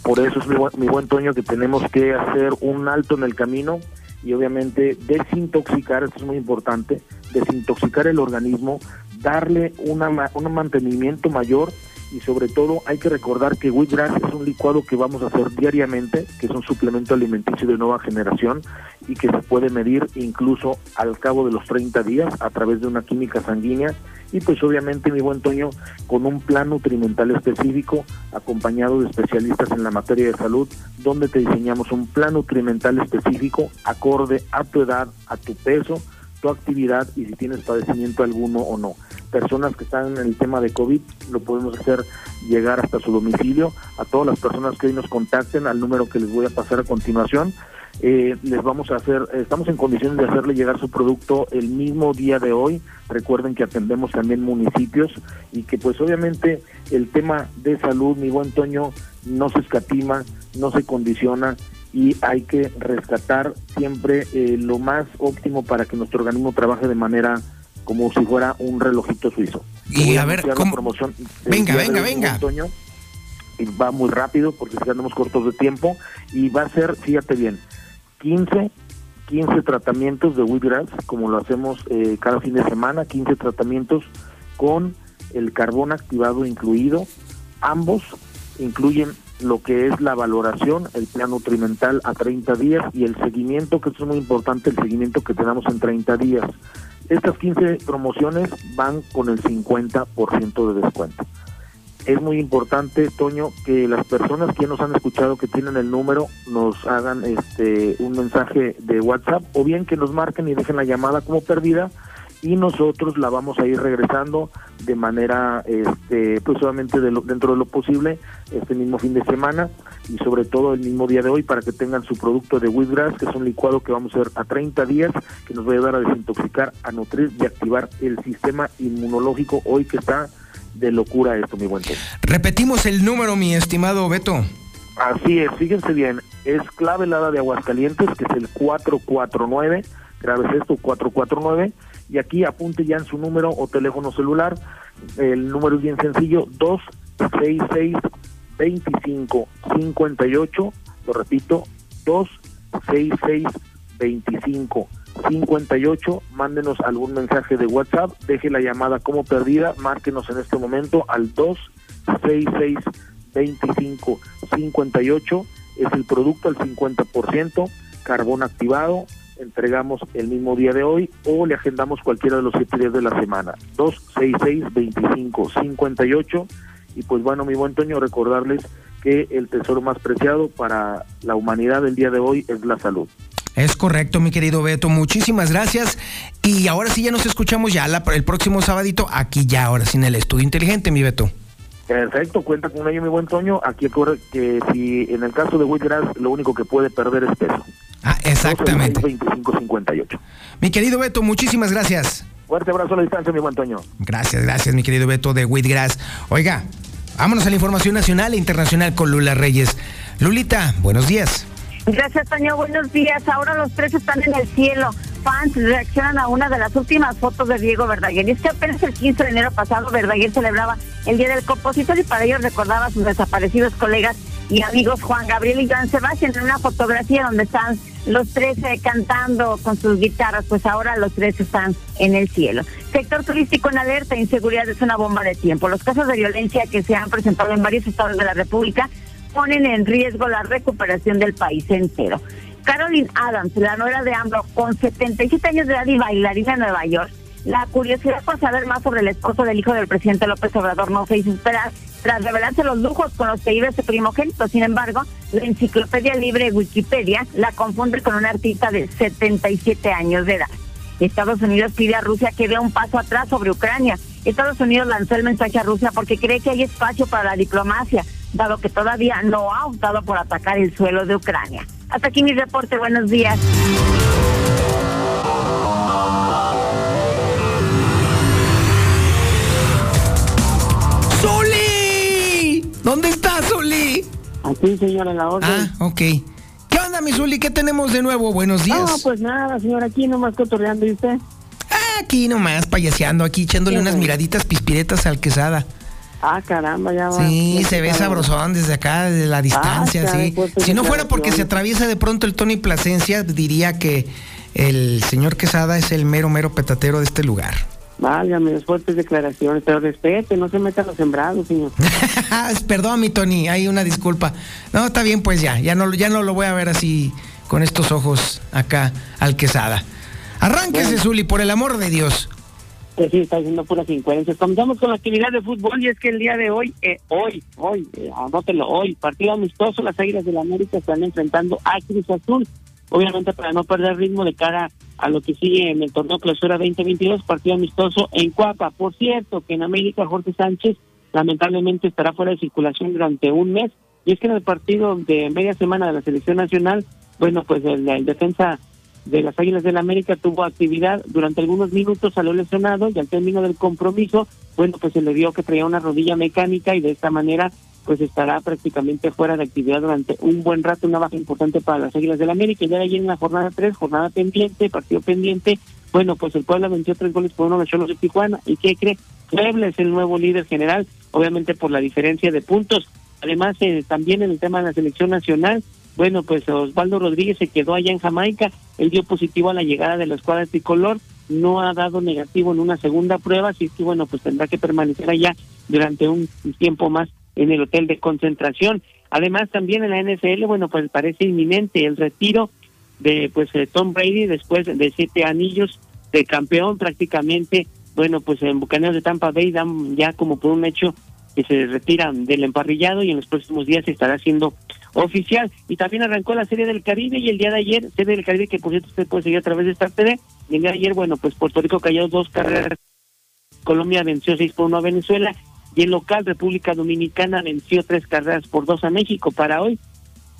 Por eso es mi, buen- mi buen Toño que tenemos que hacer un alto en el camino y obviamente desintoxicar, esto es muy importante, desintoxicar el organismo, darle una, un mantenimiento mayor y sobre todo hay que recordar que Wheatgrass es un licuado que vamos a hacer diariamente, que es un suplemento alimenticio de nueva generación y que se puede medir incluso al cabo de los 30 días a través de una química sanguínea y pues obviamente mi buen Toño con un plan nutrimental específico acompañado de especialistas en la materia de salud donde te diseñamos un plan nutrimental específico acorde a tu edad, a tu peso, tu actividad y si tienes padecimiento alguno o no. Personas que están en el tema de COVID, lo podemos hacer llegar hasta su domicilio. A todas las personas que hoy nos contacten al número que les voy a pasar a continuación, eh, les vamos a hacer, estamos en condiciones de hacerle llegar su producto el mismo día de hoy. Recuerden que atendemos también municipios y que pues obviamente el tema de salud, mi buen Toño, no se escatima, no se condiciona y hay que rescatar siempre eh, lo más óptimo para que nuestro organismo trabaje de manera como si fuera un relojito suizo. Y Voy a ver, ¿cómo? promoción Venga, venga, venga. Toño, y va muy rápido porque si andamos cortos de tiempo y va a ser, fíjate bien, 15 15 tratamientos de wheatgrass, como lo hacemos eh, cada fin de semana, 15 tratamientos con el carbón activado incluido. Ambos incluyen lo que es la valoración, el plan nutrimental a 30 días y el seguimiento, que es muy importante, el seguimiento que tenemos en 30 días. Estas 15 promociones van con el 50% de descuento. Es muy importante, Toño, que las personas que nos han escuchado que tienen el número nos hagan este un mensaje de WhatsApp o bien que nos marquen y dejen la llamada como perdida y nosotros la vamos a ir regresando de manera este pues solamente de lo- dentro de lo posible este mismo fin de semana y sobre todo el mismo día de hoy para que tengan su producto de wheatgrass que es un licuado que vamos a hacer a 30 días que nos va a ayudar a desintoxicar, a nutrir y activar el sistema inmunológico hoy que está de locura esto mi buen Toño. Repetimos el número, mi estimado Beto. Así es, fíjense bien, es clave helada de Aguascalientes, que es el 449, grabes esto, 449, y aquí apunte ya en su número o teléfono celular, el número es bien sencillo, 266 25 58, lo repito, 266 25 58, mándenos algún mensaje de WhatsApp, deje la llamada como perdida, márquenos en este momento al 266 25 58 es el producto al 50%, carbón activado, entregamos el mismo día de hoy o le agendamos cualquiera de los siete días de la semana. 266 25 58 y pues bueno, mi buen Toño, recordarles que el tesoro más preciado para la humanidad del día de hoy es la salud. Es correcto, mi querido Beto. Muchísimas gracias. Y ahora sí ya nos escuchamos ya la- el próximo sabadito, aquí ya, ahora sí en el estudio inteligente, mi Beto. Perfecto, cuenta con ello, mi buen Toño. Aquí ocurre que si en el caso de Wheatgrass lo único que puede perder es peso. Ah, exactamente. 25-58. Mi querido Beto, muchísimas gracias. Fuerte abrazo a la distancia, mi buen Toño. Gracias, gracias, mi querido Beto de Wheatgrass. Oiga, vámonos a la información nacional e internacional con Lula Reyes. Lulita, buenos días. Gracias, Toño. Buenos días. Ahora los tres están en el cielo. Fans reaccionan a una de las últimas fotos de Diego Verdaguer. Y es que apenas el 15 de enero pasado Verdaguer celebraba el Día del Compositor y para ello recordaba a sus desaparecidos colegas y amigos Juan Gabriel y Joan Sebastián en una fotografía donde están los tres eh, cantando con sus guitarras, pues ahora los tres están en el cielo. Sector turístico en alerta, inseguridad es una bomba de tiempo. Los casos de violencia que se han presentado en varios estados de la República ponen en riesgo la recuperación del país entero. Caroline Adams, la nuera de AMLO, con 77 años de edad y bailarina en Nueva York, la curiosidad por saber más sobre el esposo del hijo del presidente López Obrador no se hizo esperar tras revelarse los lujos con los que vive ese primogénito. Sin embargo, la enciclopedia libre Wikipedia la confunde con un artista de 77 años de edad. Estados Unidos pide a Rusia que dé un paso atrás sobre Ucrania. Estados Unidos lanzó el mensaje a Rusia porque cree que hay espacio para la diplomacia, dado que todavía no ha optado por atacar el suelo de Ucrania. Hasta aquí mi reporte. Buenos días. ¡Zuli! ¿Dónde está Zuli? Aquí, señora, en la orden. Ah, ok. ¿Qué onda, mi Zuli? ¿Qué tenemos de nuevo? Buenos días. No, pues nada, señor, aquí nomás cotorreando, ¿y usted? Aquí nomás, payaseando, aquí echándole unas miraditas pispiritas al quesada. Ah, caramba, ya va. Sí, se ve sabrosón desde acá, desde la distancia, Ah, sí. caray, pues, Si no fuera declaración. porque se atraviesa de pronto el Tony Plasencia, diría que el señor Quesada es el mero, mero petatero de este lugar. Válgame, fuertes declaraciones, pero respete, no se metan los sembrados, señor. Perdón, mi Tony, hay una disculpa. No, está bien, pues ya, ya no, ya no lo voy a ver así con estos ojos acá al Quesada. Arránquese, Bueno. Zuli, por el amor de Dios. Pues sí, está diciendo puras incoherencias. Comenzamos con la actividad de fútbol y es que el día de hoy, eh, hoy, hoy, eh, anótelo, hoy, partido amistoso, las Águilas del América están enfrentando a Cruz Azul. Obviamente para no perder ritmo de cara a lo que sigue en el torneo clausura 2022, partido amistoso en Cuapa. Por cierto, que en América Jorge Sánchez lamentablemente estará fuera de circulación durante un mes. Y es que en el partido de media semana de la selección nacional, bueno, pues el, el defensa de las Águilas del América tuvo actividad durante algunos minutos, salió lesionado y al término del compromiso, bueno, pues se le vio que traía una rodilla mecánica y de esta manera pues estará prácticamente fuera de actividad durante un buen rato, una baja importante para las Águilas del América. Ya de ahí en la jornada 3, jornada pendiente, partido pendiente, bueno, pues el Puebla venció tres goles por uno los Cholos de Tijuana. ¿Y qué cree? Puebla es el nuevo líder general, obviamente por la diferencia de puntos. Además, eh, también en el tema de la selección nacional, bueno, pues Osvaldo Rodríguez se quedó allá en Jamaica, él dio positivo a la llegada de la escuadra tricolor, no ha dado negativo en una segunda prueba, así que bueno, pues tendrá que permanecer allá durante un tiempo más en el hotel de concentración. Además, también en la NFL, bueno, pues parece inminente el retiro de pues eh, Tom Brady después de siete anillos de campeón prácticamente, bueno, pues en Bucaneros de Tampa Bay dan ya como por un hecho que se retiran del emparrillado y en los próximos días estará siendo oficial. Y también arrancó la Serie del Caribe y el día de ayer, Serie del Caribe que por cierto usted puede seguir a través de Star TV, el día de ayer, bueno, pues Puerto Rico cayó dos carreras, Colombia venció seis por uno a Venezuela y el local República Dominicana venció tres carreras por dos a México. Para hoy,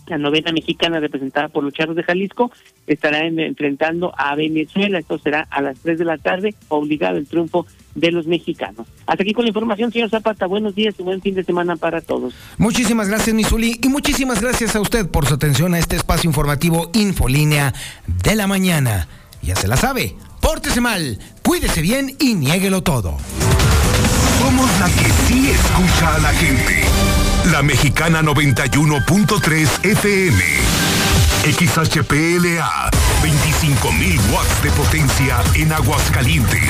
la novena mexicana representada por los de Jalisco estará en- enfrentando a Venezuela. Esto será a las 3 de la tarde, obligado el triunfo de los mexicanos. Hasta aquí con la información, señor Zapata. Buenos días y buen fin de semana para todos. Muchísimas gracias, mi Zuli, y muchísimas gracias a usted por su atención a este espacio informativo Infolínea de la mañana. Ya se la sabe, pórtese mal, cuídese bien y niéguelo todo. Somos la que sí escucha a la gente. La mexicana 91.3 FM. XHPLA. 25.000 watts de potencia en Aguascalientes.